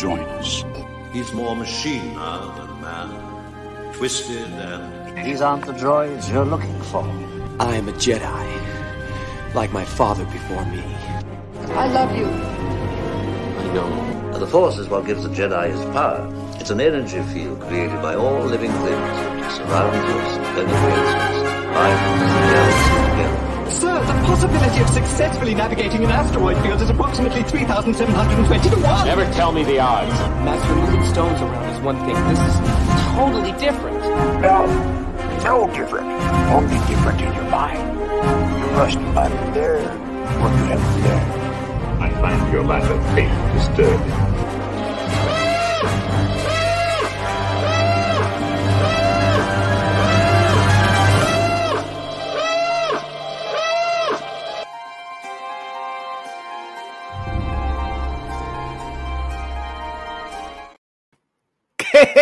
join us. He's more machine now than man. Twisted and. These aren't the droids you're looking for. I am a Jedi, like my father before me. I love you. I know. The Force is what gives the Jedi his power. It's an energy field created by all living things that surrounds us, penetrates us, binds the galaxy together. Sir, the possibility of successfully navigating an asteroid field is approximately 3,720 to 1. Never tell me the odds. Master, moving stones around is one thing. This is totally different. No, no different. Only different in your mind. You must either there or you have there. I find your lack of faith disturbing.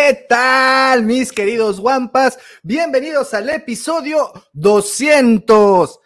¿Qué tal, mis queridos guampas? Bienvenidos al episodio 200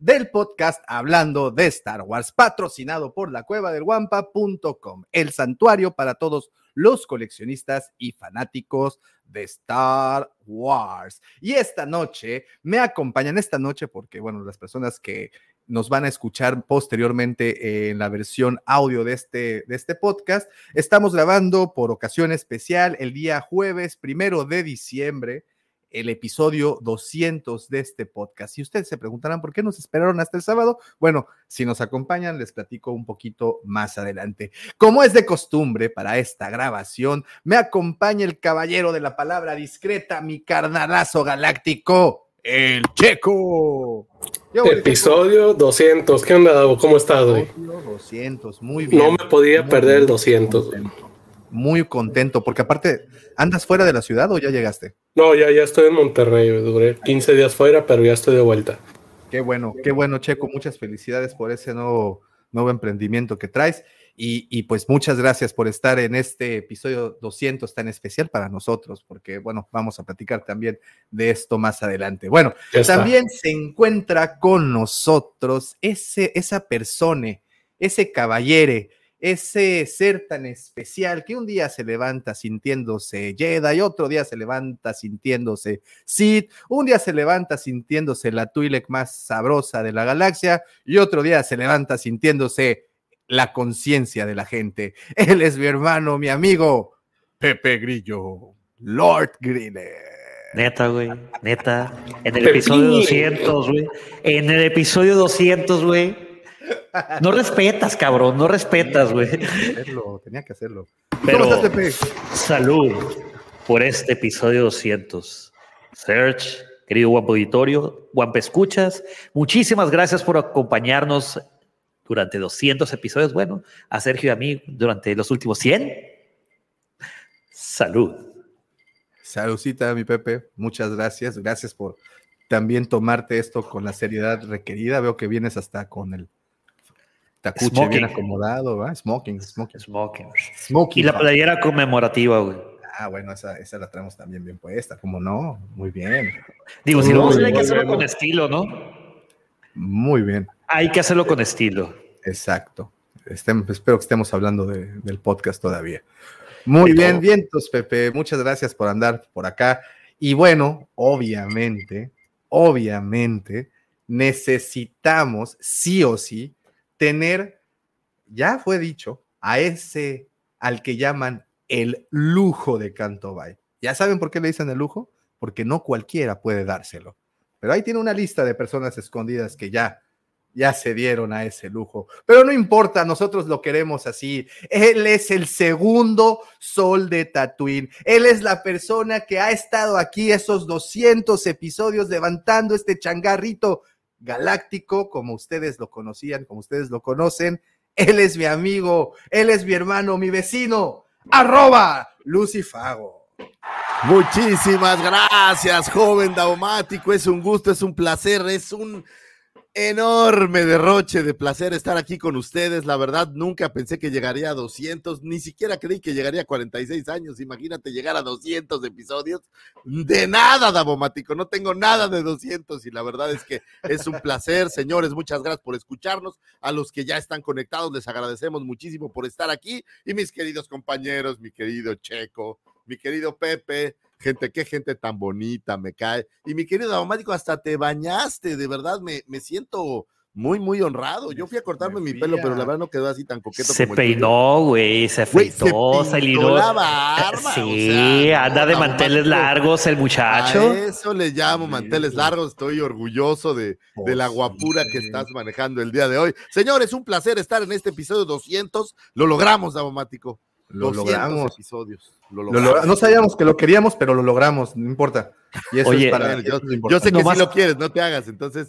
del podcast Hablando de Star Wars, patrocinado por la cueva del guampa.com, el santuario para todos los coleccionistas y fanáticos de Star Wars. Y esta noche me acompañan, esta noche, porque, bueno, las personas que nos van a escuchar posteriormente en la versión audio de este, de este podcast. Estamos grabando por ocasión especial el día jueves primero de diciembre el episodio 200 de este podcast. Y ustedes se preguntarán por qué nos esperaron hasta el sábado. Bueno, si nos acompañan, les platico un poquito más adelante. Como es de costumbre para esta grabación, me acompaña el caballero de la palabra discreta, mi carnalazo galáctico el Checo. Episodio 200. ¿Qué onda, Davo? ¿Cómo estás, güey? 200, muy bien. No me podía perder el 200. Muy contento, porque aparte, ¿andas fuera de la ciudad o ya llegaste? No, ya, ya estoy en Monterrey. Duré 15 días fuera, pero ya estoy de vuelta. Qué bueno, qué bueno, Checo. Muchas felicidades por ese nuevo, nuevo emprendimiento que traes. Y, pues muchas gracias por estar en este episodio 200 tan especial para nosotros, porque bueno, vamos a platicar también de esto más adelante. Bueno, también se encuentra con nosotros ese, esa persona, ese caballere, ese ser tan especial que un día se levanta sintiéndose Jedi y otro día se levanta sintiéndose Sith, un día se levanta sintiéndose la Twi'lek más sabrosa de la galaxia y otro día se levanta sintiéndose la conciencia de la gente. Él es mi hermano, mi amigo, Pepe Grillo, Lord Griller. Neta, güey, neta. En el episodio 200, güey. En el episodio 200, güey. No respetas, cabrón, no respetas, güey. Tenía que hacerlo, tenía que hacerlo. Pero, ¿Cómo estás, Pepe? Salud por este episodio 200. Search, querido Guampo Auditorio, Guampa Escuchas, muchísimas gracias por acompañarnos durante 200 episodios. Bueno, a Sergio y a mí durante los últimos 100. Salud. Saludcita, mi Pepe. Muchas gracias. Gracias por también tomarte esto con la seriedad requerida. Veo que vienes hasta con el tacuche bien acomodado, ¿va? Smoking, smoking. Smoking. smoking. Y la playera conmemorativa, güey. Ah, bueno, esa, esa, la traemos también bien puesta, como no, muy bien. Digo, si no, hay que hacerlo con estilo, ¿no? Muy bien. Hay que hacerlo con estilo. Exacto. espero que estemos hablando del podcast todavía. Muy bien, vientos, Pepe. Muchas gracias por andar por acá. Y bueno, obviamente, obviamente, necesitamos sí o sí tener, ya fue dicho, a ese al que llaman el lujo de Canto Bay. ¿Ya saben por qué le dicen el lujo? Porque no cualquiera puede dárselo. Pero ahí tiene una lista de personas escondidas que ya ya se dieron a ese lujo. Pero no importa, nosotros lo queremos así. Él es el segundo sol de Tatooine. Él es la persona que ha estado aquí esos 200 episodios levantando este changarrito galáctico, como ustedes lo conocían, como ustedes lo conocen. Él es mi amigo, él es mi hermano, mi vecino. Arroba Lucifago. Muchísimas gracias, joven daumático. Es un gusto, es un placer, es un enorme derroche de placer estar aquí con ustedes. La verdad, nunca pensé que llegaría a 200, ni siquiera creí que llegaría a 46 años. Imagínate llegar a 200 episodios. De nada, Davomático, no tengo nada de 200 y la verdad es que es un placer, señores. Muchas gracias por escucharnos. A los que ya están conectados, les agradecemos muchísimo por estar aquí. Y mis queridos compañeros, mi querido Checo, mi querido Pepe, gente, qué gente tan bonita me cae. Y mi querido Davomático, hasta te bañaste, de verdad, me, me siento muy, muy honrado. Yo fui a cortarme mi pelo, pero la verdad no quedó así tan coqueto. Se como peinó, güey, se afeitó, se, pintó la barba, sí, o sea, anda de manteles largos el muchacho. A eso le llamo manteles largos. Estoy orgulloso de, de la guapura que estás manejando el día de hoy. Señores, un placer estar en este episodio 200. Lo logramos, Davomático. Lo 200 logramos. episodios. Lo Lo logramos. logra- no sabíamos que lo queríamos, pero lo logramos, no importa. Y eso Oye, es para Bueno, yo, sé que Nomás- sí lo quieres, no te hagas. Entonces,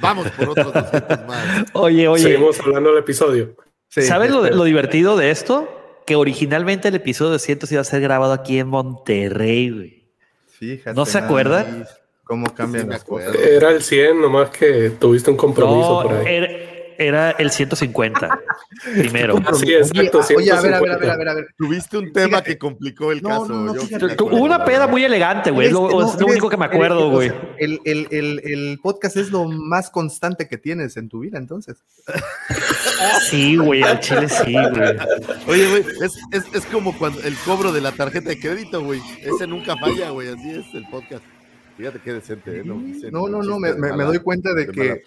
vamos por otros 200 más. Oye, oye, Seguimos hablando del episodio. Sí, ¿sabes lo, divertido de esto? Que originalmente el episodio 200 iba a ser grabado aquí en Monterrey, güey. Fíjate ¿No se acuerdan? Cómo cambian Sí, las cosas. Era el 100, nomás que tuviste un compromiso No, por ahí. era, era el 150 primero. Ah, sí, Oye, exacto. oye, a ver, a ver, a 150. ver, a ver, a ver. Tuviste un tema Fíjate. que complicó el No, caso. no, no, yo fíjate. me Tu- acuerdo, Una peda muy elegante, güey. Es lo, es único que me acuerdo, güey. el, el, el, el podcast es lo más constante que tienes en tu vida, entonces. Sí, güey, al chile sí, güey. Oye, güey, es, es, es como cuando el cobro de la tarjeta de crédito, güey. Ese nunca falla, güey. Así es el podcast. Fíjate qué decente, ¿eh? No, No, no, no, me, me- doy cuenta de que.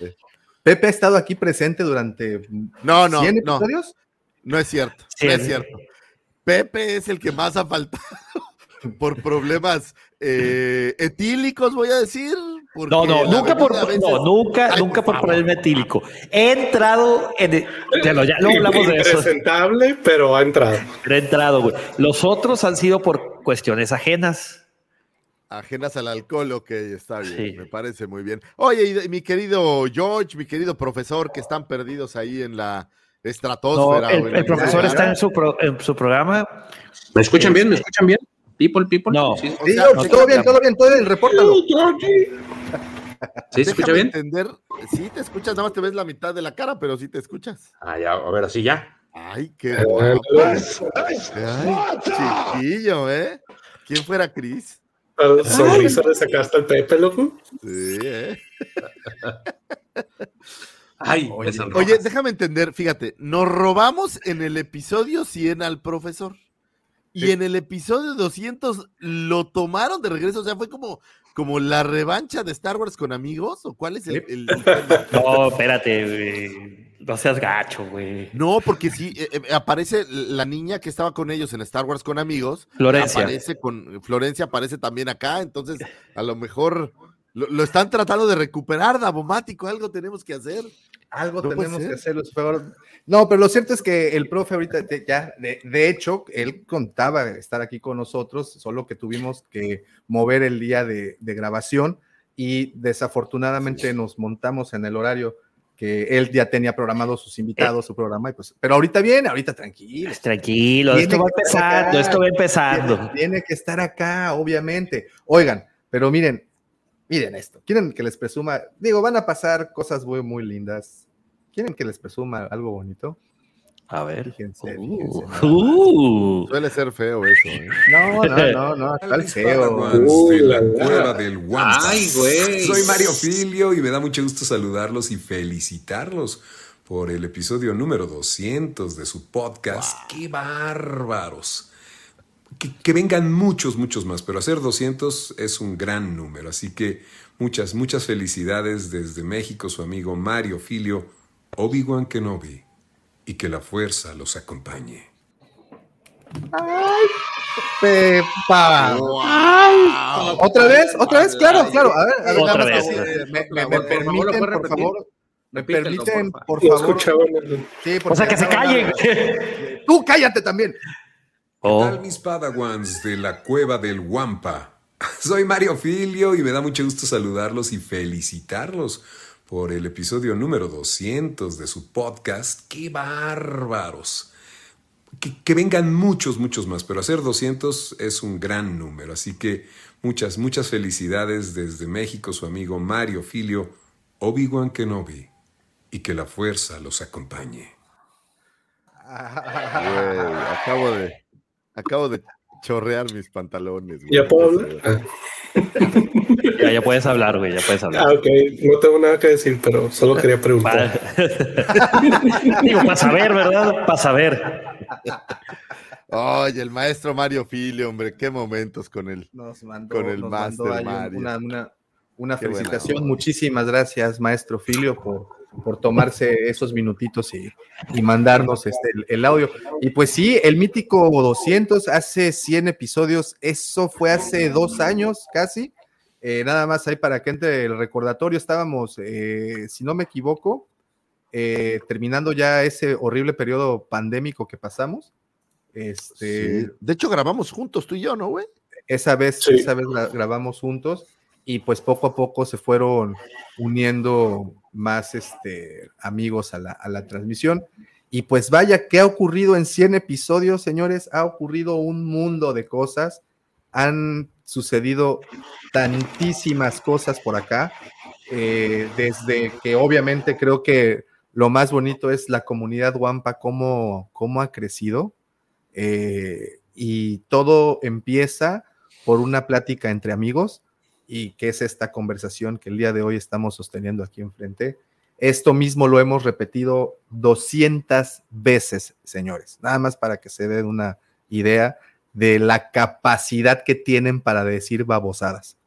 Pepe ha estado aquí presente durante No, no, 100 no. episodios. No es cierto. Sí, no es cierto. Pepe es el que más ha faltado por problemas eh, etílicos, voy a decir. No, no, nunca por, veces- no, nunca, Ay, nunca por problema etílico. He entrado en el- ya lo- ya luego hablamos de eso. Impresentable, pero ha entrado. He entrado, güey. Los otros han sido por cuestiones ajenas. Ajenas al alcohol, ok, está bien, Sí. me parece muy bien. Oye, y mi querido George, mi querido profesor, que están perdidos ahí en la estratosfera. el, profesor está en su, pro- en su programa. ¿Me escuchan bien? ¿Me escuchan bien? People, people. No. ¿Sí, O Sí, sea, George, todo bien, todo bien, todo bien, repórtalo. ¿Sí se escucha bien? entender, sí te escuchas, nada más te ves la mitad de la cara, pero sí te escuchas. Ah, ya, a ver, así ya. Ay, qué guapo. Ay, chiquillo, ¿eh? ¿Quién fuera Chris? Sonrisa le sacaste al Pepe, loco. Sí, ¿eh? Ay, Oye, sonrojas. Oye, déjame entender, fíjate, nos robamos en el episodio 100 al profesor. Y Sí. en el episodio 200 lo tomaron de regreso, o sea, fue como, como la revancha de Star Wars con amigos, o cuál es el, el-? No, espérate, güey. No seas gacho, güey. No, porque sí, eh, eh, aparece la niña que estaba con ellos en Star Wars con amigos. Florencia. Aparece con Florencia, aparece también acá, entonces a lo mejor lo, lo están tratando de recuperar, Davomático, algo tenemos que hacer. Algo No tenemos que hacer, Lucifer. No, pero lo cierto es que el profe ahorita te- ya, de, de hecho, él contaba estar aquí con nosotros, solo que tuvimos que mover el día de, de grabación y desafortunadamente nos montamos en el horario que él ya tenía programado sus invitados, su programa, y pues, pero ahorita viene, ahorita tranquilo. Pues Tranquilo, Tiene esto va empezando, acá. esto va Tiene, empezando. tiene que estar acá, obviamente. Oigan, pero miren, miren esto. ¿Quieren que les presuma? Digo, van a pasar cosas muy, muy lindas. ¿Quieren que les presuma algo bonito? A ver. Fíjense, Uh, fíjense, uh. Suele ser feo eso, ¿eh? No, no, no, no, tal feo. Uy, de la cueva del. Ay, güey. Soy Mario Filio y me da mucho gusto saludarlos y felicitarlos por el episodio número 200 de su podcast. ¡Qué bárbaros! Que, que vengan muchos, muchos más, pero hacer 200 es un gran número. Así que muchas, muchas felicidades desde México, su amigo Mario Filio, Obi-Wan Kenobi, y que la fuerza los acompañe. Pepa. ¿Otra vez? ¿Otra vez? Claro, claro. A ver, a ver, Otra nada más vez. así, me, me- me Por favor, permiten, ¿lo puedes por favor. Me permiten, por favor. Sí, O sea, que se callen. Tú cállate también. ¿Qué Oh, tal mis padawans de la cueva del Wampa? Soy Mario Filio y me da mucho gusto saludarlos y felicitarlos por el episodio número 200 de su podcast. ¡Qué bárbaros! Que, que vengan muchos, muchos más, pero hacer 200 es un gran número. Así que muchas, muchas felicidades desde México, su amigo Mario Filio, Obi-Wan Kenobi, y que la fuerza los acompañe. Güey, acabo de, acabo de chorrear mis pantalones. güey. ¿Ya puedo hablar? Ya, ya puedes hablar, güey, ya puedes hablar. Ah, ok. No tengo nada que decir, pero solo quería preguntar. Digo, para saber, ¿verdad? Para saber. Oye, el maestro Mario Filio, hombre, qué momentos con él. Nos mandó, con el nos Master mandó ahí Mario. una, una- una felicitación. Muchísimas gracias, maestro Filio, por, por tomarse esos minutitos y, y mandarnos este, el, el audio. Y pues sí, el mítico 200, hace 100 episodios, eso fue hace dos años casi. Eh, nada más ahí para que entre el recordatorio, estábamos, eh, si no me equivoco, eh, terminando ya ese horrible periodo pandémico que pasamos. Este, Sí. De hecho, grabamos juntos tú y yo, ¿no, güey? esa vez, Sí. esa vez gra- grabamos juntos y pues poco a poco se fueron uniendo más este, amigos a la, a la transmisión. Y pues vaya, ¿qué ha ocurrido en 100 episodios, señores? Ha ocurrido un mundo de cosas. Han sucedido tantísimas cosas por acá. eh, desde que obviamente creo que lo más bonito es la comunidad Wampa, cómo, cómo ha crecido. eh, y todo empieza por una plática entre amigos y que es esta conversación que el día de hoy estamos sosteniendo aquí enfrente. Esto mismo lo hemos repetido 200 veces, señores, nada más para que se den una idea de la capacidad que tienen para decir babosadas.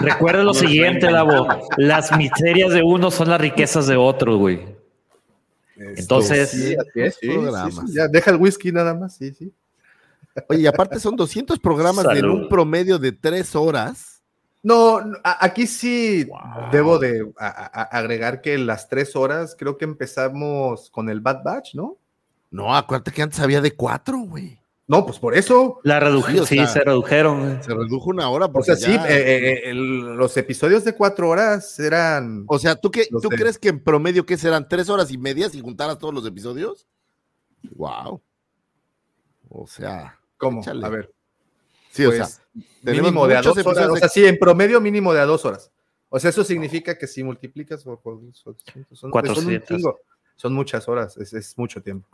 Recuerda lo siguiente, Davo. Las miserias de uno son las riquezas de otro, güey. Entonces, Sí, así es, sí, sí, programas. sí, ya deja el whisky nada más, sí, sí. Oye, y aparte son 200 programas en un promedio de tres horas. No, aquí sí debo de a- a- agregar que las tres horas creo que empezamos con el Bad Batch, ¿no? No, acuérdate que antes había de cuatro, güey. No, pues por eso. la redujeron, Sí, o sí, sea, se redujeron. güey. Se redujo una hora. O sea, sí, eh, eh, el- los episodios de cuatro horas eran. O sea, ¿tú, qué, ¿tú crees que en promedio qué serán? ¿Tres horas y media si juntaras todos los episodios? Wow. O sea, ¿Cómo? échale. A ver. sí, o pues, sea, tenemos mínimo de a dos horas. O sea, sí, en promedio mínimo de a dos horas. O sea, eso significa que si multiplicas por, por- son, son- son un 400. chingo. Son muchas horas, es, es mucho tiempo.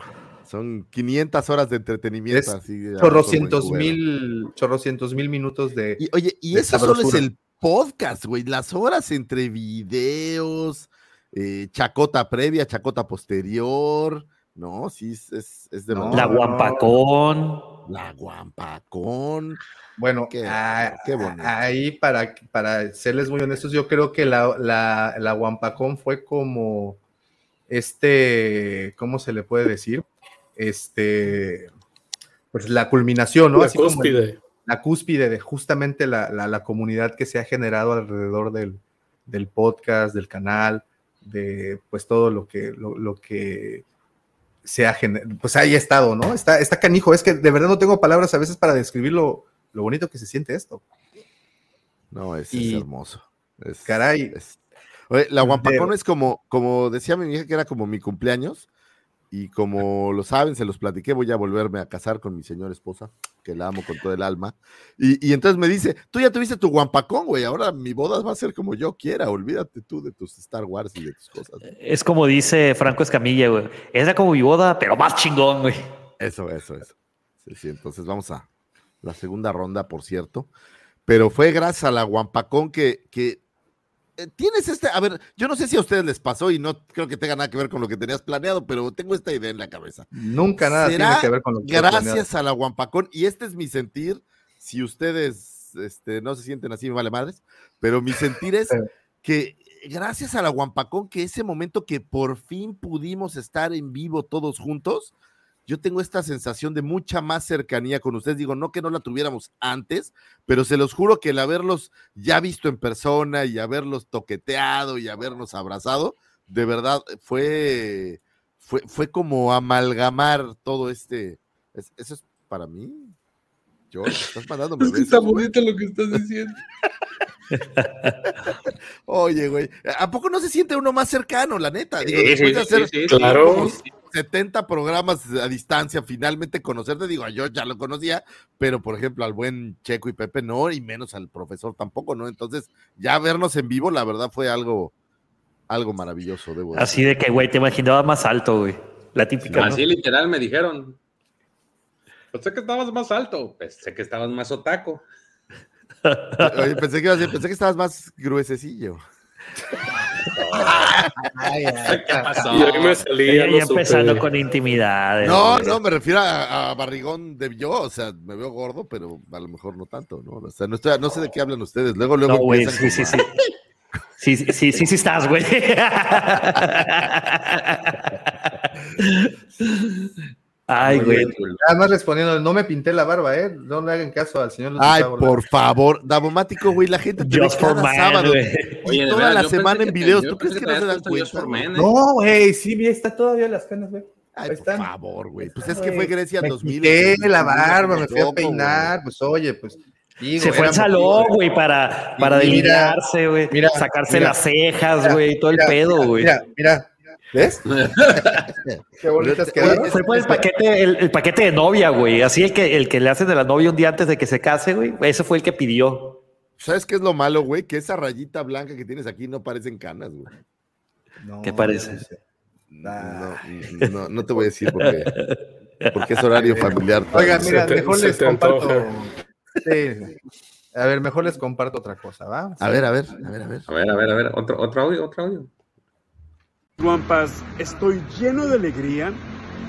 son 500 horas de entretenimiento. Es así, Chorrocientos mil, chorrocientos mil minutos de. Y, oye, y de eso solo es el podcast, güey. Las horas entre videos, eh, chacota previa, chacota posterior. No, sí, es, es, es de No. La guampacón. La guampacón. Bueno, Qué- qué bonito. ahí para, para serles muy honestos, yo creo que la, la, la Wampacón fue como este, ¿cómo se le puede decir? Este, pues la culminación, ¿no? La Así como cúspide. la cúspide de justamente la, la- la comunidad que se ha generado alrededor del, del podcast, del canal, de pues todo lo que, lo, lo que se ha generado, pues ahí ha estado, ¿no? Está, está canijo, es que de verdad no tengo palabras a veces para describir lo, lo bonito que se siente esto. No, es, es hermoso. Es- Caray. es- Oye, la guampacón De- es como, como decía mi hija que era como mi cumpleaños. Y como lo saben, se los platiqué, voy a volverme a casar con mi señora esposa, que la amo con todo el alma. Y, y entonces me dice, tú ya tuviste tu guampacón, güey, ahora mi boda va a ser como yo quiera, olvídate tú de tus Star Wars y de tus cosas. Es como dice Franco Escamilla, güey. Era como mi boda, pero más chingón, güey. Eso, eso, eso. Sí, sí, entonces vamos a la segunda ronda, por cierto. Pero fue gracias a la Guampacón que, que tienes este, a ver, yo no sé si a ustedes les pasó y no creo que tenga nada que ver con lo que tenías planeado, pero tengo esta idea en la cabeza. Nunca nada ¿Será tiene que ver con lo que he planeado. Gracias a la Guampacón, y este es mi sentir, si ustedes este, no se sienten así, me vale madres, pero mi sentir es que gracias a la Guampacón, que ese momento que por fin pudimos estar en vivo todos juntos, yo tengo esta sensación de mucha más cercanía con ustedes. Digo, no que no la tuviéramos antes, pero se los juro que el haberlos ya visto en persona y haberlos toqueteado y habernos abrazado, de verdad fue, fue, fue como amalgamar todo este. es- eso es para mí. Yo, estás mandando Es que está bonito lo que estás diciendo. Oye, güey, ¿a poco no se siente uno más cercano, la neta? Digo, Sí, después sí, de hacer sí, sí, claro. como 70 programas a distancia, finalmente conocerte, digo, yo ya lo conocía, pero por ejemplo al buen Checo y Pepe no, y menos al profesor tampoco, ¿no? Entonces, ya vernos en vivo, la verdad fue algo, algo maravilloso, debo Así de que, güey, te imaginabas más alto, güey. La típica. ¿no? Así literal me dijeron. Pensé que estabas más alto. Pensé que estabas más otaco. Oye, pensé que, ibas a decir, pensé que estabas más gruesecillo. ¿Qué pasó? Y ahí me salía, Ya, empezando con intimidades. No, no, me refiero a, a barrigón de yo, o sea, me veo gordo, pero a lo mejor no tanto, ¿no? O sea, no, estoy- no sé de qué hablan ustedes. Luego, luego No, güey, sí, sí, sí. Sí, sí, sí, sí, sí estás, güey. Ay, güey. Además respondiendo, no me pinté la barba, ¿eh? No le hagan caso al señor. Ay, por favor, Davomático, güey, la gente te ve cada man, sábado. Oye, de toda la semana en videos. ¿Tú crees que que no se dan cuenta? ¿eh? No, güey, sí, mira, está todavía las canas, güey. Ay, por están. favor, güey. Pues es que fue Grecia Me 2000. quité la barba, me fui a Loco, peinar, pues oye, pues. digo, Se fue al salón, güey, para, para delinearse, güey. mira, Sacarse mira, las cejas, güey, todo el mira, pedo, mira, güey. Mira, mira, ¿ves? Qué bonitas quedaron. Fue por el paquete, el, el paquete de novia, güey. Así el que, el que le hacen de la novia un día antes de que se case, güey. Ese fue el que pidió. ¿Sabes qué es lo malo, güey? Que esa rayita blanca que tienes aquí no parecen canas, güey. No, ¿Qué parece? no sé. No, no, no te voy a decir porque, porque es horario familiar. Oigan, Se mira, te- mejor les comparto. antoja. Sí. A ver, mejor les comparto otra cosa, ¿va? A ver, a ver, a ver, a ver. A ver, a ver, a ver. Otro, otro audio, otro audio. Guampas, estoy lleno de alegría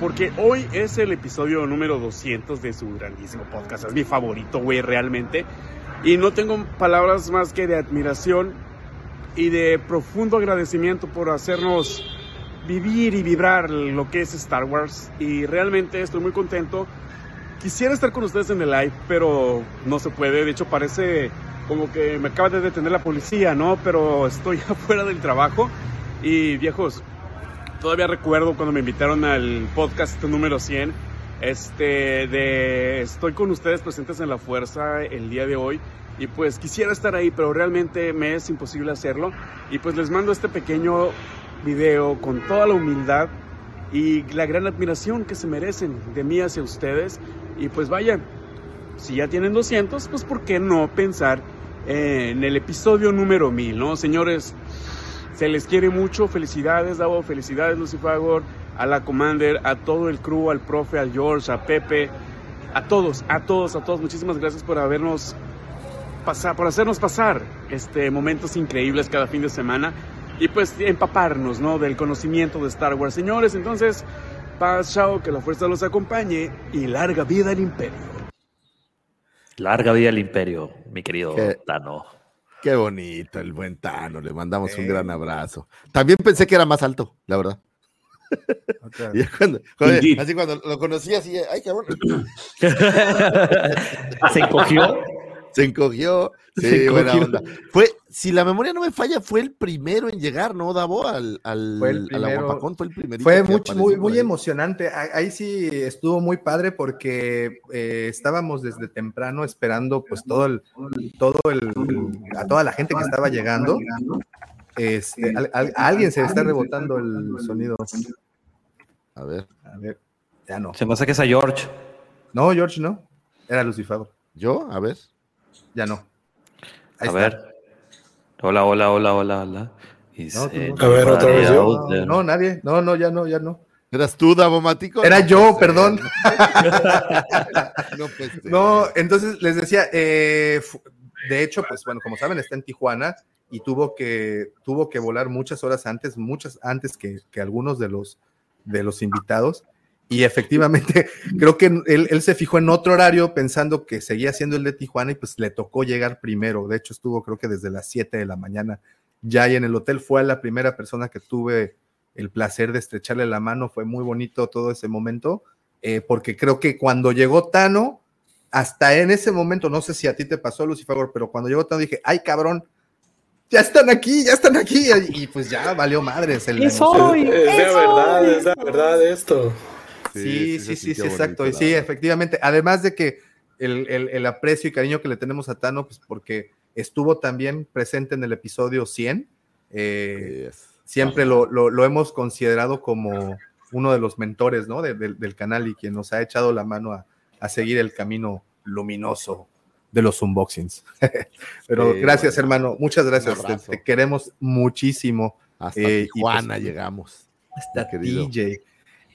porque hoy es el episodio número 200 de su grandísimo podcast. Es mi favorito, güey, realmente. Y no tengo palabras más que de admiración y de profundo agradecimiento por hacernos vivir y vibrar lo que es Star Wars. Y realmente estoy muy contento. Quisiera estar con ustedes en el live, pero no se puede. De hecho, parece como que me acaba de detener la policía, ¿no? Pero estoy afuera del trabajo. Y viejos, todavía recuerdo cuando me invitaron al podcast número 100, este, de estoy con ustedes presentes en la fuerza el día de hoy. Y pues quisiera estar ahí, pero realmente me es imposible hacerlo. Y pues les mando este pequeño video con toda la humildad y la gran admiración que se merecen de mí hacia ustedes. Y pues vaya, si ya tienen 200, pues ¿por qué no pensar en el episodio número 1000, ¿no? Señores, se les quiere mucho, felicidades Davo, felicidades Lucifagor, a la Commander, a todo el crew, al profe, al George, a Pepe, a todos, a todos, a todos, muchísimas gracias por habernos pasar, por hacernos pasar este momentos increíbles cada fin de semana y pues empaparnos, ¿no? Del conocimiento de Star Wars. Señores, entonces, paz, chao, que la fuerza los acompañe y larga vida al imperio. Larga vida al imperio, mi querido Qué- Tano. Qué bonito el buen Tano, le mandamos un gran abrazo. También pensé que era más alto, la verdad. Y ya cuando- así cuando lo conocí, así, ay, cabrón. Se encogió. Se encogió. Sí, Se buena encogió. onda. Fue, si la memoria no me falla, fue el primero en llegar, ¿no, Davo? Al, al, Fue el a la primero. Guapacón, fue el primerito. Fue que muy, muy, emocionante. Ah- Ahí sí estuvo muy padre porque eh, estábamos desde temprano esperando pues todo el, todo el, a toda la gente que estaba llegando. Este, a alguien se le está rebotando el sonido. A ver. A ver, ya no. Se me hace que es a George. No, George, no. Era Lucifer. ¿Yo? A ver. Ya no. Ahí A está. ver. Hola, hola, hola, hola, hola. No. A ver, otra vez yo. No, nadie. No, no, ya no, ya no. ¿Eras tú, Davo Matico? Era No yo, puede ser. perdón. no, pues, No, entonces les decía, eh, de hecho, pues bueno, como saben, está en Tijuana y tuvo que, tuvo que volar muchas horas antes, muchas antes que, que algunos de los, de los invitados. Y efectivamente, creo que él, él se fijó en otro horario pensando que seguía siendo el de Tijuana y pues le tocó llegar primero. De hecho, estuvo creo que desde las 7 de la mañana ya ahí en el hotel. Fue la primera persona que tuve el placer de estrecharle la mano. Fue muy bonito todo ese momento, eh, porque creo que cuando llegó Tano, hasta en ese momento, no sé si a ti te pasó, Lucifer, pero cuando llegó Tano dije, ay cabrón, ya están aquí, ya están aquí. Y pues ya valió madres. El, Es, es de verdad, es de verdad esto. Sí, sí, sí, sí, exacto. Y sí, efectivamente. Además de que el, el- el aprecio y cariño que le tenemos a Tano, pues porque estuvo también presente en el episodio 100. eh, siempre lo, lo- lo hemos considerado como uno de los mentores ¿no? de- del- del canal y quien nos ha echado la mano a, a seguir el camino luminoso de los unboxings. Pero Sí, gracias, bueno. hermano. Muchas gracias. Te, queremos muchísimo. Hasta Eh, y Tijuana pues, llegamos. Hasta. DJ.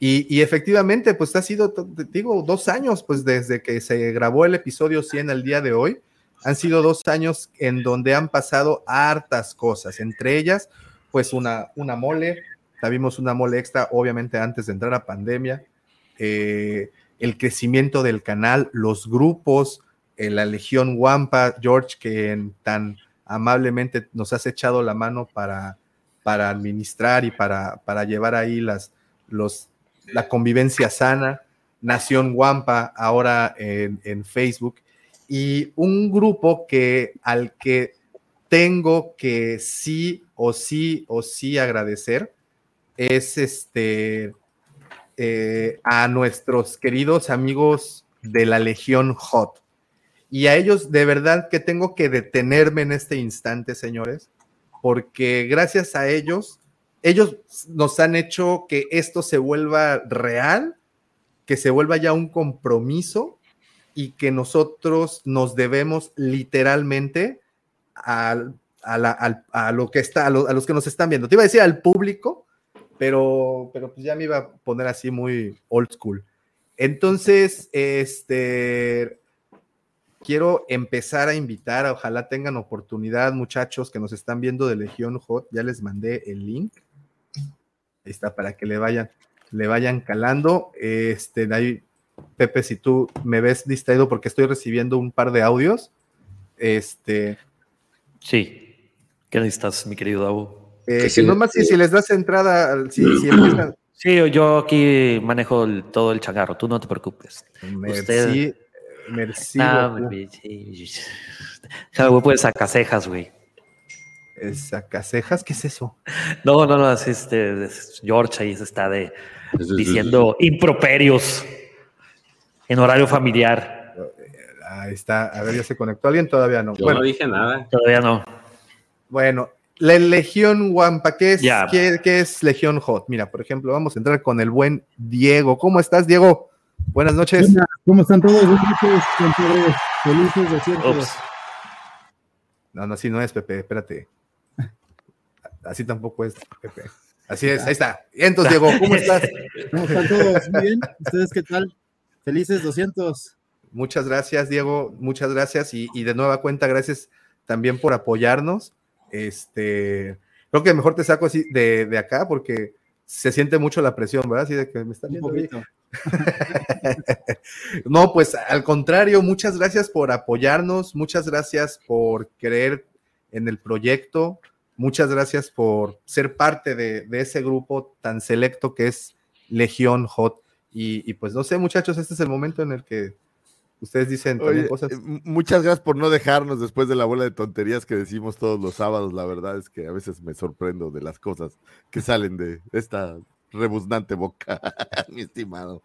Y, efectivamente, pues ha sido, digo, dos años, pues desde que se grabó el episodio 100 al día de hoy. Han sido dos años en donde han pasado hartas cosas, entre ellas, pues una, una mole, vimos una mole extra, obviamente antes de entrar a pandemia, eh, el crecimiento del canal, los grupos, eh, la Legión Wampa, George, que tan amablemente nos has echado la mano para, para administrar y para, para llevar ahí las, los, la convivencia sana, Nación Wampa, ahora en, en Facebook, y un grupo que al que tengo que sí o sí o sí agradecer es este eh, a nuestros queridos amigos de la Legión Hot. Y a ellos de verdad que tengo que detenerme en este instante, señores, porque gracias a ellos, ellos nos han hecho que esto se vuelva real, que se vuelva ya un compromiso y que nosotros nos debemos literalmente al- a, a lo que está, a los que nos están viendo. Te iba a decir al público, pero, pero pues ya me iba a poner así muy old school. Entonces, este, quiero empezar a invitar, ojalá tengan oportunidad, muchachos que nos están viendo de Legión Hot, ya les mandé el link. Ahí está, para que le vayan, le vayan calando. Este, de ahí, Pepe, si tú me ves distraído porque estoy recibiendo un par de audios, este, Sí. ¿Qué necesitas, mi querido Davo? eh, que nomás si, si les das entrada, si, si empiezan, Sí, yo aquí manejo el- todo el changarro, tú no te preocupes. merci, merci, Nah, Goku. güey, sí. Jale, güey, pues sacacejas, güey. ¿Sacacejas? ¿Qué es eso? No, no, no, es este, es George ahí se está de, diciendo improperios en horario familiar. Ahí está, a ver, ya se conectó alguien, todavía no. Yo bueno, no dije nada. Todavía no. Bueno, la Legión Wampa, ¿qué es. ¿qué, qué es Legión Hot? Mira, por ejemplo, vamos a entrar con el buen Diego. ¿Cómo estás, Diego? Buenas noches. Hola, ¿Cómo están todos? Buenas noches. Felices de. Ups. No, no, así no es, Pepe, espérate. Así tampoco es, Pepe. Así es, ahí está. Entonces, Diego, ¿cómo estás? ¿Cómo están todos? Muy bien. ¿Ustedes qué tal? Felices 200. Muchas gracias, Diego. Muchas gracias. Y, y de nueva cuenta, gracias también por apoyarnos. Este, creo que mejor te saco así de, de acá porque se siente mucho la presión, ¿verdad? Así de que me están Un viendo. poquito. No, pues al contrario, muchas gracias por apoyarnos, muchas gracias por creer en el proyecto, muchas gracias por ser parte de, de ese grupo tan selecto que es Legión Hot. Y, y pues no sé, muchachos, este es el momento en el que ustedes dicen Oye, cosas. eh, muchas gracias por no dejarnos después de la bola de tonterías que decimos todos los sábados. La verdad es que a veces me sorprendo de las cosas que salen de esta rebuznante boca, mi estimado.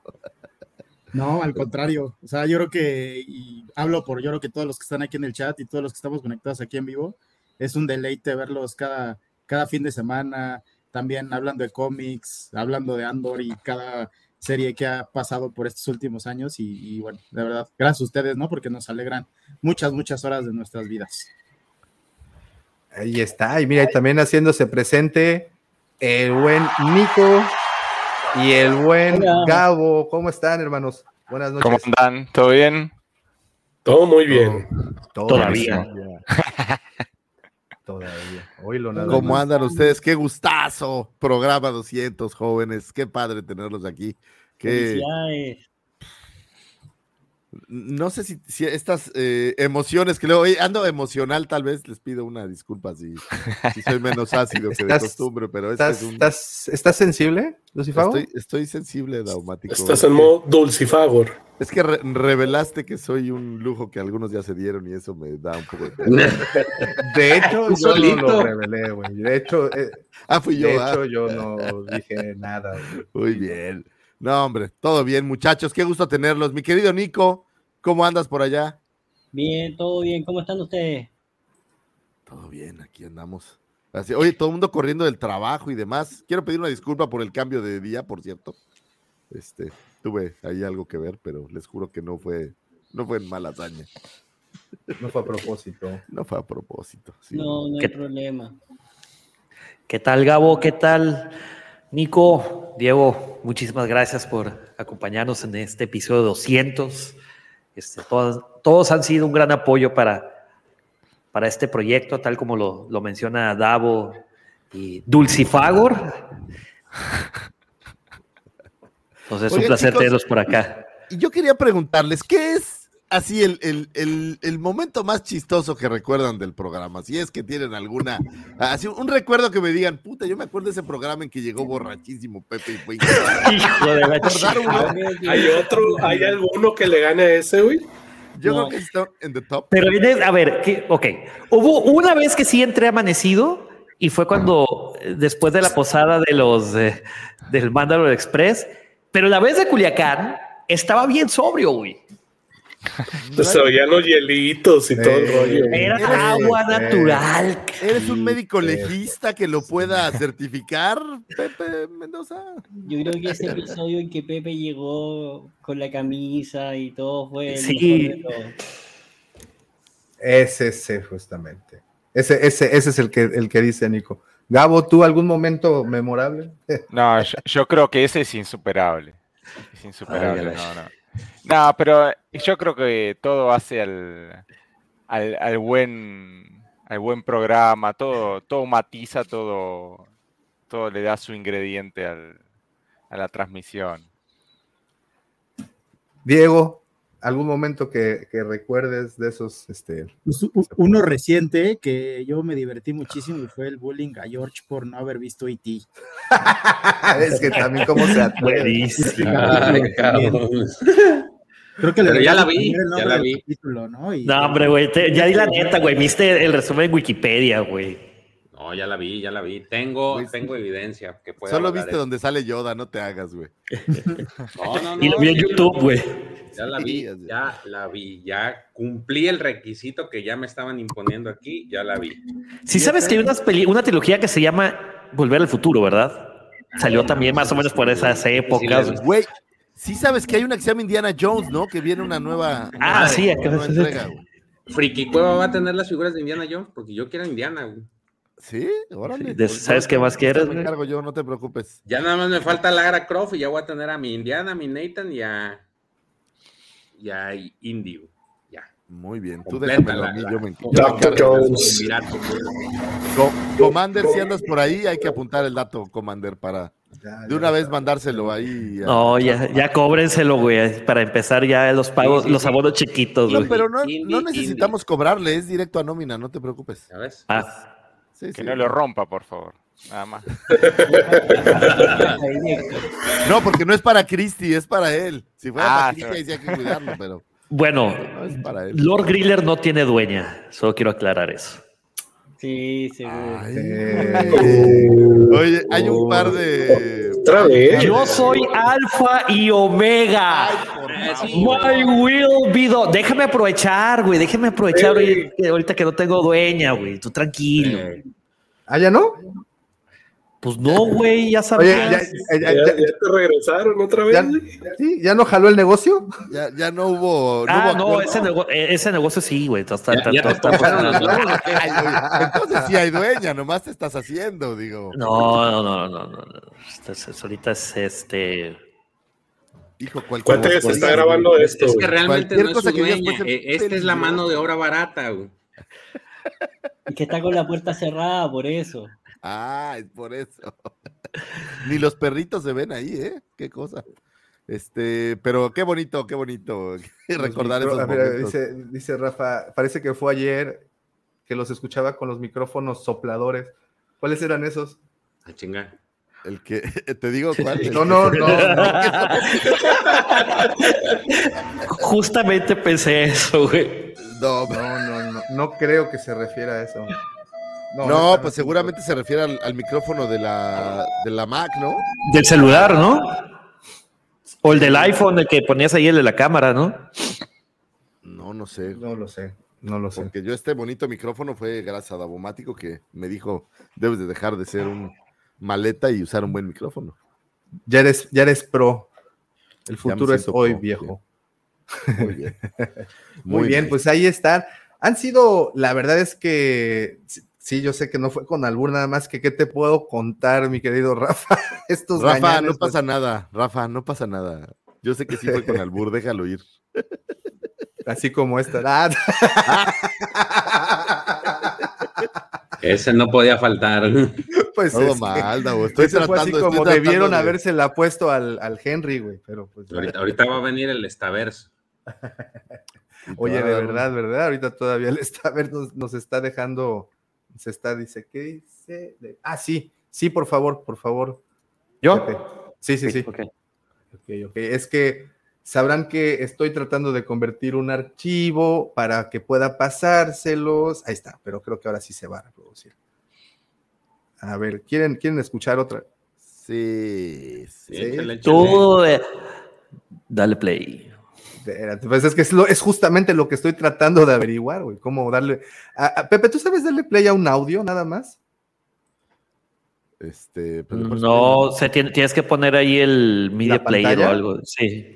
No, al contrario. O sea, yo creo que, y hablo por yo creo que todos los que están aquí en el chat y todos los que estamos conectados aquí en vivo, es un deleite verlos cada, cada fin de semana, también hablando de cómics, hablando de Andor y cada serie que ha pasado por estos últimos años. Y, y bueno, de verdad, gracias a ustedes, ¿no? Porque nos alegran muchas, muchas horas de nuestras vidas. Ahí está, y mira, y también haciéndose presente el buen Nico y el buen Hola. Gabo. ¿Cómo están, hermanos? Buenas noches. ¿Cómo andan? ¿Todo bien? Todo muy bien. Todavía. Todavía. Oílo nada ¿Cómo más. andan ustedes? Qué gustazo. Programa 200, jóvenes. Qué padre tenerlos aquí. Qué. No sé si, si estas eh, emociones que luego oye, ando emocional, tal vez les pido una disculpa si, si soy menos ácido que de ¿Estás- costumbre, pero este ¿Estás, es un- estás, estás sensible, Lucifago? estoy, estoy sensible, daumático. Estás Es en modo dulcifagor. Es que re- revelaste que soy un lujo que algunos ya se dieron y eso me da un poco de pena. De hecho, yo no solito. lo revelé, güey. De hecho, eh, Ah, fui yo. de ah. hecho, yo no dije nada. güey. Muy bien. No, hombre, todo bien, muchachos. Qué gusto tenerlos. Mi querido Nico, ¿cómo andas por allá? Bien, todo bien. ¿Cómo están ustedes? Todo bien, aquí andamos. Así, oye, todo el mundo corriendo del trabajo y demás. Quiero pedir una disculpa por el cambio de día, por cierto. Este, tuve ahí algo que ver, pero les juro que no fue, no fue en mala hazaña. No fue a propósito. No fue a propósito. sí. No, no hay ¿Qué- problema. ¿Qué tal, Gabo? ¿Qué tal, Nico? Diego, muchísimas gracias por acompañarnos en este episodio 200. Este, todos, todos han sido un gran apoyo para, para este proyecto, tal como lo, lo menciona Davo y Dulcifagor. Entonces, es un placer chicos, tenerlos por acá. Y yo quería preguntarles, ¿qué es así el, el- el- el momento más chistoso que recuerdan del programa? Si es que tienen alguna, así un recuerdo que me digan, puta, yo me acuerdo de ese programa en que llegó borrachísimo Pepe y fue Hijo de la. ¿Hay otro, hay alguno que le gane a ese, güey? Yo No. creo que está en the top. Pero viene, a ver, ¿qué? ok. Hubo una vez que sí entré amanecido y fue cuando, eh, después de la posada de los eh, del Mandalore Express, pero la vez de Culiacán estaba bien sobrio, güey. Se oían los hielitos y todo el rollo. Era Eres- agua natural. ¿Eres un médico legista que lo pueda certificar, Pepe Mendoza? Yo creo que ese episodio en que Pepe llegó con la camisa y todo fue el Sí. todos. Ese, ese, justamente. Ese, ese, ese es el que, el que dice Nico. Gabo, ¿tú algún momento memorable? No, yo, yo creo que ese es insuperable. Es insuperable, Ay, no, no. No, pero yo creo que todo hace al, al, al buen al buen programa, todo, todo matiza, todo, todo le da su ingrediente al- a la transmisión. Diego, ¿algún momento que, que recuerdes de esos? Este, Pues, uno reciente que yo me divertí muchísimo y fue el bullying a George por no haber visto E E.T. es que también cómo se atreve. Creo que Pero ya la vi, ya la capítulo, ¿no? Y- No, hombre, güey, ya di la neta, güey. Viste el resumen en Wikipedia, güey. No, ya la vi, ya la vi. Tengo, Pues, tengo evidencia que puede Solo viste eso. donde sale Yoda, no te hagas, güey. No, no, no. Y lo vi en YouTube, güey. Ya la vi, ya la vi, ya cumplí el requisito que ya me estaban imponiendo aquí, ya la vi. Sí sabes que hay unas peli- una trilogía que se llama Volver al Futuro, ¿verdad? Salió también más o menos por esas épocas. Güey, sí sabes que hay una que se llama Indiana Jones, ¿no? Que viene una nueva, Ah, una- sí, una acá- nueva entrega, güey. Friki Cueva va a tener las figuras de Indiana Jones porque yo quiero Indiana. güey. Sí, órale. Pues, ¿sabes qué más quieres, Me güey? encargo yo, no te preocupes. Ya nada más me falta Lara Croft y ya voy a tener a mi Indiana, a mi Nathan y a, y a güey. Ya. Muy bien, tú déjamelo a mí, yo me encargo. Dr. Jones. Co- Commander, si andas por ahí, hay que apuntar el dato, Commander, para Ya, de una vez sabes. mandárselo ahí. a- No, ya, ya cóbrenselo, güey, para empezar ya los pagos, Sí, sí, los abonos chiquitos, No, güey. pero no, no necesitamos cobrarle, es directo a nómina, no te preocupes. ¿Ya ves? Ah, Sí, Que sí. no lo rompa, por favor. Nada más. No, porque no es para Christy, es para él. Si fuera Ah, para sí. ahí sí hay que cuidarlo, pero bueno, no es para él. Lord Griller no tiene dueña, solo quiero aclarar eso. Sí, seguro. Ay. Oye, hay un par de. Otra vez. Yo soy Alfa y Omega. My will be done. Déjame aprovechar, güey. Déjame aprovechar Sí. ahorita que no tengo dueña, güey. Tú tranquilo. ¿Ah, ya no? Pues no, güey, ya Oye, sabías. ya, ya- Ya, ya- ya te regresaron otra vez. ¿sí? ¿Ya no jaló el negocio? Ya, ya no hubo. No ah, hubo no, acuerdo. ese, nego- ese negocio sí, güey. Oye, Entonces sí hay dueña, nomás te estás haciendo, digo. No, no, no, no, no. no. Este es- ahorita es este. Hijo, cualquier que se está grabando esto. Es que güey. realmente Cualquier no es su dueña. eh, Esta es la mano de obra barata, güey. Y que está con la puerta cerrada, por eso. Ah, es por eso. Ni los perritos se ven ahí, ¿eh? Qué cosa. Este, pero qué bonito, qué bonito recordar esos mira, momentos. dice, dice Rafa, parece que fue ayer que los escuchaba con los micrófonos sopladores. ¿Cuáles eran esos? A chingar. El que te digo cuál. No, no, se- no, Justamente pensé eso, güey. No, No, no, no, no creo que se refiera a eso. No, pues es- seguramente se refiere al, al micrófono de la, de la Mac, ¿no? Del celular, ¿no? O el del iPhone, el que ponías ahí, el de la cámara, ¿no? No, no sé. No lo sé, no lo sé. Porque yo este bonito micrófono fue gracias a Davomático que me dijo, debes de dejar de ser un maleta y usar un buen micrófono. Ya eres, ya eres pro. El futuro es hoy, pro, viejo. Muy bien. Muy, bien, pues ahí están. Han sido, la verdad es que, Sí, yo sé que no fue con albur, nada más que qué te puedo contar, mi querido Rafa. Estos Rafa, gañanes, no pues, pasa nada. Rafa, no pasa nada. Yo sé que sí fue con albur, déjalo ir. Así como esta. Ah, Ese no podía faltar. pues Todo es mal, estoy ese fue así tratando- estoy como tratando debieron de- habérsela puesto al, al Henry, güey. Pero pues. Ahorita, ahorita va a venir el estaverso. Oye, de verdad, ¿verdad? Ahorita todavía el está, a ver, nos, nos está dejando, se está, dice, ¿qué dice? De- ah, sí, sí, por favor, por favor. ¿Yo? Pepe. Sí, sí, sí. Ok. Ok, ok. Es que sabrán que estoy tratando de convertir un archivo para que pueda pasárselos. Ahí está, pero creo que ahora sí se va a reproducir. A ver, ¿quieren, ¿quieren escuchar otra? Sí, sí. Échale, échale. Tú, eh, dale play. Espérate, Pues es que es, lo- es justamente lo que estoy tratando de averiguar, güey. ¿Cómo darle. a- a- Pepe, ¿tú sabes darle play a un audio nada más? Este, pues, No, se tiene- tienes que poner ahí el media player o algo. Sí.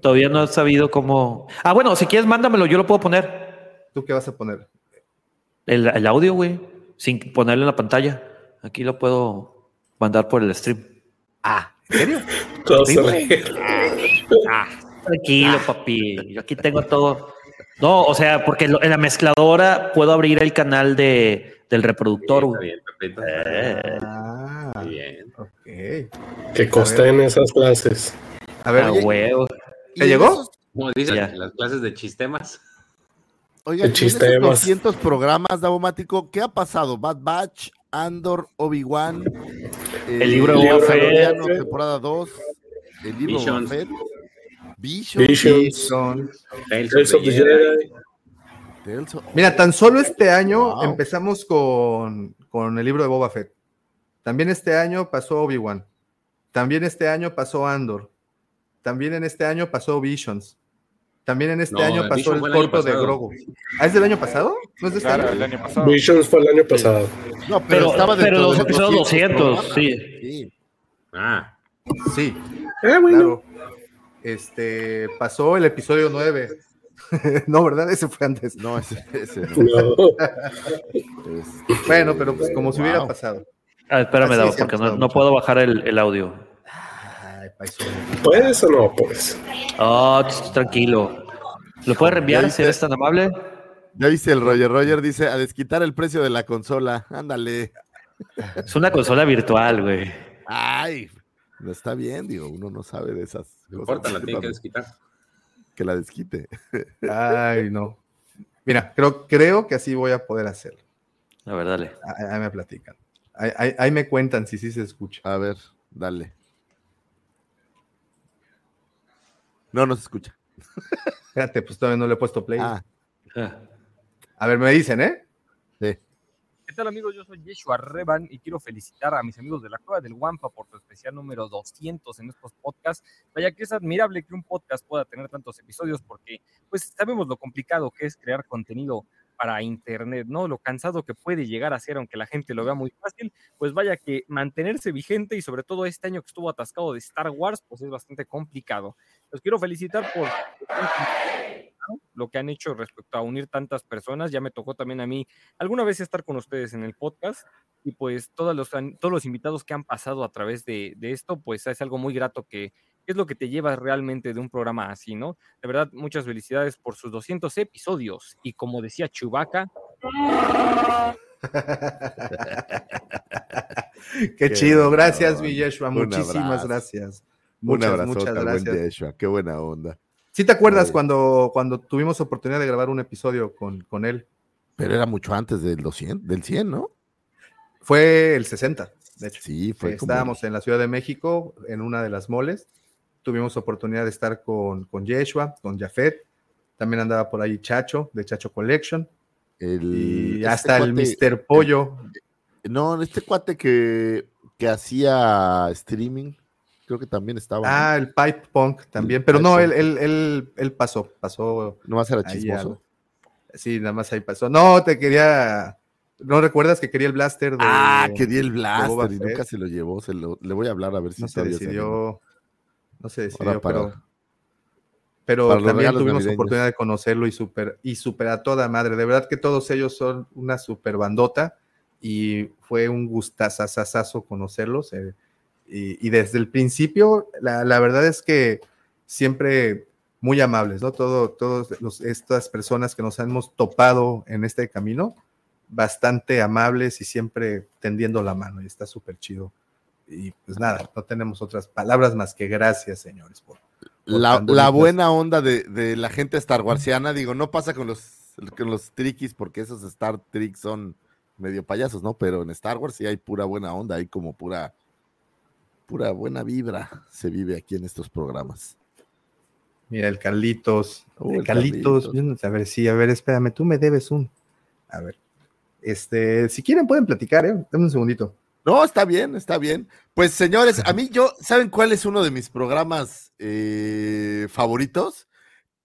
Todavía no he sabido cómo. Ah, bueno, si quieres, mándamelo, yo lo puedo poner. ¿Tú qué vas a poner? El, el audio, güey, sin ponerlo en la pantalla. Aquí lo puedo mandar por el stream. Ah, ¿en serio? Todo Ah, tranquilo, papi. Yo aquí tengo todo. No, o sea, porque lo- en la mezcladora puedo abrir el canal de, del reproductor. Está bien. Eh, Ah, bien. ok. Que costen esas clases. A ver, a oye, huevo. ¿te llegó? Como dicen Ya. las clases de chistemas. Y en más. 200 programas, Davomático, ¿qué ha pasado? Bad Batch, Andor, Obi-Wan, eh, El libro de Boba temporada 2, el libro de Vision, Visions, Son- Tales Tales of of the the Jedi. Jedi. Tales of- Mira, tan solo este año Wow. empezamos con, con el libro de Boba Fett. También este año pasó Obi-Wan. También este año pasó Andor. También en este año pasó Visions. También en este No, año pasó Vision el corto de. Grogu. ¿Ah, es del año pasado? ¿No es de este Claro, año? el año pasado. Visions fue el año pasado. No, pero, Pero, estaba pero los de episodios 200, programas. sí. Sí. Ah, Sí, Ah, bueno. claro. Este, pasó el episodio 9. no, ¿verdad? Ese fue antes. No, ese, ese no. No. Este, Bueno, pero pues como si hubiera pasado. Ah, espérame, Davo, porque no, puedo bajar el, el audio. Ay. ¿Puedes o no? Pues. Oh, tranquilo. ¿Lo puedes reenviar si eres tan amable? Ya dice el Roger. Roger dice, a desquitar el precio de la consola. Ándale. Es una consola virtual, güey. Ay, no está bien, digo, uno no sabe de esas no cosas. importa, la tienen que desquitar. Que la desquite. Ay, no. Mira, creo, creo que así voy a poder hacerlo. A ver, dale. Ahí, ahí me platican. Ahí, ahí- ahí me cuentan si sí se escucha. A ver, dale. No, no se escucha. Espérate, pues todavía no le he puesto play. Ah, Ah. A ver, me dicen, ¿eh? sí. ¿Qué tal amigos? Yo soy Yeshua Revan y quiero felicitar a mis amigos de la Cueva del Guampa por su especial número 200 en estos podcasts. Vaya que es admirable que un podcast pueda tener tantos episodios porque pues sabemos lo complicado que es crear contenido para internet, ¿no? Lo cansado que puede llegar a ser aunque la gente lo vea muy fácil, pues vaya que mantenerse vigente y sobre todo este año que estuvo atascado de Star Wars, pues es bastante complicado. Los quiero felicitar por ¿no? lo que han hecho respecto a unir tantas personas. Ya me tocó también a mí alguna vez estar con ustedes en el podcast y pues todos los, todos los invitados que han pasado a través de, de esto, pues es algo muy grato que es lo que te lleva realmente de un programa así, ¿no? De verdad, muchas felicidades por sus 200 episodios y como decía Chubaca, Qué, Qué chido, gracias, mi Yeshua, Un muchísimas abrazo. gracias. Un Muchas, abrazo muchas buen gracias. Yeshua. Qué buena onda. ¿Sí te acuerdas Oye. cuando, cuando tuvimos oportunidad de grabar un episodio con, con él? Pero era mucho antes del 200, del 100, ¿no? Fue el 60, de hecho. Sí, fue Eh, como Estábamos en la Ciudad de México, en una de las moles. Tuvimos oportunidad de estar con, con Yeshua, con Jafet. También andaba por ahí Chacho, de Chacho Collection. el, Y este hasta el Mr. Pollo. No, este cuate que, que hacía streaming, creo que también estaba. ¿no? Ah, el Pipe Punk también. El Pero no, él, él, él, él pasó, pasó. Nomás era chismoso. Sí, nada más ahí pasó. No, te quería. ¿No recuerdas que quería el blaster de. ah, quería el blaster y nunca se lo llevó. Se lo, le voy a hablar a ver si No se decidió. No se decidió, para- pero. pero también tuvimos navideños. oportunidad de conocerlo y super, y super a toda madre. De verdad que todos ellos son una super bandota y fue un gustazazazazo conocerlos. eh, y, y desde el principio, la, la verdad es que siempre muy amables, ¿no? Todo, todas estas personas que nos hemos topado en este camino, bastante amables y siempre tendiendo la mano y está súper chido. Y pues nada, no tenemos otras palabras más que gracias, señores. por- La, la buena onda de, de la gente Star Warsiana, digo, no pasa con los, con los triquis, porque esos Star Tricks son medio payasos, ¿no? Pero en Star Wars sí hay pura buena onda, hay como pura, pura buena vibra se vive aquí en estos programas. Mira, el Carlitos. El Carlitos. A ver, sí, a ver, espérame, tú me debes un. A ver. Este, si quieren pueden platicar, ¿eh? Dame un segundito. No, está bien, está bien. Pues señores, a mí yo, ¿saben cuál es uno de mis programas eh, favoritos?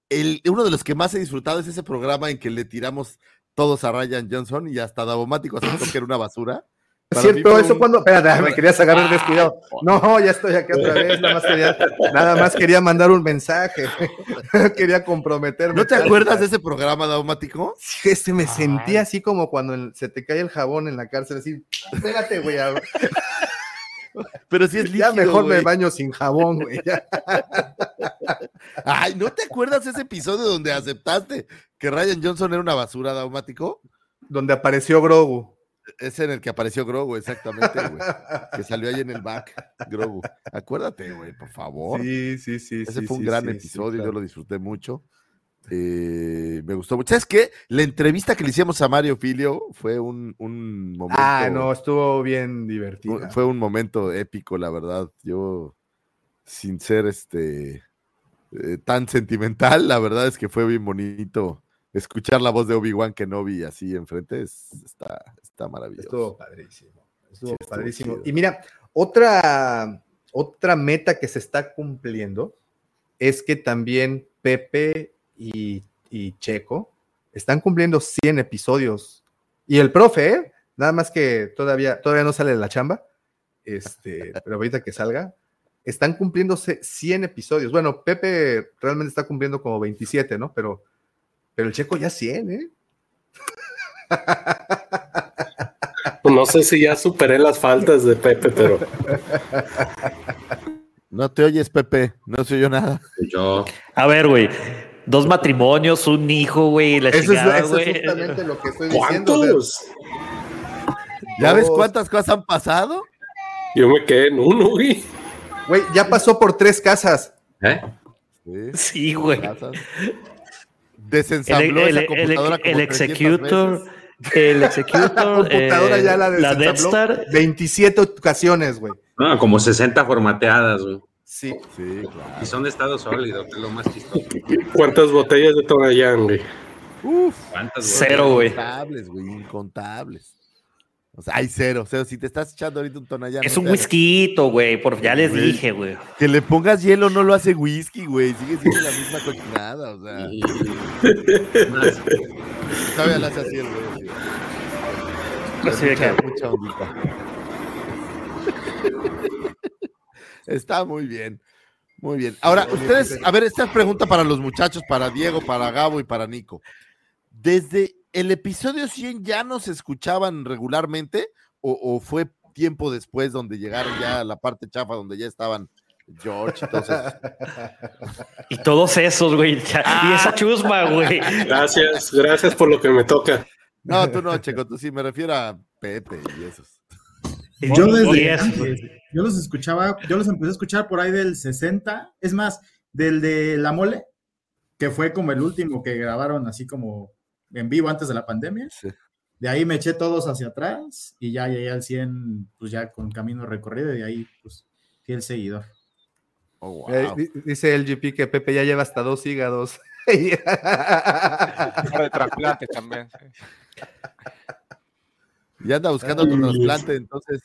El, uno de los que más he disfrutado es ese programa en que le tiramos todos a Ryan Johnson y hasta Davomático aceptó que era una basura. Es cierto, eso cuando. Espérate, me querías agarrar Ah, descuidado. No, ya estoy aquí otra vez. Nada más quería, nada más quería mandar un mensaje. quería comprometerme. ¿No te acuerdas de ese programa, Daumático? Sí, este me sentí así como cuando se te cae el jabón en la cárcel, así, espérate, güey. Pero sí es Ya líquido, mejor me baño sin jabón, güey. ya. Ay, ¿no te acuerdas ese episodio donde aceptaste que Ryan Johnson era una basura, Daumático? Donde apareció Grogu. Es en el que apareció Grogu, exactamente, güey. que salió ahí en el back, Grogu. Acuérdate, güey, por favor. Sí, sí, sí. Ese sí, fue un sí, gran sí, episodio, claro. yo lo disfruté mucho. Eh, me gustó mucho. ¿Sabes qué? La entrevista que le hicimos a Mario Filio fue un, un momento. Ah, no, estuvo bien divertido. Fue un momento épico, la verdad. Yo, sin ser este eh, tan sentimental, la verdad es que fue bien bonito escuchar la voz de Obi-Wan Kenobi así enfrente. es- está, está maravilloso. Estuvo padrísimo. Estuvo Sí, estuvo padrísimo. chido. Y mira, otra, otra meta que se está cumpliendo es que también Pepe y, y Checo están cumpliendo 100 episodios. Y el profe, ¿eh? nada más que todavía, todavía no sale de la chamba, este, pero ahorita que salga, están cumpliéndose 100 episodios. Bueno, Pepe realmente está cumpliendo como 27, ¿no? Pero, pero el Checo ya 100, ¿eh? No sé si ya superé las faltas de Pepe, pero No te oyes, Pepe. No se oyó nada. Yo. A ver, güey. Dos matrimonios, un hijo, güey, la Eso es, chingada, eso es güey. justamente lo que estoy diciendo. ¿cuántos? ¿Ya ves cuántas cosas han pasado? Yo me quedé en uno, güey. Güey, ya pasó por tres casas. ¿Eh? Sí, güey. El, Desensambló el- esa el- computadora el como 300 executor, veces. El La executor, computadora eh, ya la la Death Star. 27 ocasiones, güey. No, como 60 formateadas, güey. Sí. Sí, claro. Y son de estado sólido, que es lo más chistoso. ¿Cuántas botellas de Tonayán, güey? Uf, ¿Cuántas, Cero, güey. incontables, güey, incontables. O sea, hay cero. O sea, si te estás echando ahorita un tonallán. Es no un whisky, güey, por ya les dije, güey. Que le pongas hielo no lo hace whisky, güey. Sigue siendo la misma cochinada, o sea. Todavía la hace así el güey. de Mucha- que- mucha ondita. Está muy bien. Muy bien. Ahora, ustedes, a ver, esta pregunta para los muchachos, para Diego, para Gabo y para Nico. Desde el episodio 100 ya nos escuchaban regularmente o, o fue tiempo después donde llegaron ya a la parte chafa donde ya estaban George y todos esos? Y todos esos, güey. Y esa chusma, güey. Gracias, gracias por lo que me toca. No, tú no, Checo, tú sí me refiero a Pepe y esos. Yo, desde, yo los escuchaba, yo los empecé a escuchar por ahí del 60, es más, del de La Mole, que fue como el último que grabaron así como en vivo antes de la pandemia. Sí. De ahí me eché todos hacia atrás y ya llegué al 100, pues ya con camino recorrido y de ahí, pues, fiel seguidor. Oh, wow. Eh, di- dice el GP que Pepe ya lleva hasta dos hígados. De trasplante también. sí. Y anda buscando tu trasplante, entonces,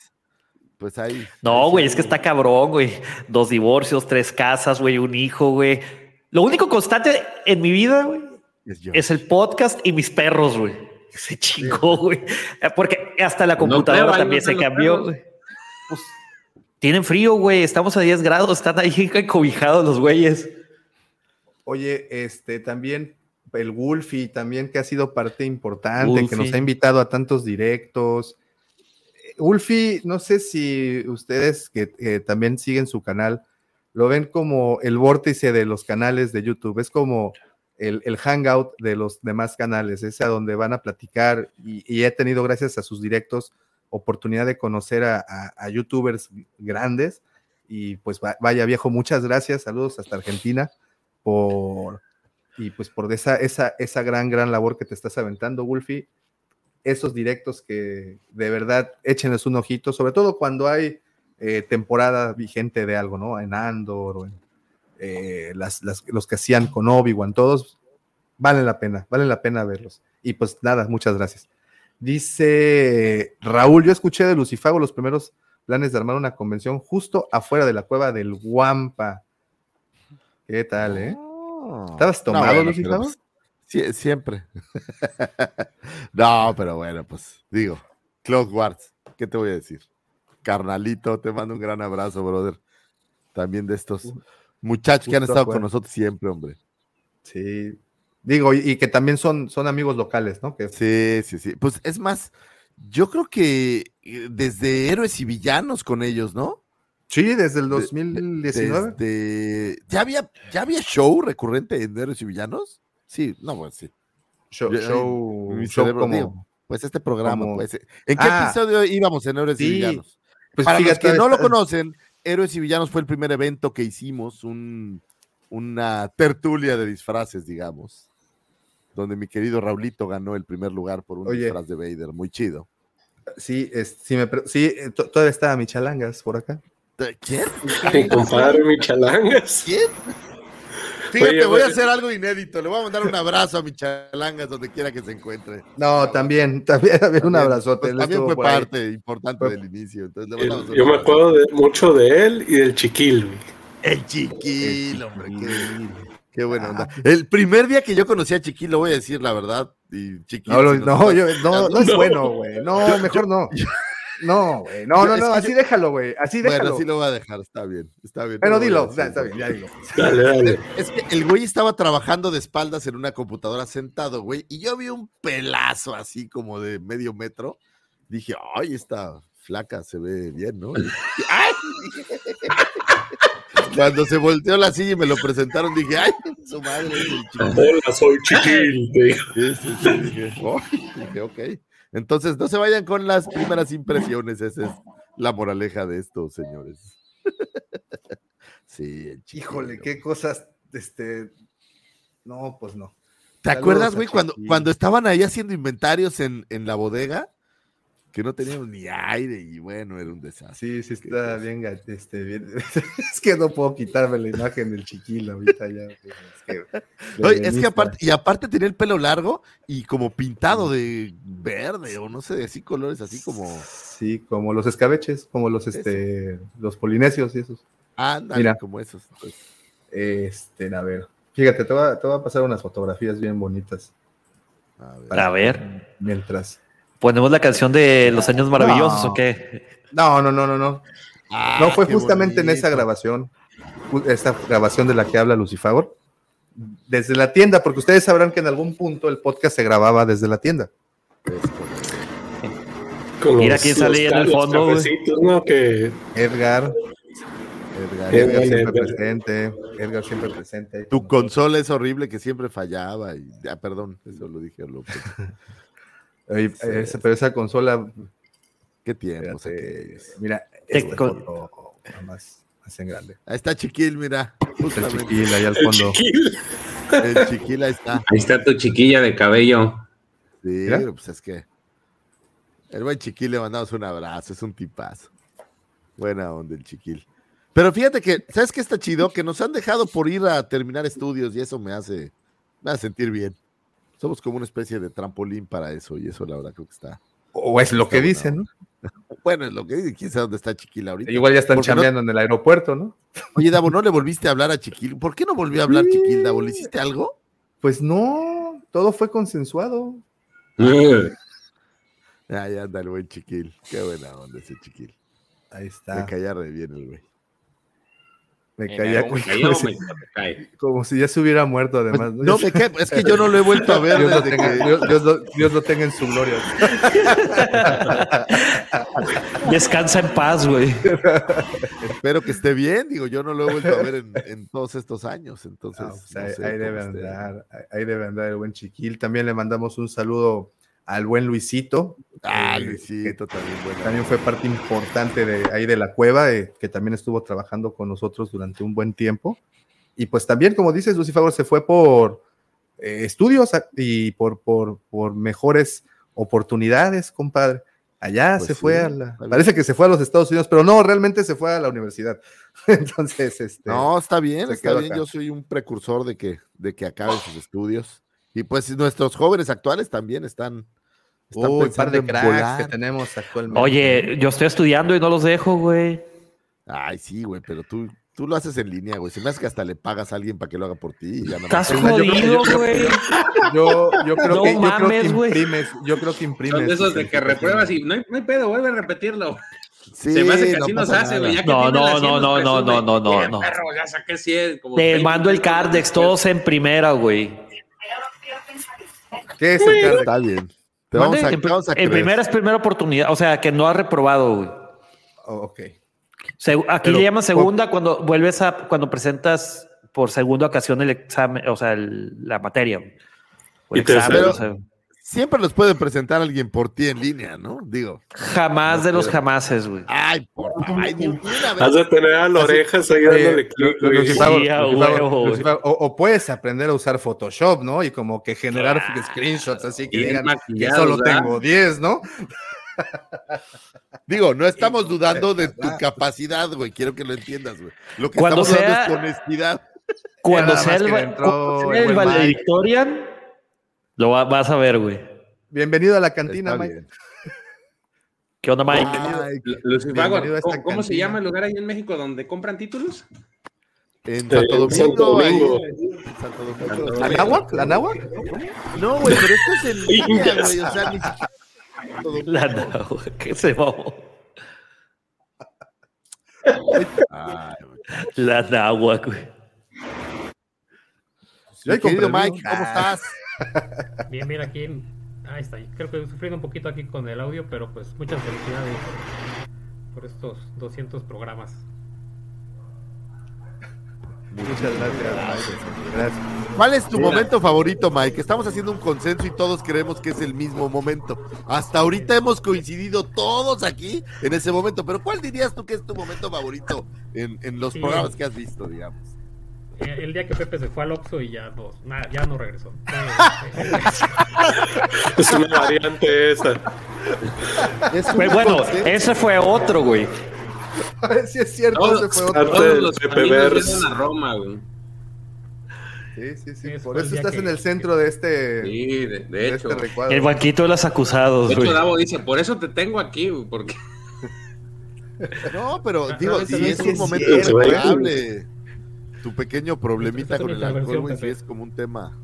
pues ahí. No, güey, es que está cabrón, güey. Dos divorcios, tres casas, güey, un hijo, güey. Lo único constante en mi vida, güey, Es yo. es el podcast y mis perros, güey. Se chingó, güey. Eh, Porque hasta la computadora también no se cambió. Pues, tienen frío, güey. Estamos a 10 grados, están ahí encobijados los güeyes. Oye, este también el Wolfie también que ha sido parte importante, que nos ha invitado a tantos directos. Wolfie, no sé si ustedes que también siguen su canal, lo ven como el vórtice de los canales de YouTube, es como el, hangout de los demás canales, es a donde van a platicar y, he tenido, gracias a sus directos, oportunidad de conocer a, youtubers grandes y pues vaya viejo, muchas gracias, saludos hasta Argentina por y pues por esa, esa, esa gran, gran labor que te estás aventando, Wolfie, esos directos que de verdad échenles un ojito, sobre todo cuando hay eh, temporada vigente de algo, ¿no? En Andor o en eh, los que hacían con Obi-Wan, todos, valen la pena, valen la pena verlos. Y pues nada, muchas gracias. Dice Raúl, yo escuché de Lucifago los primeros planes de armar una convención justo afuera de la cueva del Guampa. ¿Qué tal, eh? ¿Estabas tomado, Lucifago? Pues, siempre. no, pero bueno, pues digo, Cloud Wars, ¿qué te voy a decir? Carnalito, te mando un gran abrazo, brother. También de estos muchachos que han estado con nosotros siempre, hombre. Sí. Digo, y, que también son, son amigos locales, ¿no? Que... Sí, sí, sí. Pues es más, yo creo que eh, desde Héroes y Villanos con ellos, ¿no? Sí, desde el 2019. ¿Ya, había, ¿Ya había show recurrente en Héroes y Villanos? Sí, no, pues sí. Show, show, como... pues este programa, pues, ¿En qué ah. episodio íbamos en Héroes y Villanos? Pues Para los que no lo conocen, Héroes y Villanos fue el primer evento que hicimos, una tertulia de disfraces, digamos, donde mi querido Raulito ganó el primer lugar por un disfraz de Vader, muy chido. Sí, es, sí, me, sí eh, todavía está Michalangas por acá. ¿Quién? Mi compadre Michalangas. ¿Quién? Fíjate, voy a hacer algo inédito. Le voy a mandar un abrazo a mi chalangas donde quiera que se encuentre. No, también, también, también un abrazote. Pues, también fue parte importante del inicio. yo me acuerdo mucho de él y del chiquil. El chiquil, hombre, qué, buena onda. El primer día que yo conocí a Chiquil, lo voy a decir la verdad. Y chiquil, no, no, no, no, no, es bueno, güey. No, mejor no. No, güey. No, no, no, así déjalo, güey. Así déjalo. Bueno, así lo voy a dejar, está bien, está bien. Pero dilo, está bien, ya dilo. Dale, dale. Es que el güey estaba trabajando de espaldas en una computadora sentado, güey, y yo vi un pelazo así como de medio metro. Dije, ay, esta flaca se ve bien, ¿no? ¡Ay! Cuando se volteó la silla y me lo presentaron, dije, ay, su madre es el Hola, soy chiquil. Sí, sí, sí, dije, oh, dije, ok. Entonces, no se vayan con las primeras impresiones. Esa es la moraleja de esto, señores. sí, Híjole, qué cosas, este, no, pues no. ¿Te acuerdas, güey, cuando, cuando estaban ahí haciendo inventarios en, en la bodega? Que no teníamos ni aire y bueno, era un desastre. Sí, sí, está bien, este, bien. es que no puedo quitarme la imagen del chiquilo ahorita ya. Es que, es que aparte, y aparte tenía el pelo largo y como pintado de verde o no sé, de así colores así como. Sí, como los escabeches, como los, este, los polinesios y esos. Ah, Mira, como esos. Pues. Este, a ver, fíjate, te voy, a, te voy a pasar unas fotografías bien bonitas. A ver. A ver. Mientras. ¿Ponemos la canción de Los Años Maravillosos o qué? No, no, no, no, no. Ah, no fue justamente en esa grabación, esa grabación de la que habla Lucifagor, desde la tienda, porque ustedes sabrán que en algún punto el podcast se grababa desde la tienda. Mira quién sale en el fondo. ¿no? que... Edgar. Edgar, Edgar, siempre presente. Edgar siempre presente. Tu consola es horrible que siempre fallaba. Y, ah, perdón, eso lo dije a López. pero esa consola. ¿Qué tiempo? mira, este más, más en grande. Ahí está Chiquil, mira. El Chiquil ahí al fondo. El chiquil. el chiquil ahí está. Ahí está tu chiquilla de cabello. Sí, pues es que. El buen Chiquil le mandamos un abrazo, es un tipazo. Buena onda el Chiquil. Pero fíjate que, ¿sabes qué está chido? Que nos han dejado por ir a terminar estudios y eso me hace, me hace sentir bien somos como una especie de trampolín para eso, y eso la verdad creo que está. O es lo que dicen, ¿no? Bueno, es lo que dicen, quién sabe dónde está Chiquila ahorita. Igual ya están chambeando en el aeropuerto, ¿no? Oye, Davo, ¿no le volviste a hablar a Chiquil? ¿Por qué no volvió a hablar Chiquil, Davo? ¿Le hiciste algo? Pues no, todo fue consensuado. Ahí anda el buen Chiquil. Qué buena onda ese Chiquil. Ahí está. Me caía re bien el güey. Me caía como, cae. como si ya se hubiera muerto, además. No me cae, es que yo no lo he vuelto a ver Dios lo, tenga, Dios- Dios lo- Dios lo tenga en su gloria. Descansa en paz, güey. Espero que esté bien, digo, yo no lo he vuelto a ver en, en todos estos años, entonces. Pues no ahí, sé ahí cómo debe esté. andar, ahí debe andar el buen Chiquil. También le mandamos un saludo al buen Luisito. Ah, eh, Luisito también, bueno. También fue parte importante de ahí de la cueva, eh, que también estuvo trabajando con nosotros durante un buen tiempo. Y pues también, como dices, Lucifer se fue por eh, estudios a- y por, por, por mejores oportunidades, compadre. Allá Pues se sí, fue a la. Parece que se fue a los Estados Unidos, pero no, realmente se fue a la universidad. Entonces, este. No, está bien, está bien. acá. Yo soy un precursor de que, de que acabe sus estudios. Y pues nuestros jóvenes actuales también están. Están Uy, par pensando de en cracks que tenemos actualmente. Oye, yo estoy estudiando y no los dejo, güey. Ay, sí, güey, pero tú, tú lo haces en línea, güey. Se me hace que hasta le pagas a alguien para que lo haga por ti. y ya Estás jodido, güey. Yo, yo creo No que, yo creo mames, que imprimes, yo creo que imprimes. Son de esos de que repruebas y no hay, no hay pedo, vuelve a repetirlo. Sí, Se me hace que no así nos hace, güey. No, no, las 100 no, no, no, no, no, no, no. perro, ya saqué 100. como Te 20 mando el Cardex, todos en primera, güey. ¿Qué es el Cardex? Está bien. Te vamos a, en, te vamos a en primera es primera oportunidad, o sea, que no has reprobado, güey. Oh, ok. Se- aquí Pero, le llaman segunda cuando vuelves a, cuando presentas por segunda ocasión el examen, o sea, el- la materia. güey. O el Y tercero. examen, o sea, Siempre los puede presentar alguien por ti en línea, ¿no? Digo. jamás de los jamases, güey. Ay, por favor. Ay, vez. Has de tener a las orejas ahí Oye, dándole clic, Lu- güey. Lucifer, Sí, a Lucifer, huevo, Lucifer, o, puedes aprender a usar Photoshop, ¿no? Y como que generar screenshots así que digan que solo ¿verdad? tengo 10, ¿no? Digo, no estamos dudando de tu capacidad, güey. Quiero que lo entiendas, güey. Lo que Cuando estamos dando sea- es con honestidad. Cuando sea el, entró cuando sea el valedictorian, lo va- vas a ver, güey. Bienvenido a la cantina, Está Mike. bien. ¿Qué onda, Mike? Ay, Bienvenido a esta ¿cómo, cómo se cantina. llama el lugar ahí en México donde compran títulos? en Eh, Santo Domingo. Ahí, en Santo Domingo. ¿La náhuatl? ¿La náhuatl? No, güey, pero esto es en línea, güey. O sea, ni siquiera. La nahua, que se mamó. La nahua, güey. Yo querido Mike. ¿cómo Ah. estás? Bien, bien, aquí. Ahí está. Creo que sufriendo un poquito aquí con el audio, pero pues muchas felicidades por, por estos 200 programas. Muchas gracias, Mike. Gracias. ¿Cuál es tu Mira. momento favorito, Mike? Estamos haciendo un consenso y todos creemos que es el mismo momento. Hasta ahorita hemos coincidido todos aquí en ese momento, pero ¿cuál dirías tú que es tu momento favorito en, en los Sí. programas que has visto, digamos? Eh, El día que Pepe se fue al Oxxo y ya no, nada, ya no regresó. Es una variante esa. Es Pues bueno, ese fue otro, güey. Sí, es cierto, ese fue otro. Todos los Pepe a Roma, güey. Sí, sí, sí. Por eso estás que- en el centro de este, Sí, de, de de hecho. este recuadro. El banquito de los acusados, De güey. hecho, Davo dice, por eso te tengo aquí, güey, porque No, pero Ah, digo, si también es sí un es momento cierto. Tu pequeño problemita con el alcohol, güey, sí es como un tema.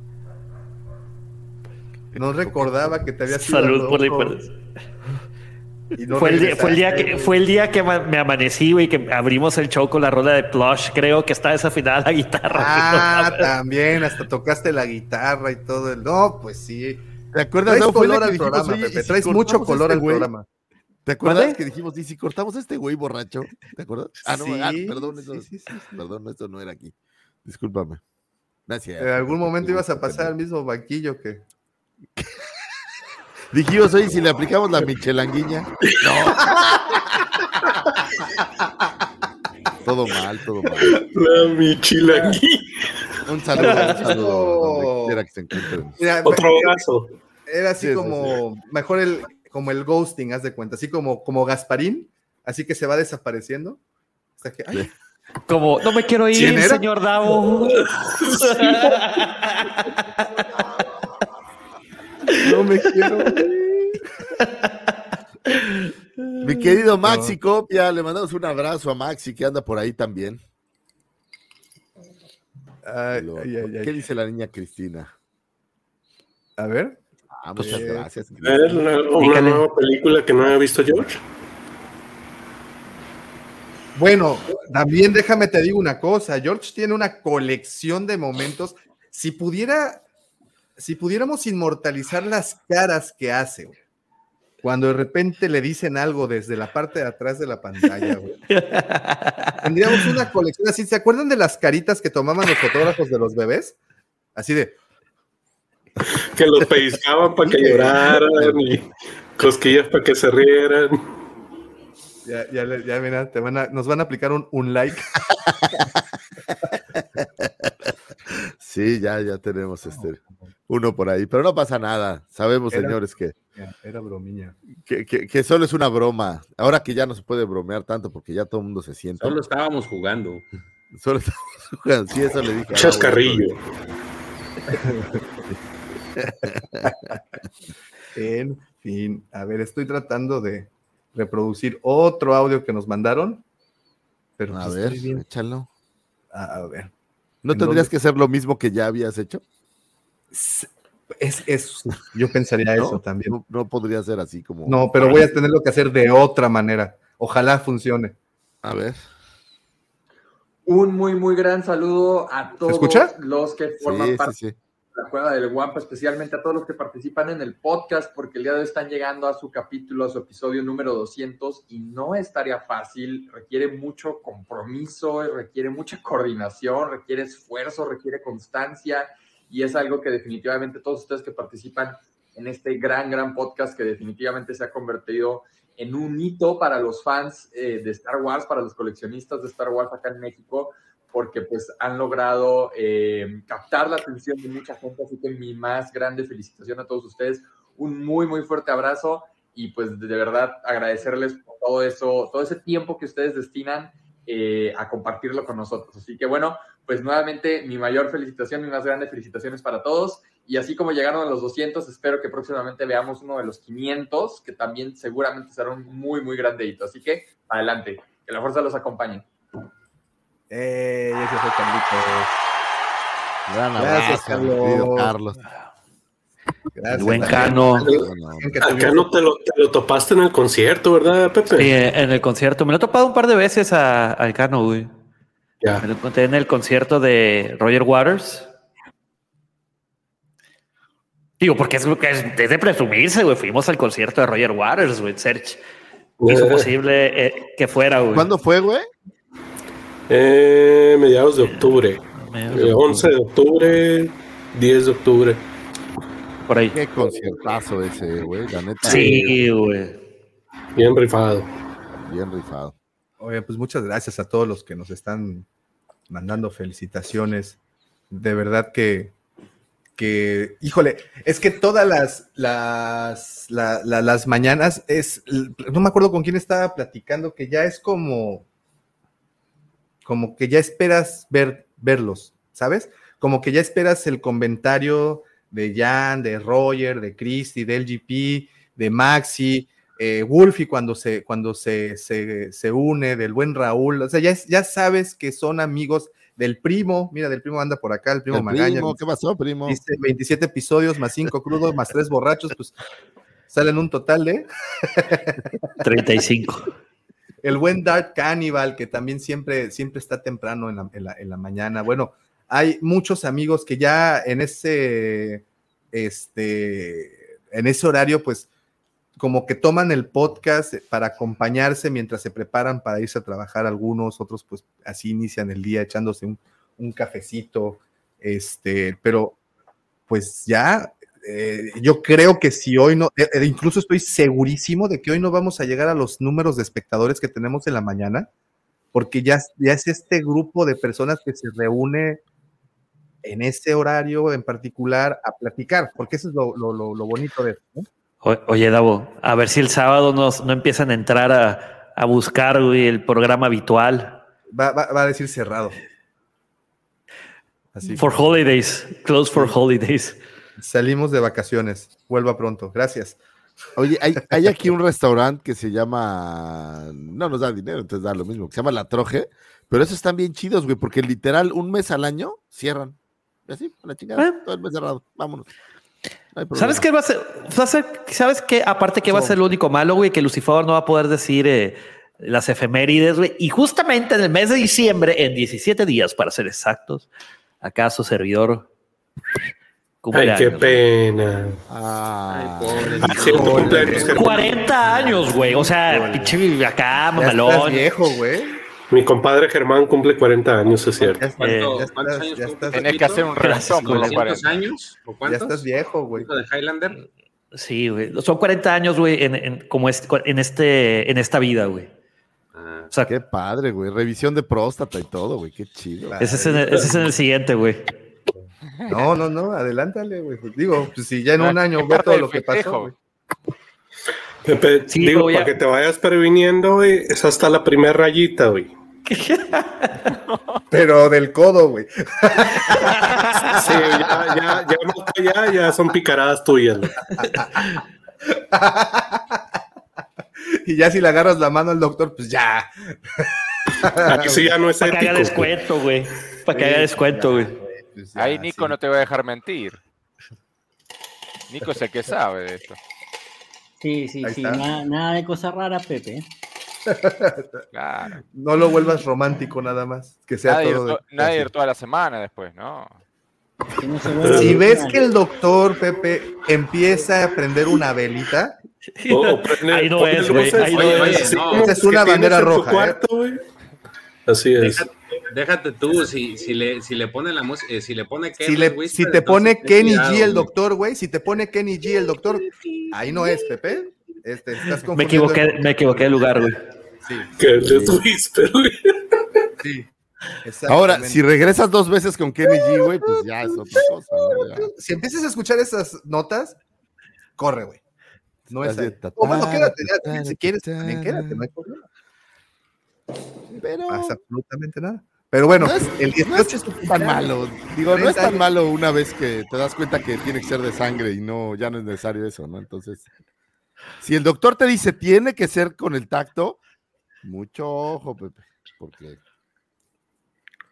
No recordaba que te había sido Salud por la no fue, el día, fue, el día regresaste. que, fue el día que me amanecí, güey, que abrimos el show con la rola de Plush. Creo que está desafinada la guitarra. Ah, también, hasta tocaste la guitarra y todo. El... No, pues sí. ¿Te acuerdas Traes no, fue el color al programa, oye, ¿y Pepe. si Traes mucho color este al programa. ¿Te acuerdas que dijimos, y si cortamos a este güey borracho? ¿Te acuerdas? Ah, no, Sí, ah, perdón, eso, sí, sí, sí, sí. perdón, eso no era aquí. Discúlpame. Gracias. En algún momento ibas a pasar al mismo banquillo que. Dijimos, oye, si le aplicamos la michelanguiña. No. todo mal, todo mal. La michilangui. Un saludo, un saludo donde quiera que se encuentren. Mira, Otro abrazo. Era así Sí, sí, como, mejor el, como el ghosting, haz de cuenta, así como, como Gasparín, así que se va desapareciendo. Hasta que, ay, Como, no me quiero ¿Quién ir, señor Davo. no me quiero. ir. Mi querido Maxi Copia, le mandamos un abrazo a Maxi que anda por ahí también. Ay. ¿Qué dice la niña Cristina? A ver. Ah, muchas Eh, gracias. ¿Es una, nueva película que no había visto George? Bueno, también déjame te digo una cosa, George tiene una colección de momentos. Si pudiera, si pudiéramos inmortalizar las caras que hace, güey, cuando de repente le dicen algo desde la parte de atrás de la pantalla, güey. Tendríamos una colección así. ¿Se acuerdan de las caritas que tomaban los fotógrafos de los bebés? Así de. Que los pellizcaban para que lloraran y cosquillas para que se rieran. Ya, ya, ya, mira, te van a- nos van a aplicar un, un like. Sí, ya, ya tenemos este uno por ahí, pero no pasa nada. Sabemos, Era- señores, que, Era bromiña. que, que- que solo es una broma. Ahora que ya no se puede bromear tanto porque ya todo el mundo se siente. Solo estábamos jugando. Solo estamos jugando. Sí, eso le dije. a Gabo Chascarrillo. En fin, a ver, estoy tratando de reproducir otro audio que nos mandaron. Pero A pues ver, bien- échalo. A, a ver. ¿No ¿En tendrías dónde? que hacer lo mismo que ya habías hecho? Es, es, yo pensaría ¿No? eso también. No, no podría ser así como. No, pero voy a tenerlo que hacer de otra manera. Ojalá funcione. A ver. Un muy, muy gran saludo a todos los que forman Sí, sí, parte sí. de la cueva del Guampa, especialmente a todos los que participan en el podcast, porque el día de hoy están llegando a su capítulo, a su episodio número 200, y no es tarea fácil, requiere mucho compromiso, requiere mucha coordinación, requiere esfuerzo, requiere constancia, y es algo que definitivamente todos ustedes que participan en este gran, gran podcast que definitivamente se ha convertido en un hito para los fans eh, de Star Wars, para los coleccionistas de Star Wars acá en México, porque pues han logrado eh, captar la atención de mucha gente, así que mi más grande felicitación a todos ustedes, un muy, muy fuerte abrazo y pues de verdad agradecerles por todo eso, todo ese tiempo que ustedes destinan eh, a compartirlo con nosotros. Así que bueno, pues nuevamente mi mayor felicitación, mi más grande felicitaciones para todos. Y así como llegaron a los 200, espero que próximamente veamos uno de los 500, que también seguramente será un muy, muy grande hito. Así que adelante, que la fuerza los acompañe. Eh, ese fue Carlitos. Gran Gracias, abrazo, Carlos. Carlos. Gracias, buen. Cano. Que Acá tuvimos- no te lo, te lo topaste en el concierto, ¿verdad, Pepe? Sí, en el concierto. Me lo he topado un par de veces a- al Cano, güey. Ya. Me lo encontré en el concierto de Roger Waters. Digo, porque es, es, es de presumirse, güey. Fuimos al concierto de Roger Waters, güey. Serge hizo Eh. posible eh, que fuera, güey. ¿Cuándo fue, güey? Eh, mediados de octubre. Mediados de Eh, octubre. 11 de octubre, 10 de octubre. Por ahí. Qué conciertazo ese, güey. La neta. Sí, güey. Bien rifado. Bien rifado. Oye, pues muchas gracias a todos los que nos están mandando felicitaciones. De verdad que, que híjole, es que todas las, las, la- la- las mañanas es, no me acuerdo con quién estaba platicando, que ya es como, como que ya esperas ver, verlos, ¿sabes? Como que ya esperas el comentario de Jan, de Roger, de Christy, de LGP, de Maxi, eh, Wolfie cuando se, cuando se, se, se une, del buen Raúl, o sea, ya, ya sabes que son amigos del primo, mira, del primo anda por acá, el primo El Magaña. primo, ¿qué pasó, primo? Dice 27 episodios más 5 crudos más 3 borrachos, pues salen un total de 35. El buen Dark Cannibal, que también siempre, siempre está temprano en la, en la- mañana. Bueno, hay muchos amigos que ya en ese, este, en ese horario, pues, como que toman el podcast para acompañarse mientras se preparan para irse a trabajar algunos, otros pues así inician el día echándose un, un cafecito, este, pero pues ya, eh, yo creo que si hoy no, eh, eh, incluso estoy segurísimo de que hoy no vamos a llegar a los números de espectadores que tenemos en la mañana, porque ya, ya es este grupo de personas que se reúne en ese horario en particular a platicar, porque eso es lo, lo- lo- bonito de esto. Oye, Davo, a ver si el sábado nos, no empiezan a entrar a, a buscar güey, el programa habitual. Va, va- va a decir cerrado. Así For holidays, close for holidays. Salimos de vacaciones. Vuelva pronto. Gracias. Oye, hay, hay aquí un restaurante que se llama. No nos da dinero, entonces da lo mismo, que se llama La Troje. Pero esos están bien chidos, güey, porque literal, un mes al año cierran. Y así, a la chingada, todo el mes cerrado. Vámonos. No. ¿Sabes qué va a ser? va a ser- ¿Sabes qué? Aparte que va a ser lo único malo, güey, que Lucifer no va a poder decir eh, las efemérides, güey. Y justamente en el mes de diciembre, en 17 días para ser exactos, acaso servidor. Ay, qué pena. Ah, cumpleaños, Germán. 40 años, güey. O sea, pinche acá, mamalón. viejo, güey. Mi compadre Germán cumple 40 años, es cierto. Ya, ¿Cuánto- ¿Cuántos años estás- Tenés que hacer un reventón por los 200 40. años? ¿O Ya estás viejo, güey. ¿Hijo de Highlander? Sí, güey. Son 40 años, güey, en, en- como este, en, este, en esta vida, güey. Ah, O sea, Qué padre, güey. Revisión de próstata y todo, güey. Qué chido. ese es, en el, ese es en el siguiente, güey. No, no, no, adelántale, güey. Digo, pues si ya en un año ve todo lo que pasó, güey. Pepe, Sí, digo, ya- para que te vayas previniendo, güey, es hasta la primera rayita, güey. Pero del codo, güey. Sí, ya, ya, ya para allá, ya son picaradas tuyas. güey. Y ya si le agarras la mano al doctor, pues ya. Aquí sí ya no es Para que haga ético. descuento, güey. Para que haga descuento, güey. Pues ya, Ahí Nico sí. no te va a dejar mentir. Nico es el que sabe de esto. Sí, sí, Ahí sí. Nada, nada de cosas raras, Pepe. Claro. No lo vuelvas romántico nada más. Que sea Nadie, ir, todo. de- to- nadie ir toda la semana después, ¿no? Si ves que el doctor Pepe empieza a prender una velita, prende- Ahí no es, güey, es. esa una bandera roja, ¿eh? cuarto. Así es. Déjate tú, si, si, le, si le pone la música, si le pone si, Kerry le, Whisper, si te pone Kenny cuidado, G el doctor, güey, si te pone Kenny G el doctor, ahí no es, Pepe. Este, estás Me equivoqué, el- me equivoqué de lugar, güey. Sí, Que es Whisper, güey. sí. Ahora, si regresas dos veces con Kenny G, güey, pues ya es otra cosa. si empiezas a escuchar esas notas, corre, güey. No es ahí. O bueno, quédate, ya, si quieres, ta, también quédate, no hay problema. Pero No pasa absolutamente nada. Pero bueno, No es- el no 18 es tan malo. Digo, no es 30 tan malo una vez que te das cuenta que tiene que ser de sangre y no, ya no es necesario eso, ¿no? Entonces, si el doctor te dice tiene que ser con el tacto, mucho ojo, Pepe, porque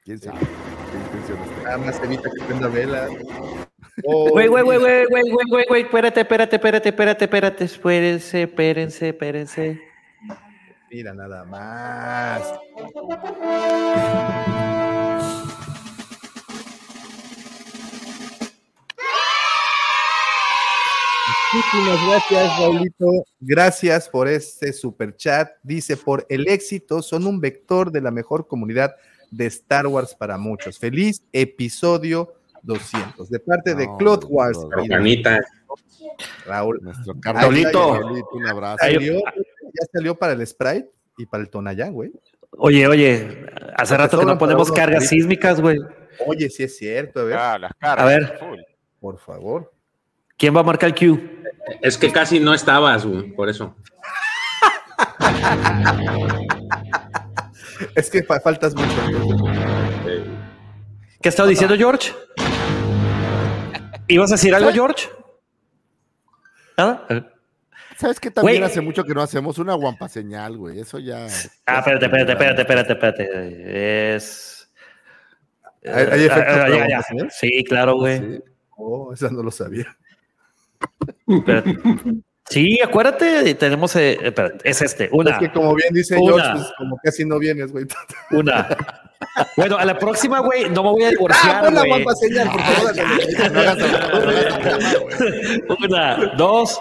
quién sabe qué intenciones tenga. Nada más evita que prenda vela. Güey, güey, güey, güey, güey, güey, güey, güey, espérate, espérate, espérate, espérate, espérate, espérense, espérense, espérense. Mira, nada más. Muchísimas gracias, Raulito. Gracias por este super chat. Dice, por el éxito, son un vector de la mejor comunidad de Star Wars para muchos. Feliz episodio 200. De parte de Cloth Wars. Canita, Raúl. Nuestro Raulito, un abrazo. Salió, ya salió para el Sprite y para el Tonayán, güey. Oye, oye, hace Porque rato que no ponemos cargas sísmicas, güey. Oye, sí es cierto, a ver, Ah, las. A ver. full. por favor. ¿Quién va a marcar el Q? es que casi no estabas, güey, por eso. Es que fa- faltas mucho. ¿Qué estaba diciendo George? ¿Ibas a decir algo, George? ¿Nada? ¿Sabes qué también hace mucho que no hacemos? Una guampa señal, güey. Eso ya. Ah, espérate, espérate, espérate, espérate, espérate. Es. ¿Hay, hay efecto Ah? Sí, claro, güey. Sí. Oh, esa no lo sabía. Espérate. Sí, acuérdate, tenemos. eh, espérate, es este. Una. Es que como bien dice Una. George, pues como casi no vienes, güey. Una. Bueno, a la próxima, güey, no me voy a Ah, divorciar. No no güey. Una, dos.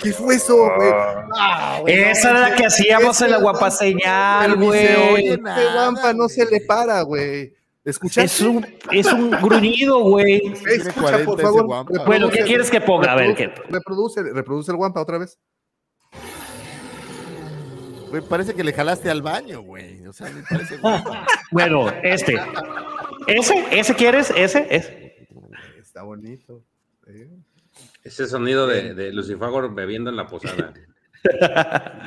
¿Qué fue eso, güey? Ah, Esa era la que hacíamos en la ese- guapa señal, Pero ni se oye, güey. este guampa no se le para, güey. ¿Escuchaste? Es un, es un gruñido, güey. Escucha, 40 por ese favor. guampa. Bueno, ¿qué quieres que ponga? A ver, ¿qué? Reproduce, reproduce el guampa otra vez. Güey, parece que le jalaste al baño, güey. O sea, me parece. Bueno, este. ¿Ese? ¿Ese quieres? ¿Ese? ¿Ese? Está bonito. sí. Ese sonido de, de Lucifagor bebiendo en la posada.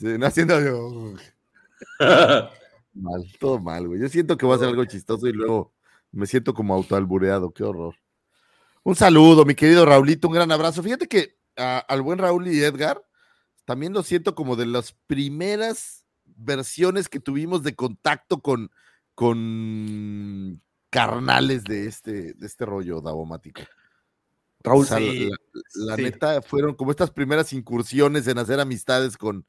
No haciendo mal, todo mal, güey. Yo siento que va a ser algo chistoso y luego me siento como autoalbureado, qué horror. Un saludo, mi querido Raulito, un gran abrazo. Fíjate que a- al buen Raúl y Edgar también lo siento como de las primeras versiones que tuvimos de contacto con, con carnales de este, de este rollo davomático. Raúl, sí, la, la sí. neta fueron como estas primeras incursiones en hacer amistades con,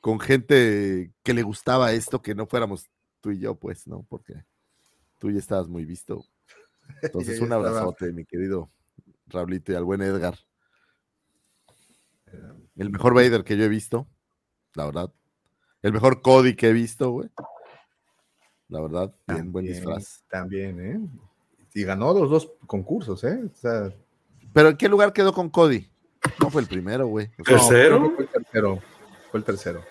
con gente que le gustaba esto, que no fuéramos tú y yo, pues, ¿no? Porque tú ya estabas muy visto. Entonces, un abrazote, mi querido Raulito y al buen Edgar. El mejor Vader que yo he visto, la verdad. El mejor Cody que he visto, güey. La verdad, bien, buen Bien, disfraz. También, ¿eh? Y ganó los dos concursos, ¿eh? O sea, Pero ¿en qué lugar quedó con Cody? No fue el primero, güey. O sea, no, fue el tercero. Fue el tercero.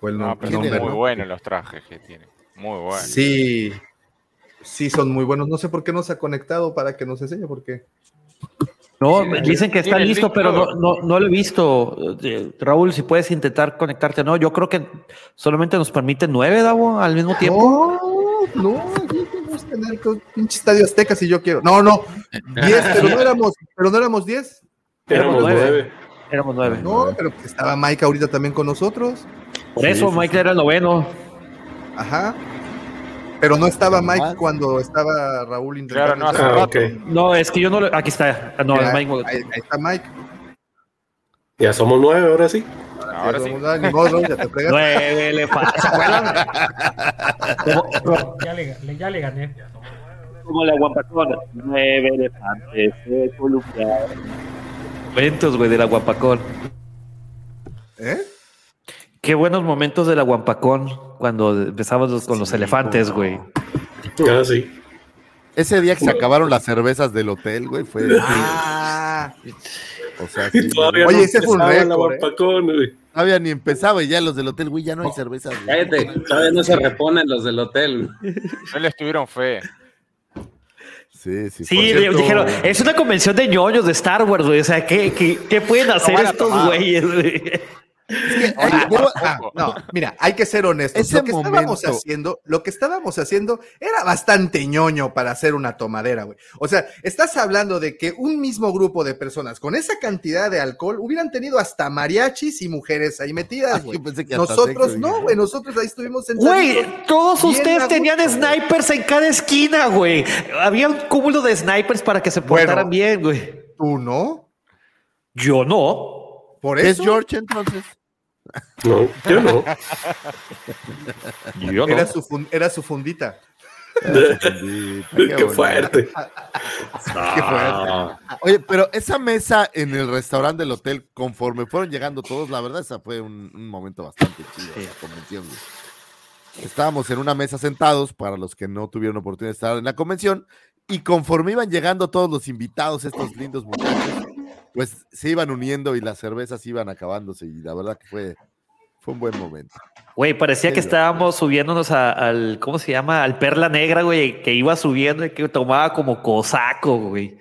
Fue el No, no- pero muy buenos los trajes que tiene. Muy buenos. Sí, sí son muy buenos. No sé por qué no se ha conectado para que nos enseñe, porque No, Tiene- dicen que está listo, pero no, no, no lo he visto. Eh, Raúl, si puedes intentar conectarte, no, yo creo que solamente nos permite nueve, Davo, al mismo tiempo. No, no, que tener que- pinche estadio Azteca si yo quiero. No, no, 10, pero no éramos, pero no éramos 10. Éramos nueve. Éramos nueve. No, pero pues estaba Mike ahorita también con nosotros. Por eso Mike era el noveno. Ajá. Pero no estaba Mike cuando estaba Raúl intentando. Claro, no hace entrar. rato. No, es que yo no lo. Aquí está. Ah, No, Mira, Mike. ahí, ahí está Mike. Ya somos nueve, ahora sí. Ahora sí. Ni modo, ya te. Nueve. Como- Ya le, ya le gané. Como la guapacona. Nueve elefantes se columpiaron. Momentos, güey, de la guapacón. ¿Eh? Qué buenos momentos de la guapacón cuando empezamos los- con los elefantes, güey. Ah, sí. Ese día que se acabaron las cervezas del hotel, güey, fue. Ah, O sea, sí, Todavía Oye, no ese fue un empezaba la récord, ¿eh? güey. Todavía ni empezaba y ya los del hotel, güey, ya no hay cervezas. güey. Cállate, todavía no se reponen los del hotel. No les tuvieron fe. Sí, sí. Sí, le- cierto, dijeron, es una convención de ñoños de Star Wars, güey. O sea, ¿qué, qué, qué pueden hacer estos tomar. güeyes, güey? Ah, ah, no, mira, hay que ser honestos. Ese lo que estábamos haciendo, lo que estábamos haciendo era bastante ñoño para hacer una tomadera, güey. O sea, estás hablando de que un mismo grupo de personas con esa cantidad de alcohol hubieran tenido hasta mariachis y mujeres ahí metidas, Ay, güey. que Nosotros no, güey, nosotros ahí estuvimos Güey, sentados. todos ustedes tenían gusto, güey. snipers en cada esquina, güey. Había un cúmulo de snipers para que se portaran Bueno. bien, güey. ¿Tú no? Yo no. Por ¿Es eso George entonces? No, yo no. Yo no. era, su fun- era su fundita. Qué fuerte. Qué fuerte. Ah, Oye, pero esa mesa en el restaurante del hotel, conforme fueron llegando todos, la verdad, esa fue un, un momento bastante chido la convención. Estábamos en una mesa sentados, para los que no tuvieron oportunidad de estar en la convención, y conforme iban llegando todos los invitados, estos lindos muchachos, pues se iban uniendo y las cervezas iban acabándose, y la verdad que fue, fue un buen momento. Güey, parecía que estábamos subiéndonos a- al, ¿cómo se llama? Al Perla Negra, güey, que iba subiendo y que tomaba como cosaco, güey.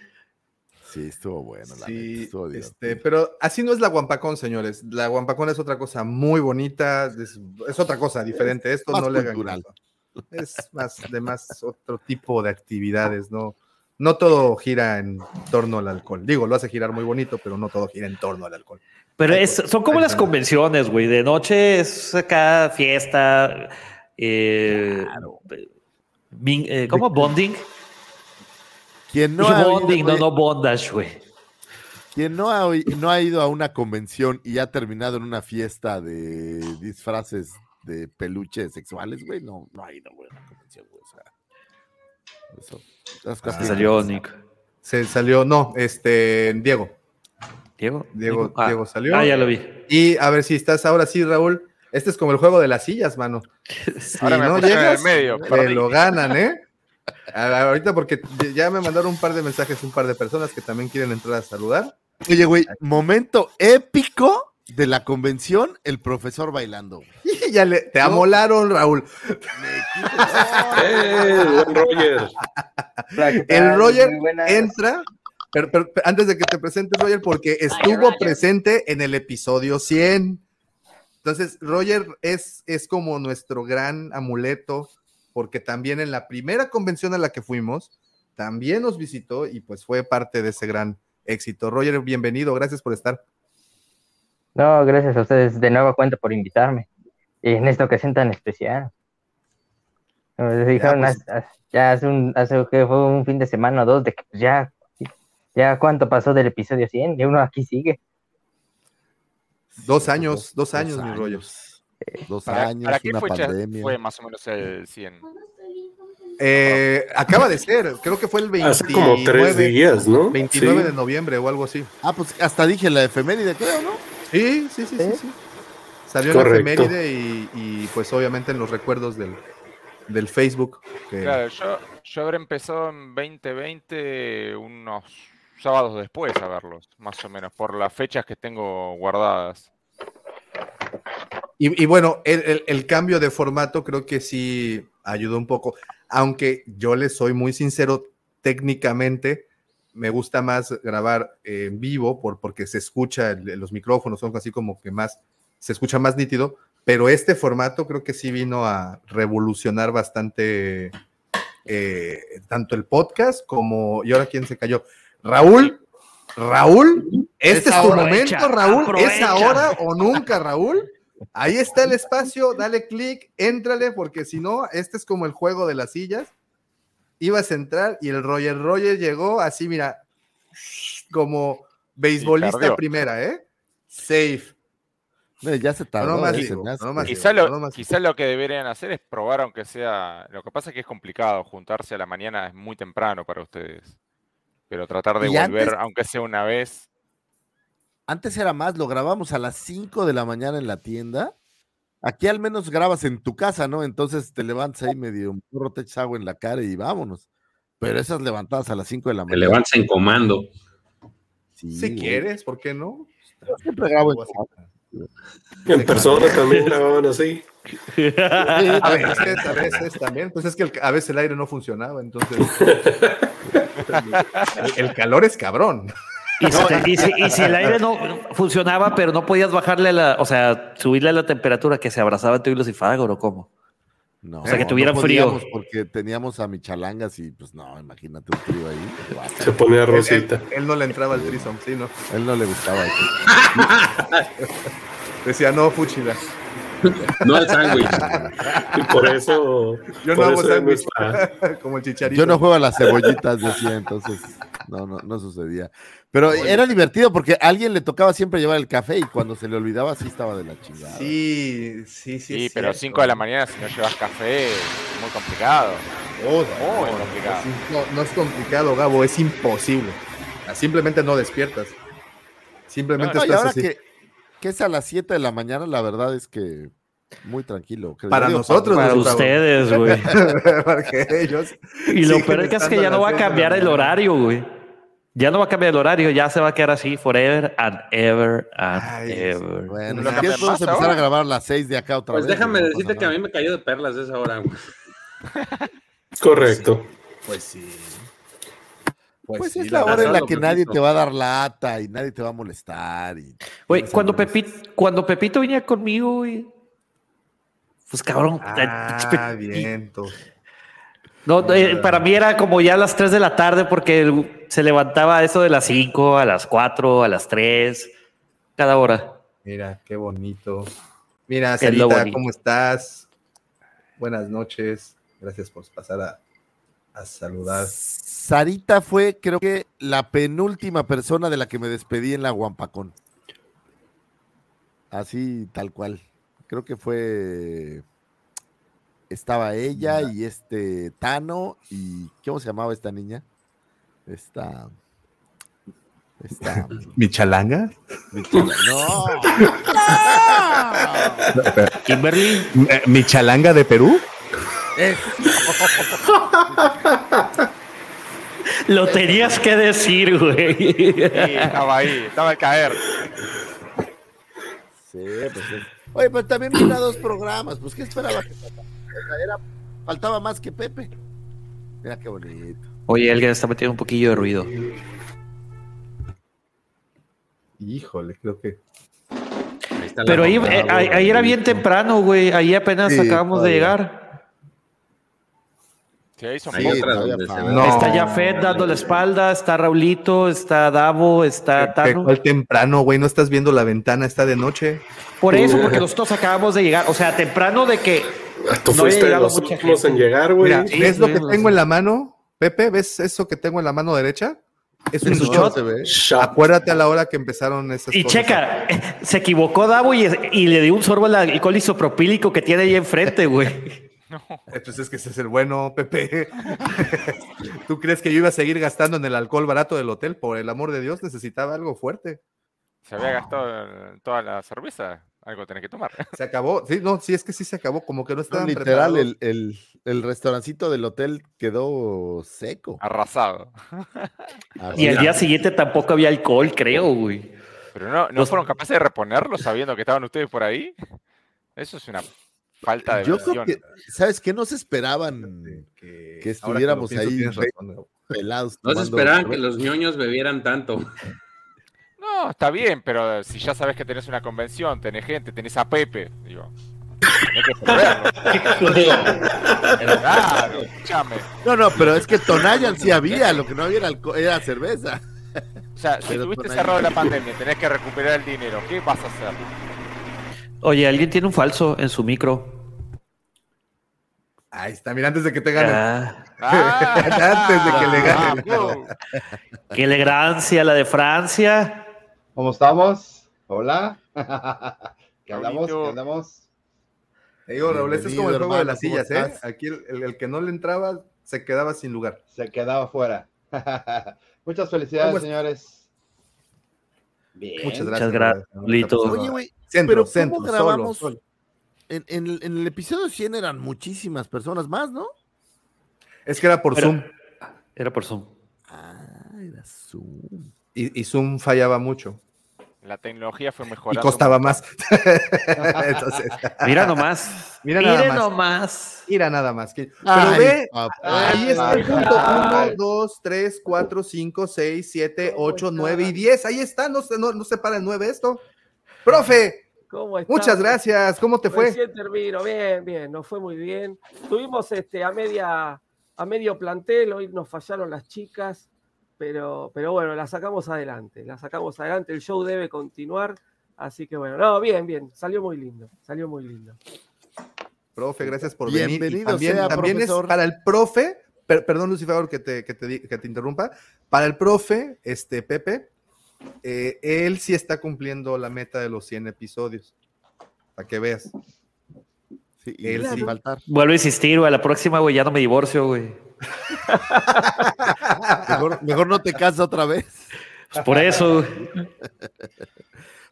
Sí, estuvo bueno, la neta, Sí, estuvo este, pero así no es la Guampacón, señores. La Guampacón es otra cosa muy bonita, es, es otra cosa diferente. Esto Más no le hagan cultural. caso. Es más de más otro tipo de actividades, no, no todo gira en torno al alcohol. Digo, lo hace girar muy bonito, pero no todo gira en torno al alcohol. Pero es, son como las convenciones, güey. De noche es acá fiesta. Eh, min- eh, ¿Cómo? Bonding. Quien no ha bonding, no, no bondage, güey. Quien no ha, no ha ido a una convención y ha terminado en una fiesta de disfraces de peluches sexuales, güey, no, no ha ido, güey, a una convención, güey. O sea, eso, Se que- salió Nick. Se salió, no, este, Diego. Diego. Diego, Ah, Diego salió. Ah, ya lo vi. Y a ver si estás ahora sí, Raúl. Este es como el juego de las sillas, mano. Si Ahora me no en el llegas, medio, te perdí. lo ganan, ¿eh? Ahorita porque ya me mandaron un par de mensajes, un par de personas que también quieren entrar a saludar. Oye, güey, momento épico de la convención, el profesor bailando. Ya le, te amolaron, Raúl. eh, buen Roger. El Roger entra, pero, pero- pero antes de que te presentes, Roger, porque estuvo presente en el episodio 100. Entonces, Roger es, es como nuestro gran amuleto, porque también en la primera convención a la que fuimos, también nos visitó y pues fue parte de ese gran éxito. Roger, bienvenido, gracias por estar. No, gracias a ustedes de nueva cuenta por invitarme. Y en esta ocasión tan especial. Como les dijeron, pues. hace- hace- ya hace, un, hace que fue un fin de semana o dos, de que pues, ya, ya cuánto pasó del episodio 100, y uno aquí sigue. Dos años, dos años, mi rollo. Dos ¿Para, años, para qué una fecha pandemia. fue más o menos el 100? Eh, acaba de ser, creo que fue el 29, Hace como tres días, ¿no? 29 Sí. de noviembre o algo así. Ah, pues hasta dije la efeméride, creo, ¿no? Sí, sí, sí, sí, sí. Salió Correcto. en la efeméride y, y, pues obviamente en los recuerdos del, del Facebook. que- Claro, yo, yo habré empezado en 2020 unos sábados después a verlos, más o menos, por las fechas que tengo guardadas. Y, y bueno, el, el- el cambio de formato creo que sí ayudó un poco, aunque yo les soy muy sincero, técnicamente me gusta más grabar en vivo por, porque se escucha, el- los micrófonos son así como que más, se escucha más nítido, pero este formato creo que sí vino a revolucionar bastante eh, tanto el podcast como, y ahora quién se cayó, Raúl, Raúl, este Es es, tu momento, aprovecha, Raúl, es ahora o nunca, Raúl. Ahí está el espacio, dale clic, éntrale, porque si no, este es como el juego de las sillas. Ibas a entrar y el Roger Roger llegó así, mira, como beisbolista primera, ¿eh? Safe. No, ya se tardó. No más eh, digo, no más Quizá lo, no más- quizá lo que deberían hacer es probar, aunque sea. Lo que pasa es que es complicado, juntarse a la mañana es muy temprano para ustedes. Pero tratar de Y volver, antes- aunque sea una vez. Antes era más, lo grabamos a las 5 de la mañana en la tienda. Aquí al menos grabas en tu casa, ¿no? Entonces te levantas ahí medio un porro, te echas agua en la cara y vámonos. Pero esas levantadas a las 5 de la Te mañana. levantas en comando. Sí, Si güey. quieres, ¿por qué no? Yo siempre grabo en En persona también grababan así. A veces, a veces también. Pues es que el- a veces el aire no funcionaba, entonces. el, calor es cabrón. Y si, y si- y si el aire no funcionaba, pero no podías bajarle la, o sea, subirle la temperatura que se abrazaba tú y Lucifagor o cómo. No, o sea, que tuvieran no frío. Porque teníamos a Michalangas y pues no, imagínate un trío ahí. guau. Se ponía rosita. él- él no le entraba al trisom, sí, ¿no? Él no le gustaba eso. Decía, no, fuchila. No al sándwich. Y por eso. Yo no hago sándwich. Como el chicharito. Yo no juego a las cebollitas, decía, entonces no, no, no sucedía. Pero era divertido porque a alguien le tocaba siempre llevar el café y cuando se le olvidaba sí estaba de la chingada. Sí, sí, sí. Sí, pero cierto. 5 de la mañana si no llevas café, es muy complicado. Oh, Muy no, complicado. es- no, no es complicado, Gabo, es imposible. Ah, Simplemente no despiertas. Simplemente No, y estás ahora así. que, que es a las 7 de la mañana, la verdad es que muy tranquilo. creo. Para digo, nosotros, Para Gustavo. ustedes, güey. Porque ellos. Y lo peor es que, es que estando ya no va a cambiar el horario, güey. Ya no va a cambiar el horario, ya se va a quedar así forever and ever and Ay, ever. Bueno, ¿No si quieres podemos empezar ahora? a grabar a las 6 de acá otra Pues vez. déjame no decirte que a mí me cayó de perlas esa hora. güey. Correcto. Pues sí. Pues, sí, es la hora en la lo que nadie te va a dar lata y nadie te va a molestar. Y Güey, tienes cuando, Pepito, cuando Pepito venía conmigo, güey. Pues cabrón. Ah, viento. No, eh, para mí era como ya a las 3 de la tarde porque se levantaba eso de las 5, a las 4, a las 3, cada hora. Mira, qué bonito. Mira, Sarita, bonito. ¿cómo estás? Buenas noches. Gracias por pasar a, a saludar. Sarita fue, creo que, la penúltima persona de la que me despedí en la Guampacón. Así, tal cual. Creo que fue. Estaba ella y este Tano y. ¿Cómo se llamaba esta niña? Esta. Esta. ¿Michalanga? Michala- No. Kimberly. ¿Michalanga de Perú? Es- Lo tenías que decir, güey. Sí, estaba ahí, estaba al caer. Sí, pues es- Oye, pero también vine a dos programas. Pues, ¿qué esperaba que era- Faltaba más que Pepe. Mira qué bonito. Oye, alguien está metiendo un poquillo de ruido. Híjole, creo que. Ahí Pero ahí, eh, ahí, güey. ahí era bien temprano, güey. Ahí apenas Sí, acabamos de llegar. Sí, se falta. ve. No. Está Jafet dando la espalda, está Raulito, está Davo, está ¿Qué- Tano. ¿Cuál temprano, güey? ¿No estás viendo la ventana? Está de noche. Por eso, porque nosotros acabamos de llegar. O sea, temprano de que Tú No fuiste de los últimos en llegar, güey. Sí, ¿ves lo que tengo en la mano? Pepe, ¿ves eso que tengo en la mano derecha? Es un shot. shot. Acuérdate a la hora que empezaron esas Y cosas. checa, se equivocó Davo y, y le dio un sorbo al alcohol isopropílico que tiene ahí enfrente, güey. Eh, Pues es que ese es el bueno, Pepe. ¿Tú crees que yo iba a seguir gastando en el alcohol barato del hotel? Por el amor de Dios, necesitaba algo fuerte. Se había gastado toda la cerveza. Algo tenés que tomar. Se acabó. Sí, no, sí, es que sí se acabó. Como que no No, estaban literal, el, el, el restaurancito del hotel quedó seco. Arrasado. Y al día siguiente tampoco había alcohol, creo, güey. Pero no, ¿no Los- fueron capaces de reponerlo sabiendo que estaban ustedes por ahí. Eso es una falta de Yo creo que, ¿sabes qué? No se esperaban que, estuviéramos pienso, ahí pelados. No se esperaban que los ñoños bebieran tanto. No, está bien, pero si ya sabes que tenés una convención, tenés gente, tenés a Pepe, digo. Tenés que escúchame. No, no, pero es que Tonayan sí había, lo que no había era, alco- era cerveza. O sea, si Pero Tonayan- cerrado la pandemia, tenés que recuperar el dinero, ¿qué vas a hacer? Oye, alguien tiene un falso en su micro. Ahí está, mira, antes de que te ganen. Ah. antes de que le ganen. Qué elegancia la de Francia. ¿Cómo estamos? Hola. ¿Qué andamos? Raulito. ¿Qué andamos? Te digo, Raúl, este es como el juego de las sillas, ¿cómo ¿eh? Aquí el, el- el que no le entraba se quedaba sin lugar. Se quedaba fuera. Muchas felicidades, ¿Cómo es? señores. Bien. Muchas Muchas gracias. gracias, Lito. Oye, güey, Centro, pero ¿cómo centro, solo, grabamos? solo. En, en el, en el episodio 100 eran muchísimas personas más, ¿no? Es que era por Era- Zoom Era por Zoom. Ah, era Zoom. y, y Zoom fallaba mucho La tecnología fue y mejorando. costaba un más. Entonces, Mira nomás. Mira nada Mire más. nomás. Mira nada más. Pero Ay, ve, papá. ahí está el punto. ay. 1, 2, 3, 4, 5, 6, 7, 8, 9 y 10. Ahí está, no, se- no, no se para el 9 esto. Profe, ¿Cómo estás? muchas gracias. ¿Cómo te fue? Recién termino, bien, bien, nos fue muy bien. Tuvimos este, a, media, a medio plantel, hoy nos fallaron las chicas, pero, pero bueno, la sacamos adelante, la sacamos adelante, el show debe continuar, así que bueno, no, bien, bien, salió muy lindo, salió muy lindo. Profe, gracias por venir. Y Bienvenido también sea, también es para el profe, per- perdón, Lucifer, que te, que, te, que te interrumpa. Para el profe, este Pepe, eh, él sí está cumpliendo la meta de los 100 episodios. Para que veas. Sí, y Él sin sí. faltar. Vuelvo a insistir, güey. A la próxima, güey, ya no me divorcio, güey. Mejor, mejor no te casas otra vez. Pues por eso.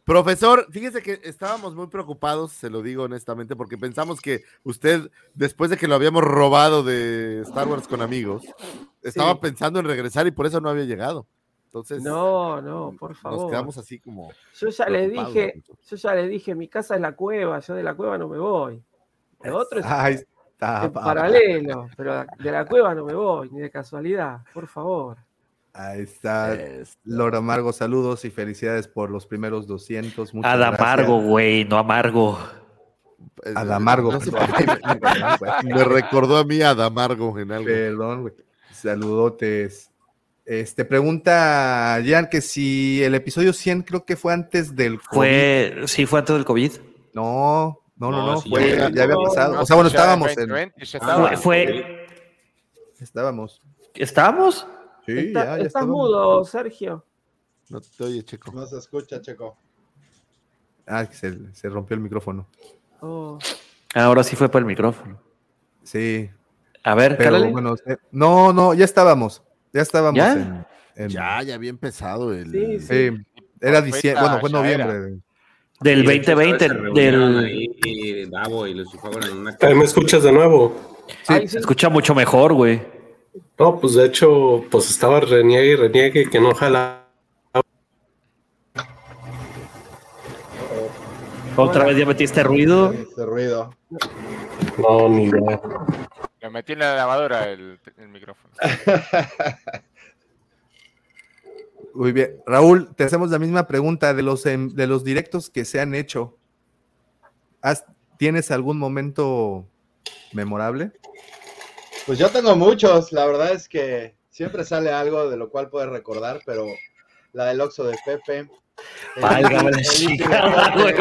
Profesor, fíjese que estábamos muy preocupados, se lo digo honestamente, porque pensamos que usted, después de que lo habíamos robado de Star Wars con amigos, estaba Sí. pensando en regresar y por eso no había llegado. Entonces, No, no, por nos favor. quedamos así como. Yo ya le dije, yo ya le dije, mi casa es la cueva, yo de la cueva no me voy. Lo otro es Ahí está, en papá. paralelo, pero de la cueva no me voy, ni de casualidad, por favor. Ahí está. Lora Amargo, saludos y felicidades por los primeros 200. Muchas Adamargo, güey, no amargo. eh, Adamargo. no me, recordó a mí a Damargo en algo. Perdón, güey. Saludotes. Este, pregunta Jan que si el episodio 100 creo que fue antes del COVID. Fue, sí, fue antes del COVID. No, no, no, No, fue- ya- ya, había pasado. no, o sea, bueno, estábamos en, 2020 ya Ah, estaba. Fue, fue- estábamos. ¿Estábamos? Sí, Está- ya, ya estás estábamos. mudo, Sergio. No te oye, Checo. No se escucha, Checo. Ah, se, se rompió el micrófono. Oh, Ahora sí fue por el micrófono. Sí. A ver, Pero bueno, eh, no, no, ya estábamos. Ya estábamos ¿Ya? en, en- Ya, ya había empezado el. Sí, sí. sí, era diciembre, bueno, fue noviembre. Del Y de hecho, 2020, esta vez se reunieron del... ahí, y Davo y Lucifer en una Ahí me escuchas de nuevo. Ay, sí. Se escucha mucho mejor, güey. No, pues de hecho, pues estaba reniegue y reniegue que no jala. Otra vez ya metiste ruido. Ese ruido. No, ni idea. Lo metí en la lavadora el, el micrófono. Muy bien. Raúl, te hacemos la misma pregunta de los, em, de los directos que se han hecho. ¿Has- ¿Tienes algún momento memorable? Pues yo tengo muchos, la verdad es que siempre sale algo de lo cual puedes recordar, pero la del Oxxo de Pepe. el Válgame la güey.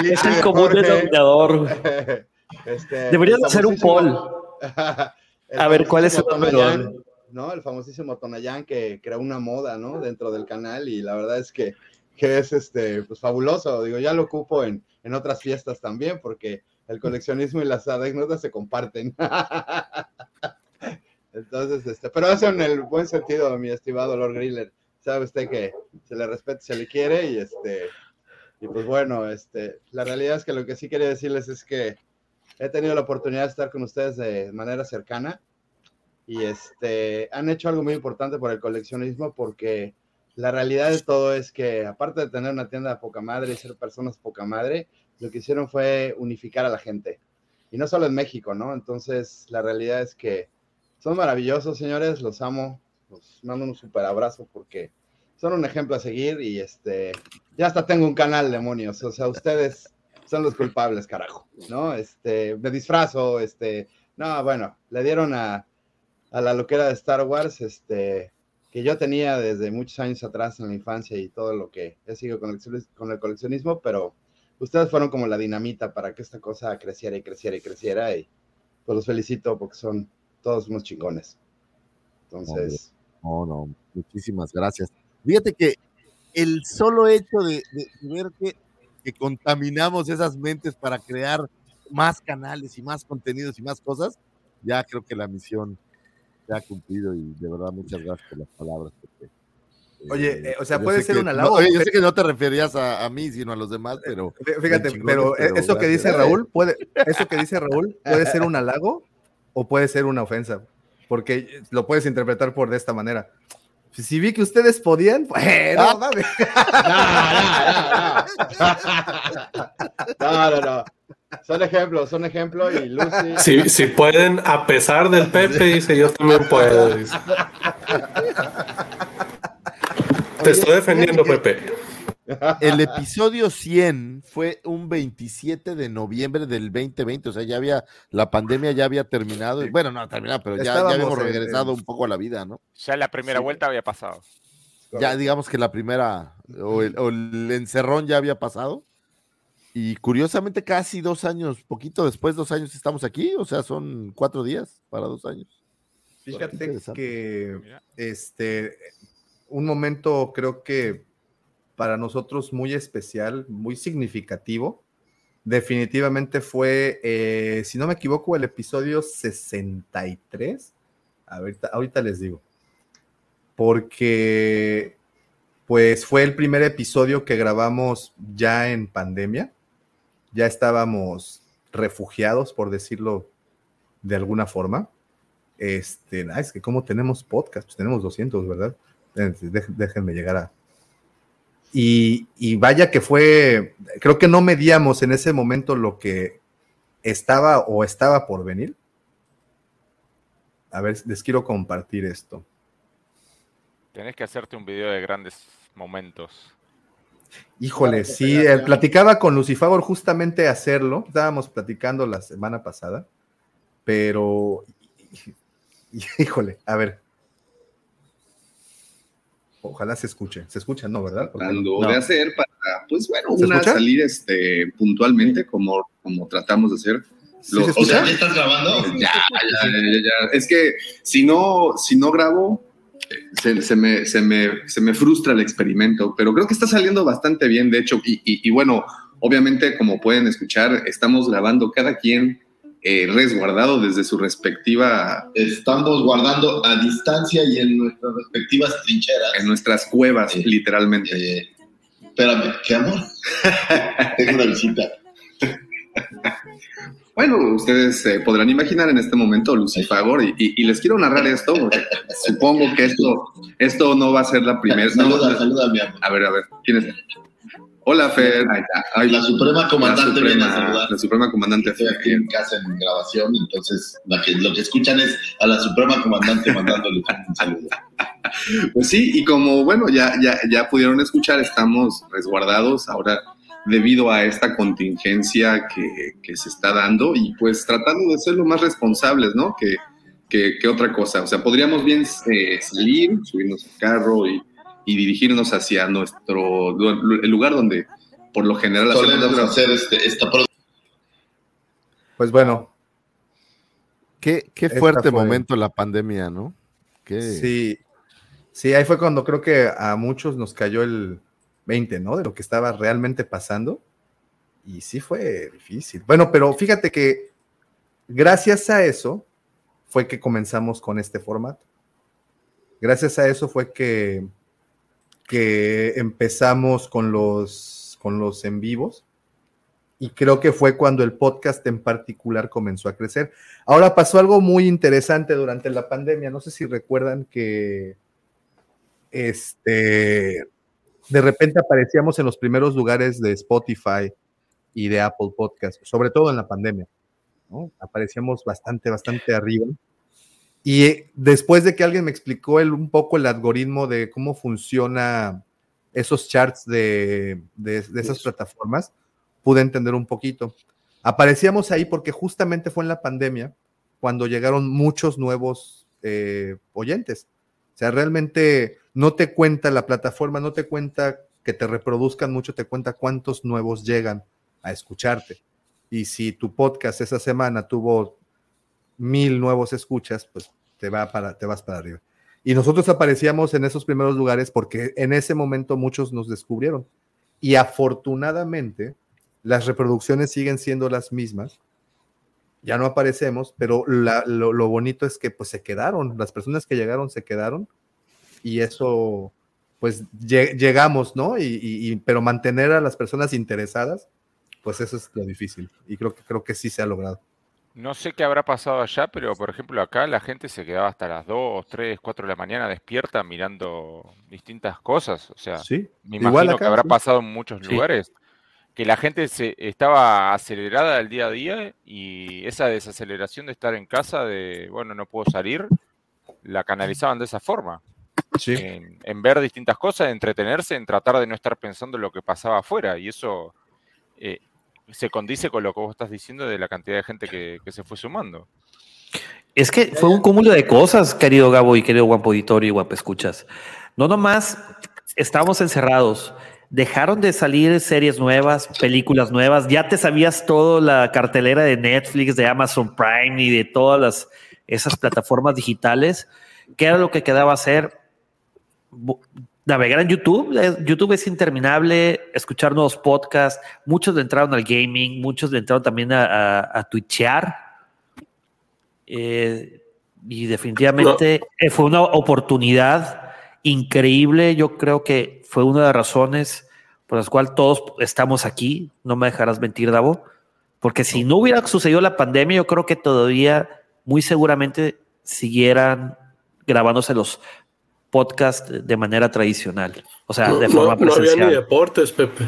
el Es el común denominador, güey. este, Deberías hacer un poll. A ver, ¿cuál es el número? ¿No? El famosísimo Tonayán que creó una moda, ¿no? Dentro del canal y la verdad es que, que es este, pues fabuloso. Digo, ya lo ocupo en, en otras fiestas también porque el coleccionismo y las anécdotas se comparten. Entonces, este, pero eso en el buen sentido, mi estimado Lord Griller. Sabe usted que se le respeta, se le quiere y este, y pues bueno, este, la realidad es que lo que sí quería decirles es que he tenido la oportunidad de estar con ustedes de manera cercana y este, han hecho algo muy importante por el coleccionismo porque la realidad de todo es que aparte de tener una tienda de poca madre y ser personas poca madre, lo que hicieron fue unificar a la gente. Y no solo en México, ¿no? Entonces, la realidad es que son maravillosos, señores, los amo, los mando un super abrazo porque son un ejemplo a seguir y este, ya hasta tengo un canal, demonios, o sea, ustedes son los culpables, carajo, ¿no? Este, me disfrazo, este, no, bueno, le dieron a, a la loquera de Star Wars, este, que yo tenía desde muchos años atrás en la infancia y todo lo que he seguido con el, con el coleccionismo, pero ustedes fueron como la dinamita para que esta cosa creciera y creciera y creciera y pues los felicito porque son todos unos chingones. Entonces. No, no, muchísimas gracias. Fíjate que el solo hecho de, de ver que, que, contaminamos esas mentes para crear más canales y más contenidos y más cosas, ya creo que la misión se ha cumplido y de verdad muchas gracias por las palabras. Porque, Oye, eh, o sea, puede ser que, un halago. No, oye, yo sé que no te referías a, a, mí, sino a los demás, pero. Fíjate, pero, pero, eso que dice Raúl, puede, eso que dice Raúl puede ser un halago o puede ser una ofensa, porque lo puedes interpretar por de esta manera. Si vi que ustedes podían, no, no, no, no, no. Son ejemplos, son ejemplos y Lucy. Si, si pueden, a pesar del Pepe, dice yo también puedo. Dice. Te estoy defendiendo, Pepe. El episodio 100 fue un 27 de noviembre del 2020, o sea, ya había, la pandemia ya había terminado, y, bueno, no ha terminado, pero ya, ya habíamos regresado en, un poco a la vida, ¿no? Ya la primera sí. vuelta había pasado. Ya digamos que la primera, o el, o el encerrón ya había pasado. Y curiosamente, casi dos años, poquito después, dos años estamos aquí, o sea, son cuatro días para dos años. Fíjate que este, un momento creo que para nosotros muy especial, muy significativo, definitivamente fue, eh, si no me equivoco, el episodio 63. Ahorita, ahorita les digo. Porque, pues fue el primer episodio que grabamos ya en pandemia ya estábamos refugiados, por decirlo de alguna forma. Este, es que como tenemos podcast, pues tenemos 200, ¿verdad? Déjenme llegar a... Y, y, vaya que fue, creo que no medíamos en ese momento lo que estaba o estaba por venir. A ver, les quiero compartir esto. Tienes que hacerte un video de grandes momentos. Híjole, sí, eh, platicaba con Lucifagor justamente hacerlo, estábamos platicando la semana pasada, pero, híjole, a ver. Ojalá se escuche, se escucha, ¿no? ¿Verdad? Tratando no. de hacer para, pues bueno, una escucha? salir este, puntualmente como, como tratamos de hacer. ¿Sí Lo, o sea, ¿ya estás grabando? Ya, ya, ya, ya, Es que si no, si no grabo, se, se, me, se, me, se, me, frustra el experimento, pero creo que está saliendo bastante bien, de hecho, y, y, y bueno, obviamente, como pueden escuchar, estamos grabando cada quien eh, resguardado desde su respectiva... Estamos guardando a distancia y en nuestras respectivas trincheras. En nuestras cuevas, Eh, literalmente. Eh, espérame, ¿qué amor? Tengo una visita. Bueno, ustedes eh, podrán imaginar en este momento Lucifagor y, y, y, les quiero narrar esto, porque supongo que esto, esto no va a ser la primera. Saluda, no, saluda, mi amor. A ver, a ver, ¿quién es? Hola, Fer. Ay, la Suprema Comandante la viene a suprema, saludar. la Suprema Comandante Estoy aquí en casa en grabación, entonces la que, lo que escuchan es a la Suprema Comandante mandándole un saludo. Pues sí, y como, bueno, ya, ya, ya pudieron escuchar, estamos resguardados ahora debido a esta contingencia que, que, se está dando y pues tratando de ser lo más responsables, ¿no? Que, que, que otra cosa. O sea, podríamos bien eh, salir, subirnos al carro y, y, dirigirnos hacia nuestro el lugar donde por lo general hacemos hacer este, esta Pues bueno. Qué, qué fuerte momento la pandemia, ¿no? Sí, sí, ahí fue cuando creo que a muchos nos cayó el 20, ¿no? De lo que estaba realmente pasando. Y sí fue difícil. Bueno, pero fíjate que gracias a eso fue que comenzamos con este formato. Gracias a eso fue que, que empezamos con los, con los en vivos y creo que fue cuando el podcast en particular comenzó a crecer. Ahora pasó algo muy interesante durante la pandemia, no sé si recuerdan que este de repente aparecíamos en los primeros lugares de Spotify y de Apple Podcast, sobre todo en la pandemia. ¿no? Aparecíamos bastante, bastante arriba. Y eh, después de que alguien me explicó el, un poco el algoritmo de cómo funciona esos charts de, de, de esas plataformas, pude entender un poquito. Aparecíamos ahí porque justamente fue en la pandemia cuando llegaron muchos nuevos eh, oyentes. O sea, realmente no te cuenta la plataforma, no te cuenta que te reproduzcan mucho, te cuenta cuántos nuevos llegan a escucharte. Y si tu podcast esa semana tuvo mil nuevos escuchas, pues te, va para, te vas para arriba. Y nosotros aparecíamos en esos primeros lugares porque en ese momento muchos nos descubrieron. Y afortunadamente, las reproducciones siguen siendo las mismas. Ya no aparecemos, pero la, lo, lo, bonito es que pues se quedaron, las personas que llegaron se quedaron y eso, pues llegamos, ¿no? Y, y, pero mantener a las personas interesadas, pues eso es lo difícil y creo que, creo que sí se ha logrado. No sé qué habrá pasado allá, pero por ejemplo acá la gente se quedaba hasta las 2, 3, 4 de la mañana despierta mirando distintas cosas. O sea, sí, me imagino acá, que habrá sí. pasado en muchos sí. lugares que la gente se, estaba acelerada del día a día y esa desaceleración de estar en casa, de, bueno, no puedo salir, la canalizaban de esa forma. Sí. En, en, ver distintas cosas, en entretenerse, en tratar de no estar pensando en lo que pasaba afuera. Y eso eh, se condice con lo que vos estás diciendo de la cantidad de gente que, que, se fue sumando. Es que fue un cúmulo de cosas, querido Gabo y querido Guapo Auditorio y Guapo Escuchas. No nomás estábamos encerrados, dejaron de salir series nuevas, películas nuevas, ya te sabías toda la cartelera de Netflix, de Amazon Prime y de todas las, esas plataformas digitales. ¿Qué era lo que quedaba hacer? Navegar en YouTube. YouTube es interminable, escuchar nuevos podcasts. Muchos le entraron al gaming, muchos le entraron también a, a, a twitchear. Eh, y definitivamente no. fue una oportunidad increíble. Yo creo que fue una de las razones por las cuales todos estamos aquí. No me dejarás mentir, Davo. Porque si no hubiera sucedido la pandemia, yo creo que todavía, muy seguramente, siguieran grabándose los podcasts de manera tradicional. O sea, no, de forma no, presencial. No había ni deportes, Pepe.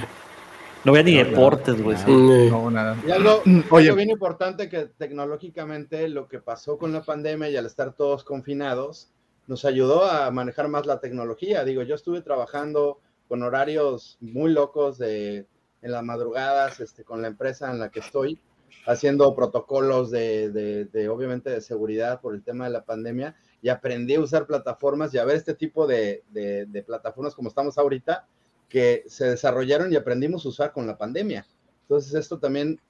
No había ni deportes, güey. No, nada. Y algo, Oye. algo bien importante que tecnológicamente lo que pasó con la pandemia y al estar todos confinados, nos ayudó a manejar más la tecnología. Digo, yo estuve trabajando con horarios muy locos de, en las madrugadas este, con la empresa en la que estoy, haciendo protocolos de, de, de, obviamente, de seguridad por el tema de la pandemia y aprendí a usar plataformas y a ver este tipo de, plataformas como estamos ahorita, que se desarrollaron y aprendimos a usar con la pandemia. Entonces, esto también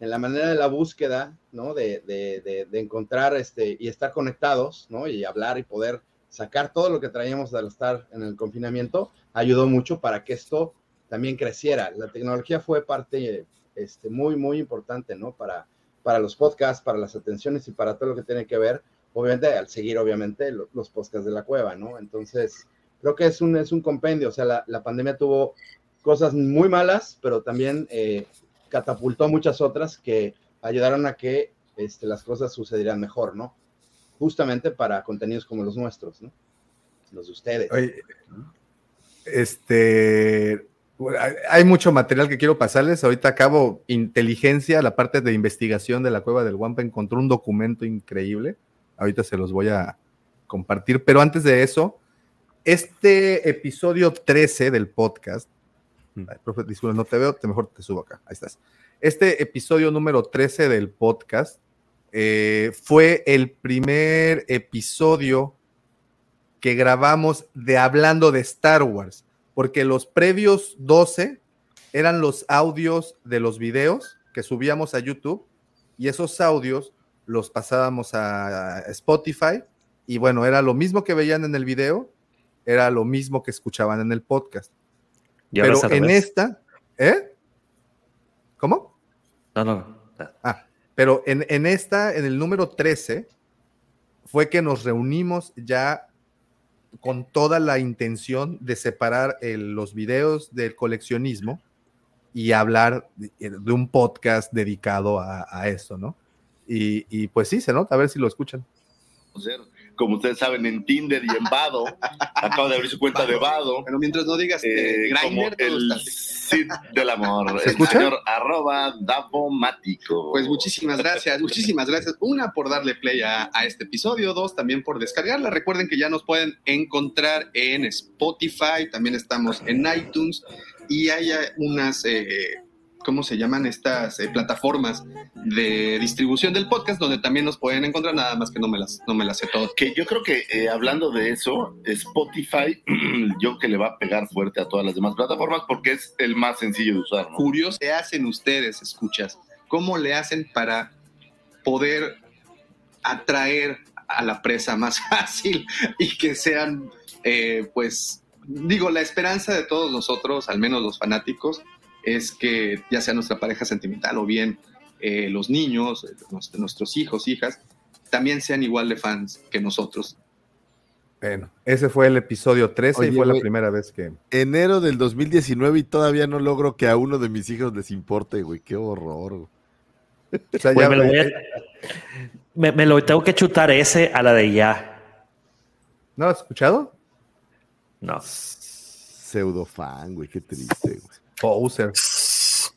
en la manera de la búsqueda, ¿no? De, de, de, encontrar este, y estar conectados, ¿no? Y hablar y poder sacar todo lo que traíamos al estar en el confinamiento, ayudó mucho para que esto también creciera. La tecnología fue parte este, muy, muy importante, ¿no? Para, para los podcasts, para las atenciones y para todo lo que tiene que ver, obviamente, al seguir, obviamente, los, los podcasts de la cueva, ¿no? Entonces, creo que es un, es un compendio, o sea, la, la pandemia tuvo cosas muy malas, pero también eh, catapultó muchas otras que ayudaron a que este, las cosas sucedieran mejor, ¿no? Justamente para contenidos como los nuestros, ¿no? Los de ustedes. Este, hay mucho material que quiero pasarles. Ahorita acabo inteligencia, la parte de investigación de la cueva del Wampa encontró un documento increíble. Ahorita se los voy a compartir, pero antes de eso, este episodio 13 del podcast Ay, disculpe, no te veo, te mejor te subo acá. Ahí estás. Este episodio número 13 del podcast eh, fue el primer episodio que grabamos de hablando de Star Wars, porque los previos 12 eran los audios de los videos que subíamos a YouTube y esos audios los pasábamos a Spotify Y bueno, era lo mismo que veían en el video, era lo mismo que escuchaban en el podcast. Y Pero en revés. esta, ¿eh? ¿Cómo? No, no. Ah, pero en, en esta, en el número 13, fue que nos reunimos ya con toda la intención de separar el- los videos del coleccionismo y hablar de, de un podcast dedicado a, a eso, ¿no? Y, y pues sí, se nota, a ver si lo escuchan. ser, como ustedes saben, en Tinder y en Vado. Acaba de abrir su cuenta de Vado. Pero mientras no digas eh, eh, como Grindr, todo el Cid del amor. ¿Se el escucha? señor arroba Davomático. Pues muchísimas gracias, muchísimas gracias. Una por darle play a, a este episodio, dos también por descargarla. Recuerden que ya nos pueden encontrar en Spotify, también estamos en iTunes y hay unas, eh, ¿cómo se llaman estas eh, plataformas de distribución del podcast donde también nos pueden encontrar, nada más que no me las, no me las sé todas. Que yo creo que eh, hablando de eso, Spotify, yo que le va a pegar fuerte a todas las demás plataformas porque es el más sencillo de usar. ¿no? Curioso, ¿qué hacen ustedes, escuchas? ¿Cómo le hacen para poder atraer a la presa más fácil y que sean, eh, pues, digo, la esperanza de todos nosotros, al menos los fanáticos, es que ya sea nuestra pareja sentimental o bien eh, los niños, eh, nuestros, hijos, hijas, también sean igual de fans que nosotros. Bueno, ese fue el episodio 13 y fue la primera vez que... Enero del 2019 y todavía no logro que a uno de mis hijos les importe, güey. Qué horror. güey. Güey, me, lo voy a- me- me lo tengo que chutar ese a la de ya. ¿No lo has escuchado? No. Pseudo fan, güey. Qué triste, güey. Poser.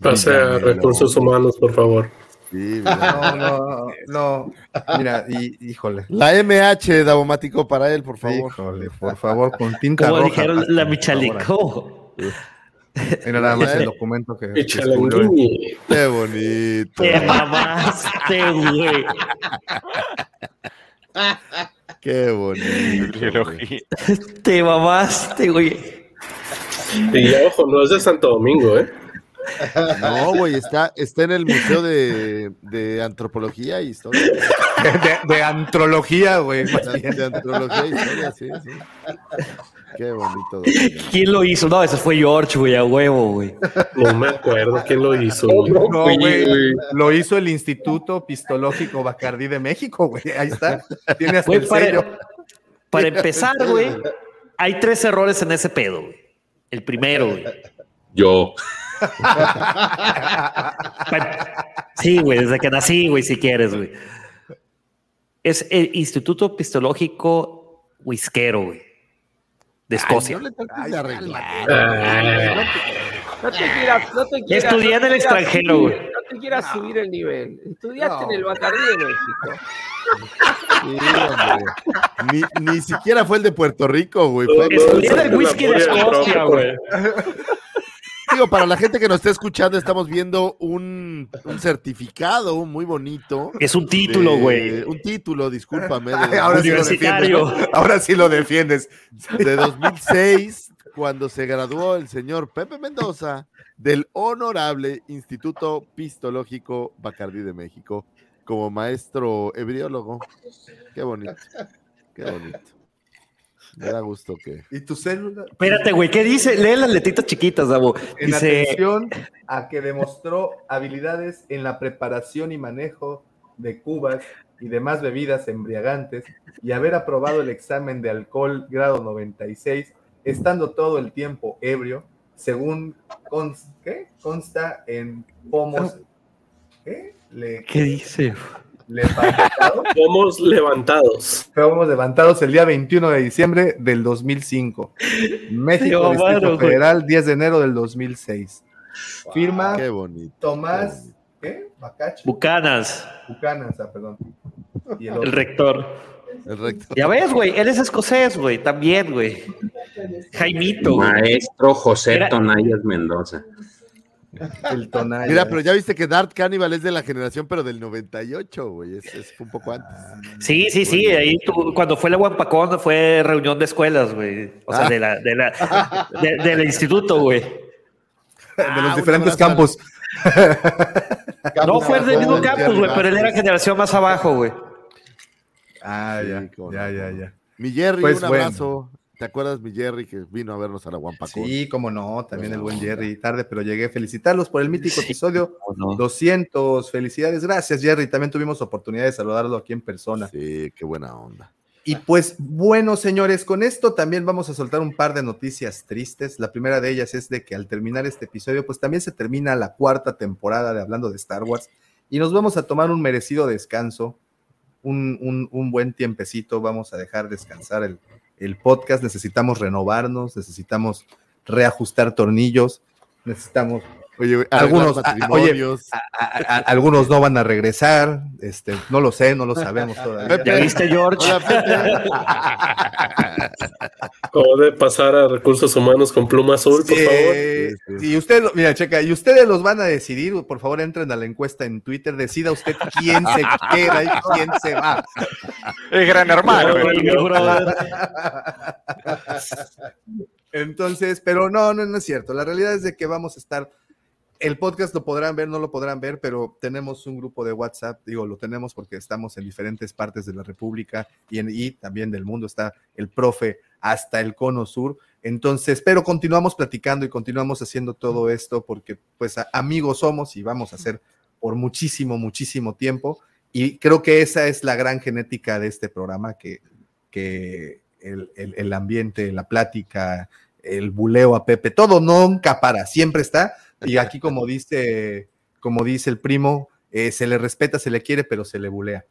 Pase a recursos humanos, por favor. Sí, No, no, no. Mira, y, híjole. La MH Davomático para él, por favor. Híjole, por favor, con tinta Como roja. dijeron la por Michalico. Mira nada más el documento que. Qué bonito. Te mamaste, güey. Qué bonito. Te mamaste, güey. Y ojo, no es de Santo Domingo, ¿eh? No, güey, está, está en el Museo de, de Antropología y Historia. De, de antrología, güey. De, Antropología y Historia, sí, sí. Qué bonito. ¿Quién lo hizo? No, ese fue George, güey, a huevo, güey. No me acuerdo quién lo hizo. güey. No, güey. Lo hizo el Instituto Pistológico Bacardí de México, güey. Ahí está. Tiene hasta Güey, el para, sello. para empezar, güey, hay tres errores en ese pedo, güey. El primero, güey. Yo. Sí, güey, desde que nací, güey, si quieres, güey. Es el Instituto Pistológico Whiskero, güey. De Escocia. Ay, no le trates de arreglar. No te quieras, no te quieras. Estudié en no el extranjero, subir. No te quieras subir el nivel. Estudiaste No. en el Bacardí de México. Sí. Ni, ni siquiera fue el de Puerto Rico, güey. Estudié en el whisky de Escocia, güey. Digo, para la gente que nos está escuchando, estamos viendo un, un certificado muy bonito. Es un título, güey. Un título, discúlpame. Ay, ahora sí lo. Ahora sí lo defiendes. de 2006, cuando se graduó el señor Pepe Mendoza del Honorable Instituto Pistológico Bacardí de México como maestro ebriólogo. Qué bonito. Qué bonito. Me da gusto que. ¿Y tu célula? Espérate, güey, ¿qué dice? Lee las letritas chiquitas, Davo. En Dice, atención a que demostró habilidades en la preparación y manejo de cubas y demás bebidas embriagantes y haber aprobado el examen de alcohol grado 96, estando todo el tiempo ebrio, según cons- ¿qué? consta en pomos. ¿Qué? Le, ¿qué dice? levantados, Somos levantados. Fuimos levantados el día 21 de diciembre del 2005. México, Distrito. Federal, 10 de enero del 2006. Firma Qué bonito. Tomás, ¿qué? Bacacho. Bucanas, Bucanas, ah, perdón. Y el el rector. El rector. Ya ves, güey, él es escocés, güey, también, güey. Jaimito, güey. Maestro José Era- Tonayas Mendoza. El Tonaya. Mira, pero ya viste que Dart Cannibal es de la generación, pero del 98, güey. Es, es un poco antes. Sí, sí, sí, ahí tú- cuando fue la Guampacón fue reunión de escuelas, güey. O sea, Ah. de la, de la, de- del instituto, güey. de Ah, los un diferentes al- campos. No fue del mismo campus, güey, pero él era generación más abajo, güey. Ah, Sí, ya, ya, ya. Mi Jerry, Pues un bueno. abrazo. ¿Te acuerdas, mi Jerry, que vino a vernos a la Guampacón? Sí, cómo no, también el buen Buena Jerry, tarde, pero llegué a felicitarlos por el mítico episodio no. 200. Felicidades, gracias, Jerry. También tuvimos oportunidad de saludarlo aquí en persona. Sí, qué buena onda. Y pues, bueno, señores, con esto también vamos a soltar un par de noticias tristes. La primera de ellas es de que al terminar este episodio, pues también se termina la cuarta temporada de Hablando de Star Wars y nos vamos a tomar un merecido descanso, un, un- buen tiempecito. Vamos a dejar descansar el, el podcast. Necesitamos renovarnos, necesitamos reajustar tornillos, necesitamos. Oye, algunos, a- a- oye, matrimonios. a- a- a- algunos no van a regresar, este, no lo sé, no lo sabemos todavía. ¿Ya viste, George? ¿Cómo de pasar a recursos humanos con pluma azul, por favor? Y usted, lo- mira, checa, y ustedes los van a decidir, por favor entren a la encuesta en Twitter, decida usted quién se queda y quién se va. El gran hermano. Entonces, pero no, no, no es cierto. La realidad es de que vamos a estar, el podcast lo podrán ver, no lo podrán ver, pero tenemos un grupo de WhatsApp, digo, lo tenemos porque estamos en diferentes partes de la República y, en, y también del mundo, está el profe hasta el cono sur. Entonces, pero continuamos platicando y continuamos haciendo todo esto porque pues amigos somos y vamos a hacer por muchísimo, muchísimo tiempo. Y creo que esa es la gran genética de este programa, que, que el, el- el ambiente, la plática, el buleo a Pepe, todo nunca para, siempre está. Y aquí, como dice, como dice el primo, eh, se le respeta, se le quiere, pero se le bulea.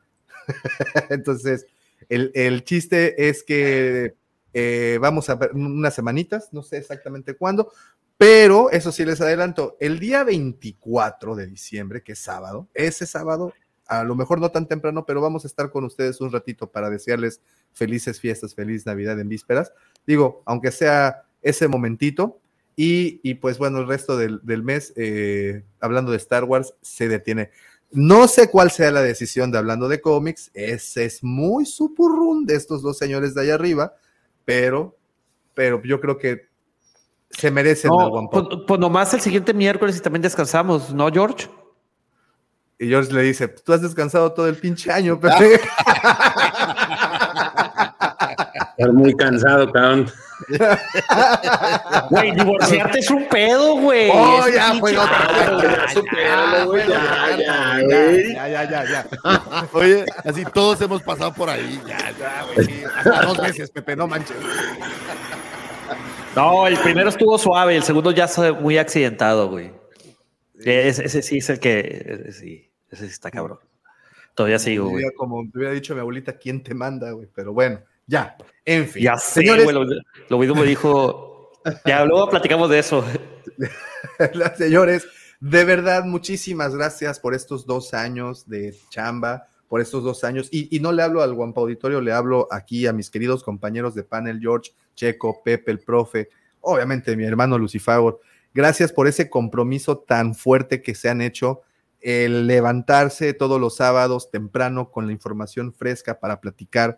Entonces, el, el chiste es que eh, vamos a ver unas semanitas, no sé exactamente cuándo, pero eso sí les adelanto, el día 24 de diciembre, que es sábado, ese sábado, a lo mejor no tan temprano, pero vamos a estar con ustedes un ratito para desearles felices fiestas, feliz Navidad en vísperas. Digo, aunque sea ese momentito, y, y pues bueno, el resto del, del mes, eh, hablando de Star Wars, se detiene. No sé cuál sea la decisión de hablando de cómics, ese es muy supurrún de estos dos señores de allá arriba, pero, pero yo creo que se merecen No, algo. pues, pues nomás el siguiente miércoles y también descansamos, ¿no, George? Y George le dice, tú has descansado todo el pinche año, Pepe. Estar muy cansado, cabrón. Güey, divorciarte es un pedo, güey. Oh, Es ya fue otra. Ya, Ya, supéralo, güey, ya, ya, ya, ya, ya, ya. Oye, así todos hemos pasado por ahí. Ya, ya, güey. Hasta dos veces, Pepe, no manches. No, el primero estuvo suave, el segundo ya fue muy accidentado, güey. Ese, ese sí es el que. Ese sí, ese sí está cabrón. Todavía sigo, güey. Como te hubiera dicho mi abuelita, ¿quién te manda, güey? Pero bueno, ya, en fin. Ya sé, Señores, güey. Lo, lo mismo me dijo. Ya luego platicamos de eso. señores, de verdad, muchísimas gracias por estos dos años de chamba, por estos dos años. Y, y no le hablo al Guampa Auditorio, le hablo aquí a mis queridos compañeros de panel, George, Checo, Pepe, el profe, obviamente mi hermano Lucifagor. Gracias por ese compromiso tan fuerte que se han hecho, el levantarse todos los sábados temprano con la información fresca para platicar.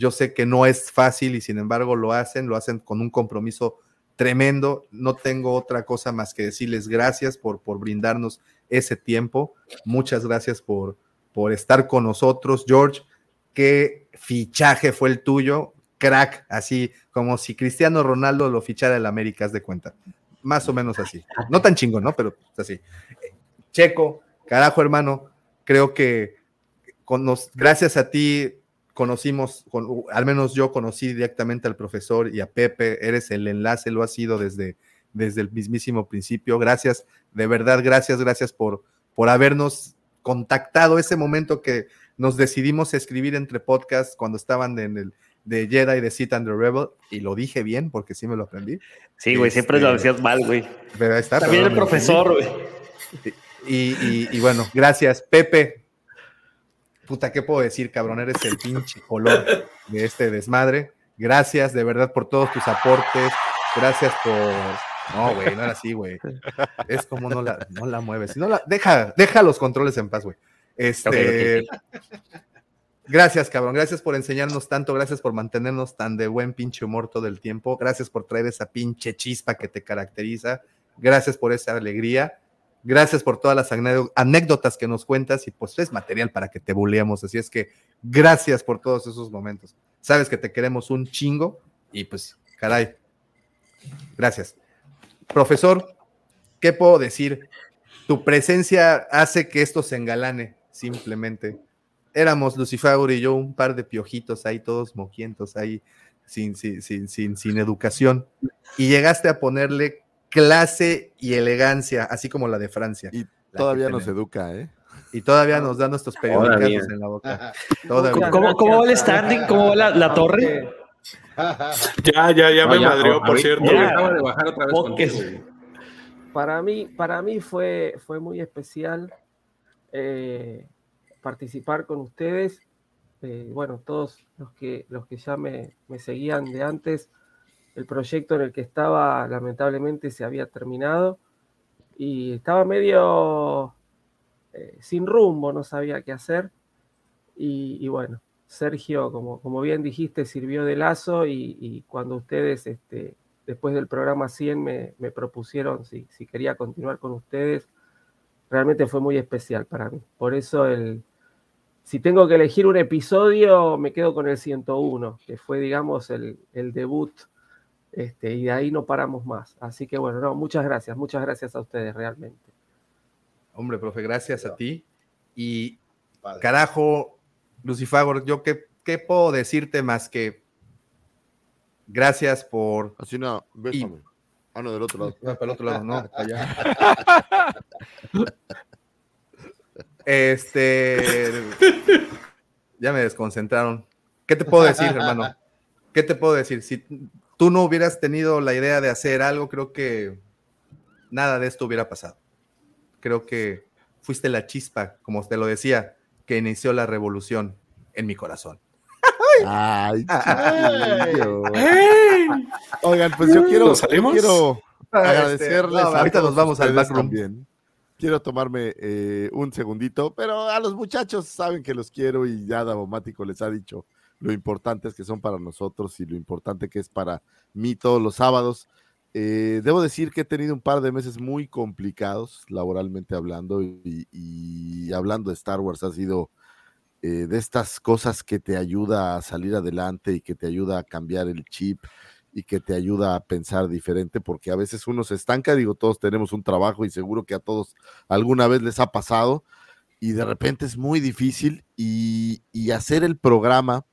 Yo sé que no es fácil y sin embargo lo hacen, lo hacen con un compromiso tremendo. No tengo otra cosa más que decirles gracias por, por brindarnos ese tiempo. Muchas gracias por, por estar con nosotros, George. Qué fichaje fue el tuyo, crack, así como si Cristiano Ronaldo lo fichara el América, haz de cuenta. Más o menos así. No tan chingo, ¿no? Pero así. Checo, carajo, hermano, creo que con nos, gracias a ti conocimos, con, al menos yo conocí directamente al profesor y a Pepe, eres el enlace, lo has sido desde, desde el mismísimo principio. Gracias, de verdad, gracias, gracias por, por habernos contactado ese momento que nos decidimos escribir entre podcasts cuando estaban en el de Jedi, de Sith and the Rebel, y lo dije bien porque sí me lo aprendí. Sí, güey, siempre Este, lo decías mal, güey. Pero ahí está. También el profesor, güey. Y, y- y bueno, gracias, Pepe. Puta, ¿qué puedo decir, cabrón? Eres el pinche color de este desmadre. Gracias de verdad por todos tus aportes. Gracias por. No, güey, no era así, güey. Es como no la, no la mueves. No la, deja, deja los controles en paz, güey. Este. Gracias, cabrón. Gracias por enseñarnos tanto. Gracias por mantenernos tan de buen pinche humor todo el tiempo. Gracias por traer esa pinche chispa que te caracteriza. Gracias por esa alegría. Gracias por todas las anécdotas que nos cuentas y pues es material para que te buleamos. Así es que gracias por todos esos momentos. Sabes que te queremos un chingo y pues, caray, gracias. Profesor, ¿qué puedo decir? Tu presencia hace que esto se engalane, simplemente. Éramos Lucifer y yo, un par de piojitos ahí, todos mojientos ahí, sin, sin, sin, sin educación. Y llegaste a ponerle clase y elegancia, así como la de Francia. Y todavía nos educa, ¿eh? Y todavía nos da nuestros periódicos en la boca. ¿Cómo, ¿Cómo, va el standing? ¿Cómo va la, torre? Ya, ya, ya me madreó, por cierto. acaba de bajar otra vez Para mí, para mí fue, fue muy especial eh, participar con ustedes. Eh, bueno, todos los que, los que ya me, me seguían de antes, el proyecto en el que estaba lamentablemente se había terminado y estaba medio eh, sin rumbo, no sabía qué hacer. Y, bueno, Sergio, como, como, bien dijiste, sirvió de lazo y, cuando ustedes, este, después del programa 100, me, propusieron si, si, quería continuar con ustedes, realmente fue muy especial para mí. Por eso el... Si tengo que elegir un episodio, me quedo con el 101, que fue, digamos, el, el debut este, y de ahí no paramos más. Así que bueno, no, muchas gracias, muchas gracias a ustedes realmente. Hombre, profe, gracias a ti. Y carajo, Lucifagor, yo qué, qué, puedo decirte más que gracias por. Así no, bésame. Ah, no, del otro lado. No, para el otro lado, no, allá. este. Ya me desconcentraron. ¿Qué te puedo decir, hermano? ¿Qué te puedo decir? Si tú no hubieras tenido la idea de hacer algo, creo que nada de esto hubiera pasado. Creo que fuiste la chispa, como te lo decía, que inició la revolución en mi corazón. Ay, Oigan, pues yo quiero, quiero ah, este, agradecerles. ahorita nos vamos al backroom. También. Quiero tomarme eh, un segundito, pero a los muchachos saben que los quiero y ya Davomático les ha dicho lo importantes que son para nosotros y lo importante que es para mí todos los sábados. Eh, debo decir que he tenido un par de meses muy complicados laboralmente hablando y, hablando de Star Wars ha sido eh, de estas cosas que te ayuda a salir adelante y que te ayuda a cambiar el chip y que te ayuda a pensar diferente porque a veces uno se estanca, digo, todos tenemos un trabajo y seguro que a todos alguna vez les ha pasado y de repente es muy difícil y, y hacer el programa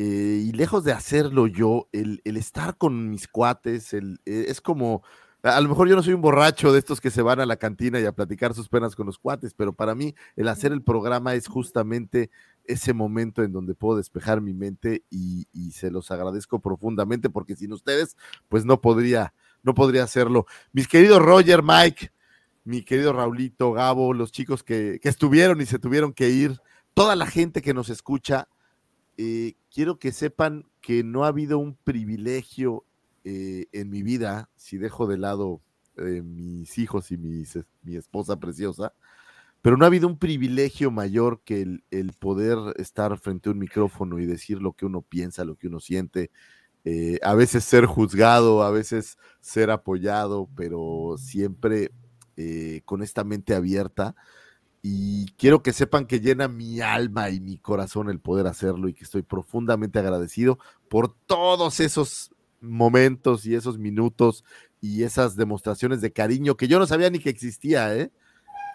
eh, y lejos de hacerlo yo, el, estar con mis cuates, el, eh, es como, a lo mejor yo no soy un borracho de estos que se van a la cantina y a platicar sus penas con los cuates, pero para mí el hacer el programa es justamente ese momento en donde puedo despejar mi mente y, se los agradezco profundamente porque sin ustedes, pues no podría, no podría hacerlo. Mis queridos Roger, Mike, mi querido Raulito, Gabo, los chicos que, que estuvieron y se tuvieron que ir, toda la gente que nos escucha, eh, quiero que sepan que no ha habido un privilegio eh, en mi vida, si dejo de lado eh, mis hijos y mi esposa preciosa, pero no ha habido un privilegio mayor que el, poder estar frente a un micrófono y decir lo que uno piensa, lo que uno siente, a veces ser juzgado, a veces ser apoyado, pero siempre con esta mente abierta y quiero que sepan que llena mi alma y mi corazón el poder hacerlo y que estoy profundamente agradecido por todos esos momentos y esos minutos y esas demostraciones de cariño que yo no sabía ni que existía, ¿eh?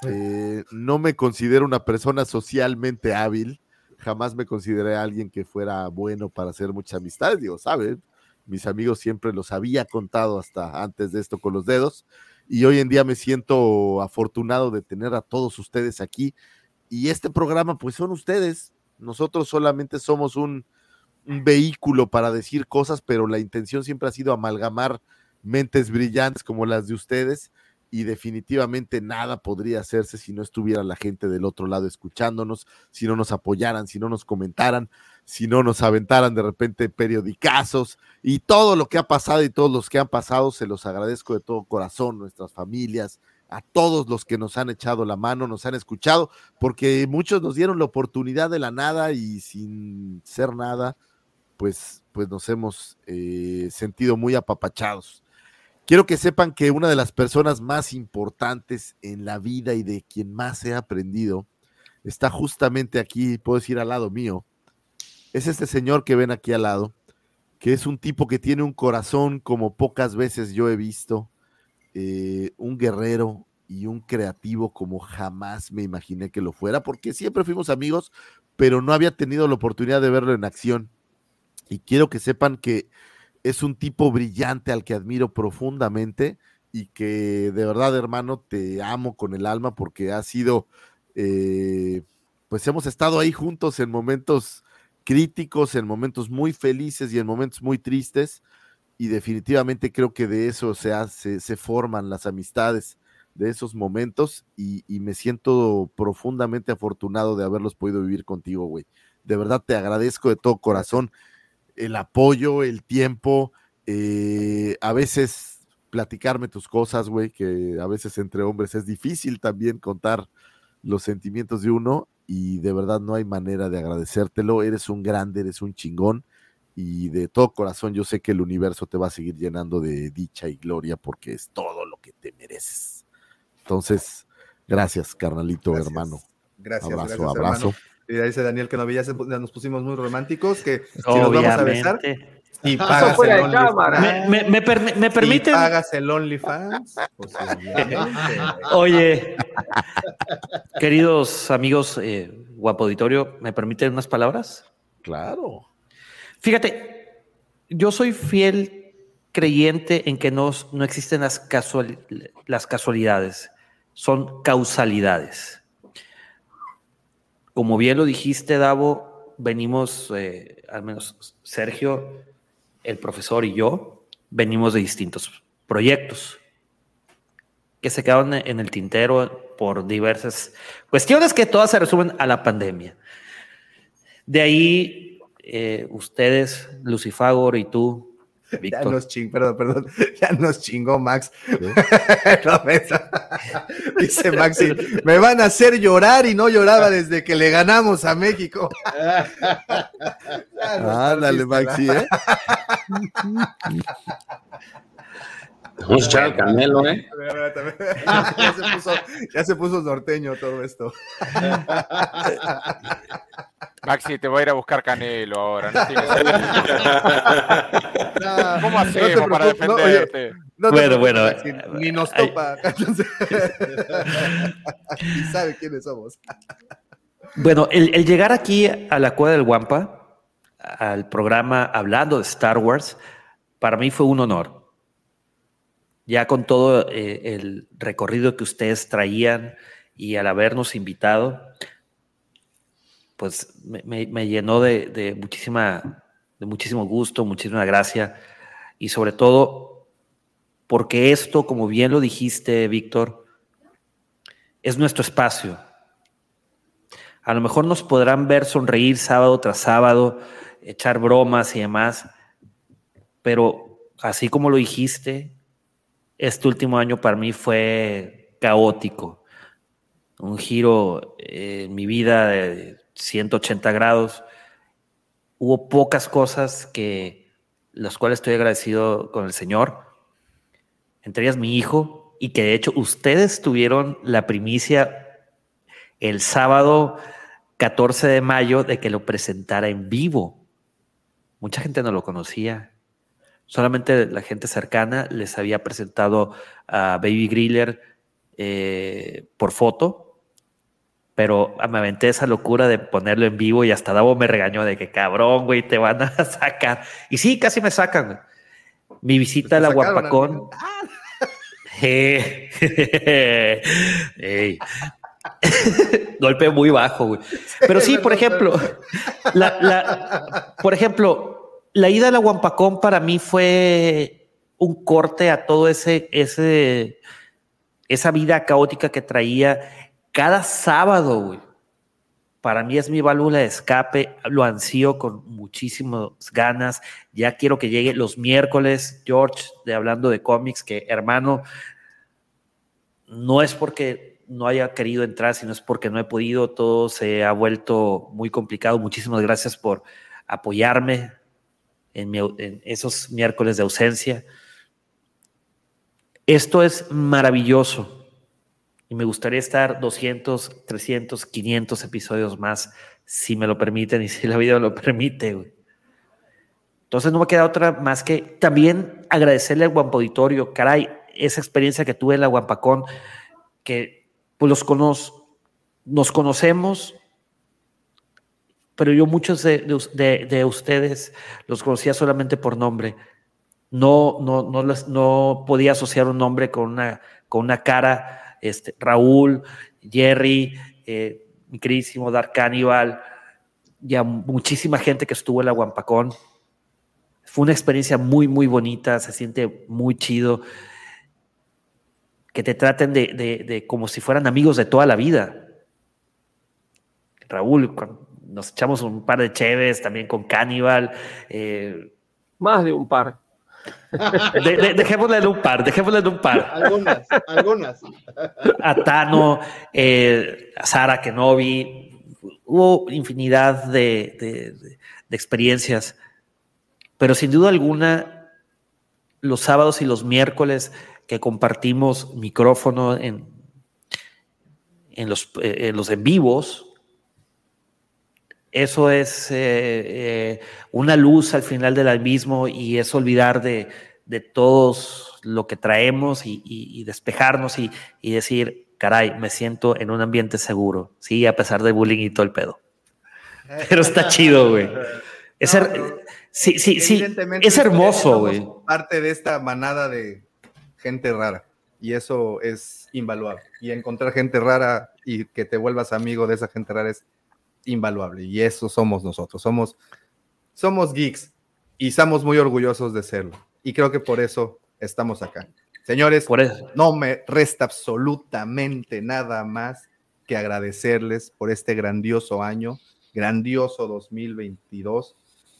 Eh, no me considero una persona socialmente hábil, jamás me consideré alguien que fuera bueno para hacer muchas amistades, digo, ¿sabes? Mis amigos siempre los había contado hasta antes de esto con los dedos, y hoy en día me siento afortunado de tener a todos ustedes aquí. Y este programa, pues son ustedes. Nosotros solamente somos un, vehículo para decir cosas, pero la intención siempre ha sido amalgamar mentes brillantes como las de ustedes y definitivamente nada podría hacerse si no estuviera la gente del otro lado escuchándonos, si no nos apoyaran, si no nos comentaran, si no nos aventaran de repente periodicazos y todo lo que ha pasado y todos los que han pasado, se los agradezco de todo corazón, nuestras familias, a todos los que nos han echado la mano, nos han escuchado, porque muchos nos dieron la oportunidad de la nada y sin ser nada, pues, pues nos hemos eh, sentido muy apapachados. quiero que sepan que una de las personas más importantes en la vida y de quien más he aprendido está justamente aquí, puedo decir al lado mío. Es este señor que ven aquí al lado, que es un tipo que tiene un corazón como pocas veces yo he visto, eh, un guerrero y un creativo como jamás me imaginé que lo fuera, porque siempre fuimos amigos, pero no había tenido la oportunidad de verlo en acción. Y quiero que sepan que es un tipo brillante al que admiro profundamente y que de verdad, hermano, te amo con el alma porque ha sido, eh, pues hemos estado ahí juntos en momentos críticos, en momentos muy felices y en momentos muy tristes. Y definitivamente creo que de eso se, hace, se forman las amistades de esos momentos y, me siento profundamente afortunado de haberlos podido vivir contigo, güey. De verdad te agradezco de todo corazón el apoyo, el tiempo, eh, a veces platicarme tus cosas, güey, que a veces entre hombres es difícil también contar los sentimientos de uno y de verdad no hay manera de agradecértelo. Eres un grande, eres un chingón y de todo corazón yo sé que el universo te va a seguir llenando de dicha y gloria porque es todo lo que te mereces. Entonces, gracias, carnalito, Gracias. hermano. Gracias, Abrazo, gracias, abrazo. hermano. Y ahí dice Daniel que no, ya, se- ya nos pusimos muy románticos, que si nos vamos a besar. Y pagas fuera el de cámara. OnlyFans. ¿Me, me, me Si permiten? pagas el OnlyFans, pues. Oye, queridos amigos, eh, guapo auditorio, ¿me permiten unas palabras? Claro. Fíjate, yo soy fiel creyente en que no, no existen las, casual- las casualidades, son causalidades. Como bien lo dijiste, Davo, venimos, eh, al menos Sergio, el profesor y yo, venimos de distintos proyectos que se quedaron en el tintero por diversas cuestiones que todas se resumen a la pandemia. De ahí, eh, ustedes, Lucifagor y tú, Ya nos chingó, perdón, perdón, ya nos chingó Max. Me- Dice Maxi, me van a hacer llorar y no lloraba desde que le ganamos a México. Ándale, Maxi. ¿eh? Vamos a echar al Canelo, ¿eh? Ya se puso, ya se puso norteño todo esto. Maxi, te voy a ir a buscar Canelo ahora. no tienes- No, ¿Cómo hacemos para preocupes, no, oye, defenderte? no te Bueno, bueno, Maxi, Ni nos topa. Entonces, Ni sabe quiénes somos. Bueno, el, el llegar aquí a la Cueva del Guampa, al programa hablando de Star Wars, para mí fue un honor. Ya con todo eh, el recorrido que ustedes traían y al habernos invitado, pues me, llenó de, de muchísima, de muchísimo gusto, muchísima gracia y sobre todo porque esto, como bien lo dijiste, Víctor, es nuestro espacio. A lo mejor nos podrán ver sonreír sábado tras sábado, echar bromas y demás, pero así como lo dijiste, este último año para mí fue caótico, un giro eh, en mi vida de 180 grados. Hubo pocas cosas que las cuales estoy agradecido con el Señor, entre ellas mi hijo, y que de hecho ustedes tuvieron la primicia el sábado 14 de mayo de que lo presentara en vivo. Mucha gente no lo conocía. Solamente la gente cercana les había presentado a Baby Griller eh, por foto, pero me aventé esa locura de ponerlo en vivo y hasta Davo me regañó de que cabrón, güey, te van a sacar. Y sí, casi me sacan. Mi visita a la Guapacón. Golpe muy bajo, güey. Pero sí, por ejemplo, la, la- por ejemplo, la ida a la Guampacón para mí fue un corte a todo ese, esa vida caótica que traía cada sábado. Para mí es mi válvula de escape, lo ansío con muchísimas ganas. Ya quiero que llegue los miércoles, George, de hablando de cómics, que hermano, no es porque no haya querido entrar, sino es porque no he podido, todo se ha vuelto muy complicado. Muchísimas gracias por apoyarme en, esos miércoles de ausencia. Esto es maravilloso y me gustaría estar 200, 300, 500 episodios más, si me lo permiten y si la vida lo permite. Entonces no me queda otra más que también agradecerle al Guampa Auditorio, caray, esa experiencia que tuve en la Guampacón, que pues los conoz, nos conocemos, pero yo muchos de, de, de, ustedes los conocía solamente por nombre. No, no, no, les, no podía asociar un nombre con una, con una cara. Este, Raúl, Jerry, eh, mi queridísimo Dark Cannibal, ya muchísima gente que estuvo en la Guampacón. Fue una experiencia muy, muy bonita, se siente muy chido. Que te traten de, de, de como si fueran amigos de toda la vida. Raúl, nos echamos un par de cheves también con Cannibal. Eh, Más de un par. De, de, dejémosle en un par, dejémosle en un par. Algunas, algunas. A Tano, eh, a Sara Kenobi, hubo infinidad de, de, experiencias, pero sin duda alguna, los sábados y los miércoles que compartimos micrófono en, en, los, eh, en los en vivos, eso es eh, eh, una luz al final del mismo y es olvidar de, de todos lo que traemos y, y, y despejarnos y, y, decir, caray, me siento en un ambiente seguro, sí, a pesar de bullying y todo el pedo. Pero está chido, güey. Es, her sí, sí, sí, es hermoso, güey. Parte de esta manada de gente rara y eso es invaluable. Y encontrar gente rara y que te vuelvas amigo de esa gente rara es invaluable y eso somos nosotros, somos, somos geeks y estamos muy orgullosos de serlo y creo que por eso estamos acá. Señores, por eso. no me resta absolutamente nada más que agradecerles por este grandioso año, grandioso 2022,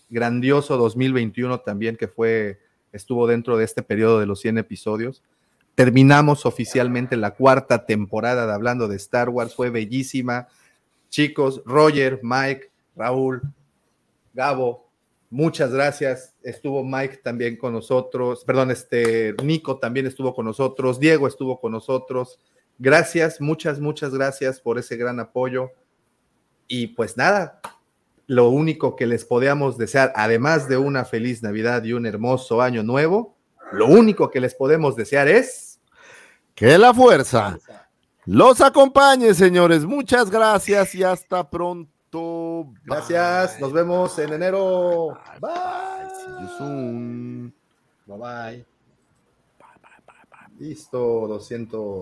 grandioso 2021 también que fue, estuvo dentro de este periodo de los 100 episodios. Terminamos oficialmente la cuarta temporada de Hablando de Star Wars, fue bellísima, chicos, Roger, Mike, Raúl, Gabo, muchas gracias. Estuvo Mike también con nosotros, perdón, este Nico también estuvo con nosotros, Diego estuvo con nosotros. Gracias, muchas, muchas gracias por ese gran apoyo. Y pues nada, lo único que les podíamos desear, además de una feliz Navidad y un hermoso año nuevo, lo único que les podemos desear es que la fuerza los acompañe, señores. Muchas gracias y hasta pronto. Gracias. Bye. Nos vemos en enero. Bye. Bye bye. Listo, 200.